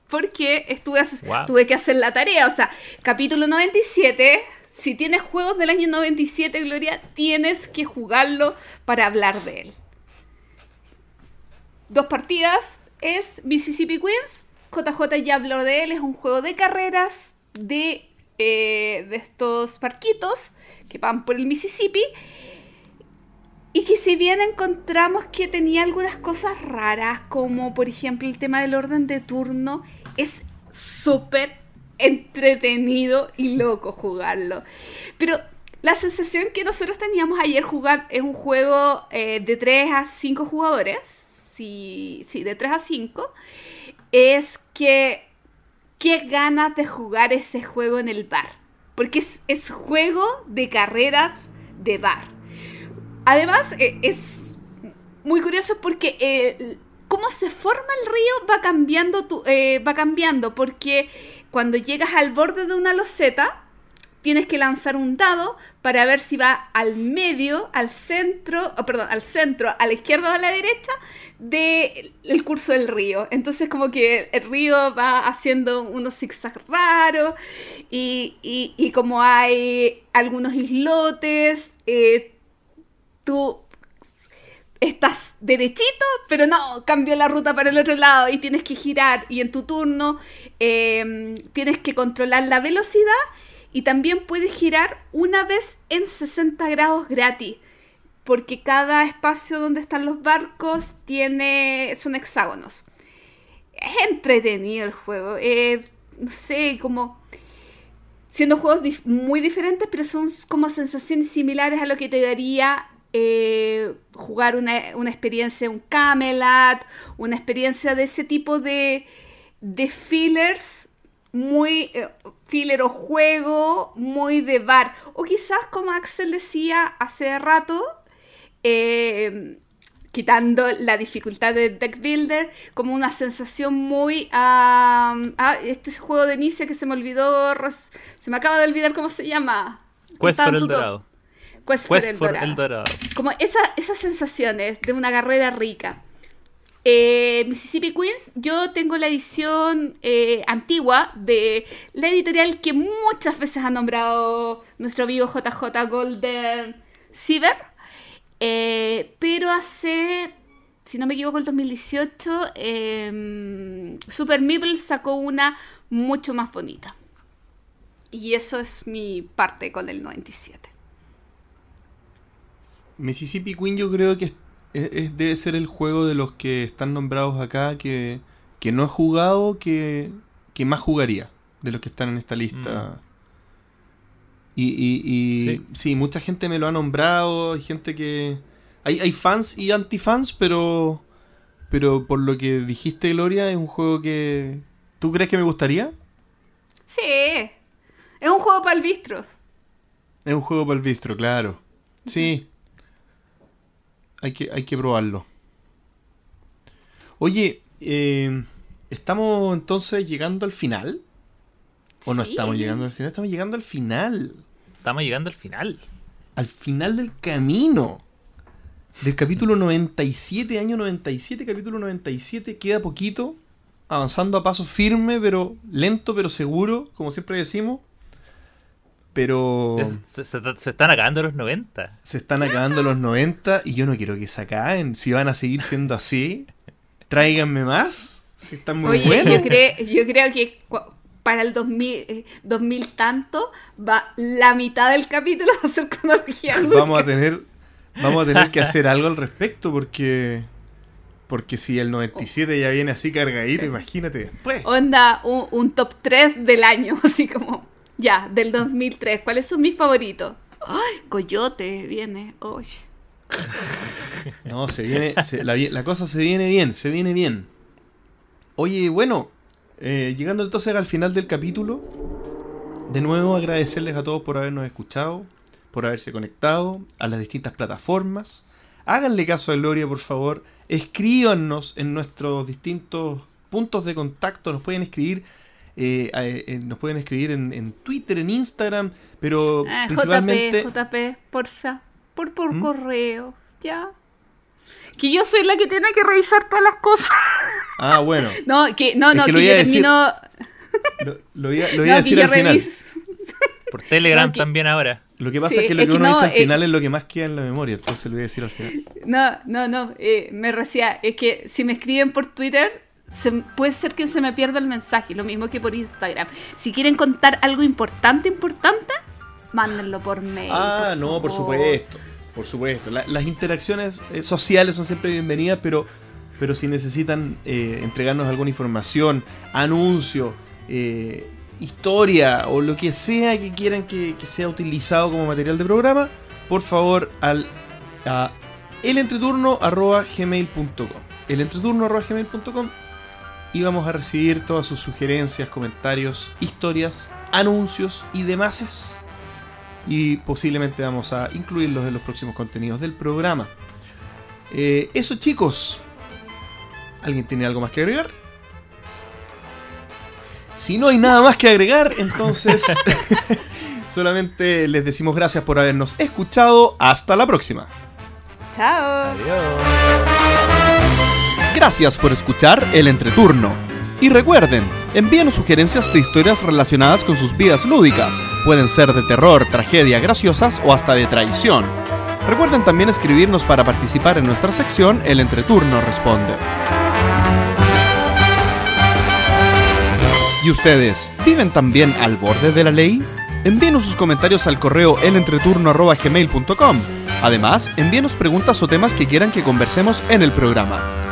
porque estuve, tuve que hacer la tarea. O sea, capítulo 97, si tienes juegos del año 97, Gloria, tienes que jugarlo para hablar de él. Dos partidas es Mississippi Queens. JJ ya habló de él, es un juego de carreras de, eh, de estos parquitos que van por el Mississippi. Y que si bien encontramos que tenía algunas cosas raras, como por ejemplo el tema del orden de turno, es súper entretenido y loco jugarlo. Pero la sensación que nosotros teníamos ayer jugar es un juego eh, de 3 a 5 jugadores. Sí, sí, de 3 a 5. Es que qué ganas de jugar ese juego en el bar. Porque es, juego de carreras de bar. Además, eh, es muy curioso porque eh, cómo se forma el río va cambiando, tu, eh, va cambiando porque cuando llegas al borde de una loseta, tienes que lanzar un dado para ver si va al medio, al centro, oh, perdón, al centro, a la izquierda o a la derecha del el curso del río. Entonces como que el río va haciendo unos zigzags raros y, y, como hay algunos islotes, eh, tú estás derechito, pero no, cambió la ruta para el otro lado y tienes que girar y en tu turno em, tienes que controlar la velocidad y también puedes girar una vez en 60 grados gratis, porque cada espacio donde están los barcos tiene son hexágonos. Es entretenido el juego, no sé, como siendo juegos muy diferentes, pero son como sensaciones similares a lo que te daría eh, jugar una, experiencia, un Camelot, una experiencia de ese tipo de, de fillers, muy eh, filler o juego, muy de bar. O quizás, como Axel decía hace rato, eh, quitando la dificultad de Deck Builder, como una sensación muy... ah, este juego de inicio que se me olvidó, se me acaba de olvidar cómo se llama. Quest for el Dorado. Quest, for, el, Dorado. Como esa, esas sensaciones de una carrera rica. Eh, Mississippi Queens, yo tengo la edición eh, antigua de la editorial que muchas veces ha nombrado nuestro amigo JJ Golden Ciber, eh, pero hace, si no me equivoco, el 2018, em, Super Meeple sacó una mucho más bonita. Y eso es mi parte con el 97. Mississippi Queen yo creo que es, debe ser el juego de los que están nombrados acá que, no he jugado, que, más jugaría de los que están en esta lista. Mm. Y, sí. mucha gente me lo ha nombrado, hay gente que... Hay, hay fans y antifans, pero... Pero por lo que dijiste, Gloria, es un juego que... ¿Tú crees que me gustaría? Sí. Es un juego para el bistro. Es un juego para el bistro, claro. Sí hay que, hay que probarlo. Oye, eh, ¿estamos entonces llegando al final? ¿O no estamos llegando al final? Estamos llegando al final. Estamos llegando al final. Al final del camino. Del capítulo 97, año 97, capítulo 97. Queda poquito. Avanzando a paso firme, pero lento, pero seguro, como siempre decimos. Pero. Se, están acabando los 90. Se están acabando los 90 y yo no quiero que se acaben. Si van a seguir siendo así, tráiganme más. Si están muy buenos. Yo, creo, yo creo que para el 2000, 2000 eh, tanto, va la mitad del capítulo va a ser cronología Vamos a tener, vamos a tener que hacer algo al respecto porque porque si el 97 ya viene así cargadito, imagínate después. Onda, un, top 3 del año, así como, ya, del 2003. ¿Cuáles son mis favoritos? ¡Ay, Coyote viene! ¡Uy! No, se viene, la, cosa se viene bien, se viene bien. Oye, bueno, eh, llegando entonces al final del capítulo, de nuevo agradecerles a todos por habernos escuchado, por haberse conectado a las distintas plataformas. Háganle caso a Gloria, por favor escríbanos en nuestros distintos puntos de contacto, nos pueden escribir. Eh, eh, nos pueden escribir en, Twitter, en Instagram, pero ah, principalmente... JP, JP, porfa, por, por ¿Mm? correo, ya. Que yo soy la que tiene que revisar todas las cosas. Ah, bueno. no, que, no, no, que, yo termino... Lo, voy a, decir al final. Por Telegram también ahora. Lo que pasa es que lo que, uno dice al eh, final es lo que más queda en la memoria, entonces lo voy a decir al final. No, no, no, eh, me recía, es que si me escriben por Twitter, puede ser que se me pierda el mensaje, lo mismo que por Instagram. Si quieren contar algo importante, importante, mándenlo por mail. Ah, no, por supuesto, por supuesto. las interacciones eh, sociales son siempre bienvenidas, pero, pero si necesitan entregarnos alguna información, anuncio, eh, historia o lo que sea que quieran que, sea utilizado como material de programa, por favor al a elentreturno.gmail.com elentreturno.gmail.com y vamos a recibir todas sus sugerencias, comentarios, historias, anuncios y demás. Y posiblemente vamos a incluirlos en los próximos contenidos del programa. Eh, eso chicos. ¿Alguien tiene algo más que agregar? Si no hay nada más que agregar, entonces solamente les decimos gracias por habernos escuchado. Hasta la próxima. Chao. Adiós. Gracias por escuchar el entreturno. Y recuerden, envíenos sugerencias de historias relacionadas con sus vidas lúdicas. Pueden ser de terror, tragedia, graciosas o hasta de traición. Recuerden también escribirnos para participar en nuestra sección El Entreturno Responde. ¿Y ustedes viven también al borde de la ley? Envíenos sus comentarios al correo elentreturno.gmail.com. Además, envíenos preguntas o temas que quieran que conversemos en el programa.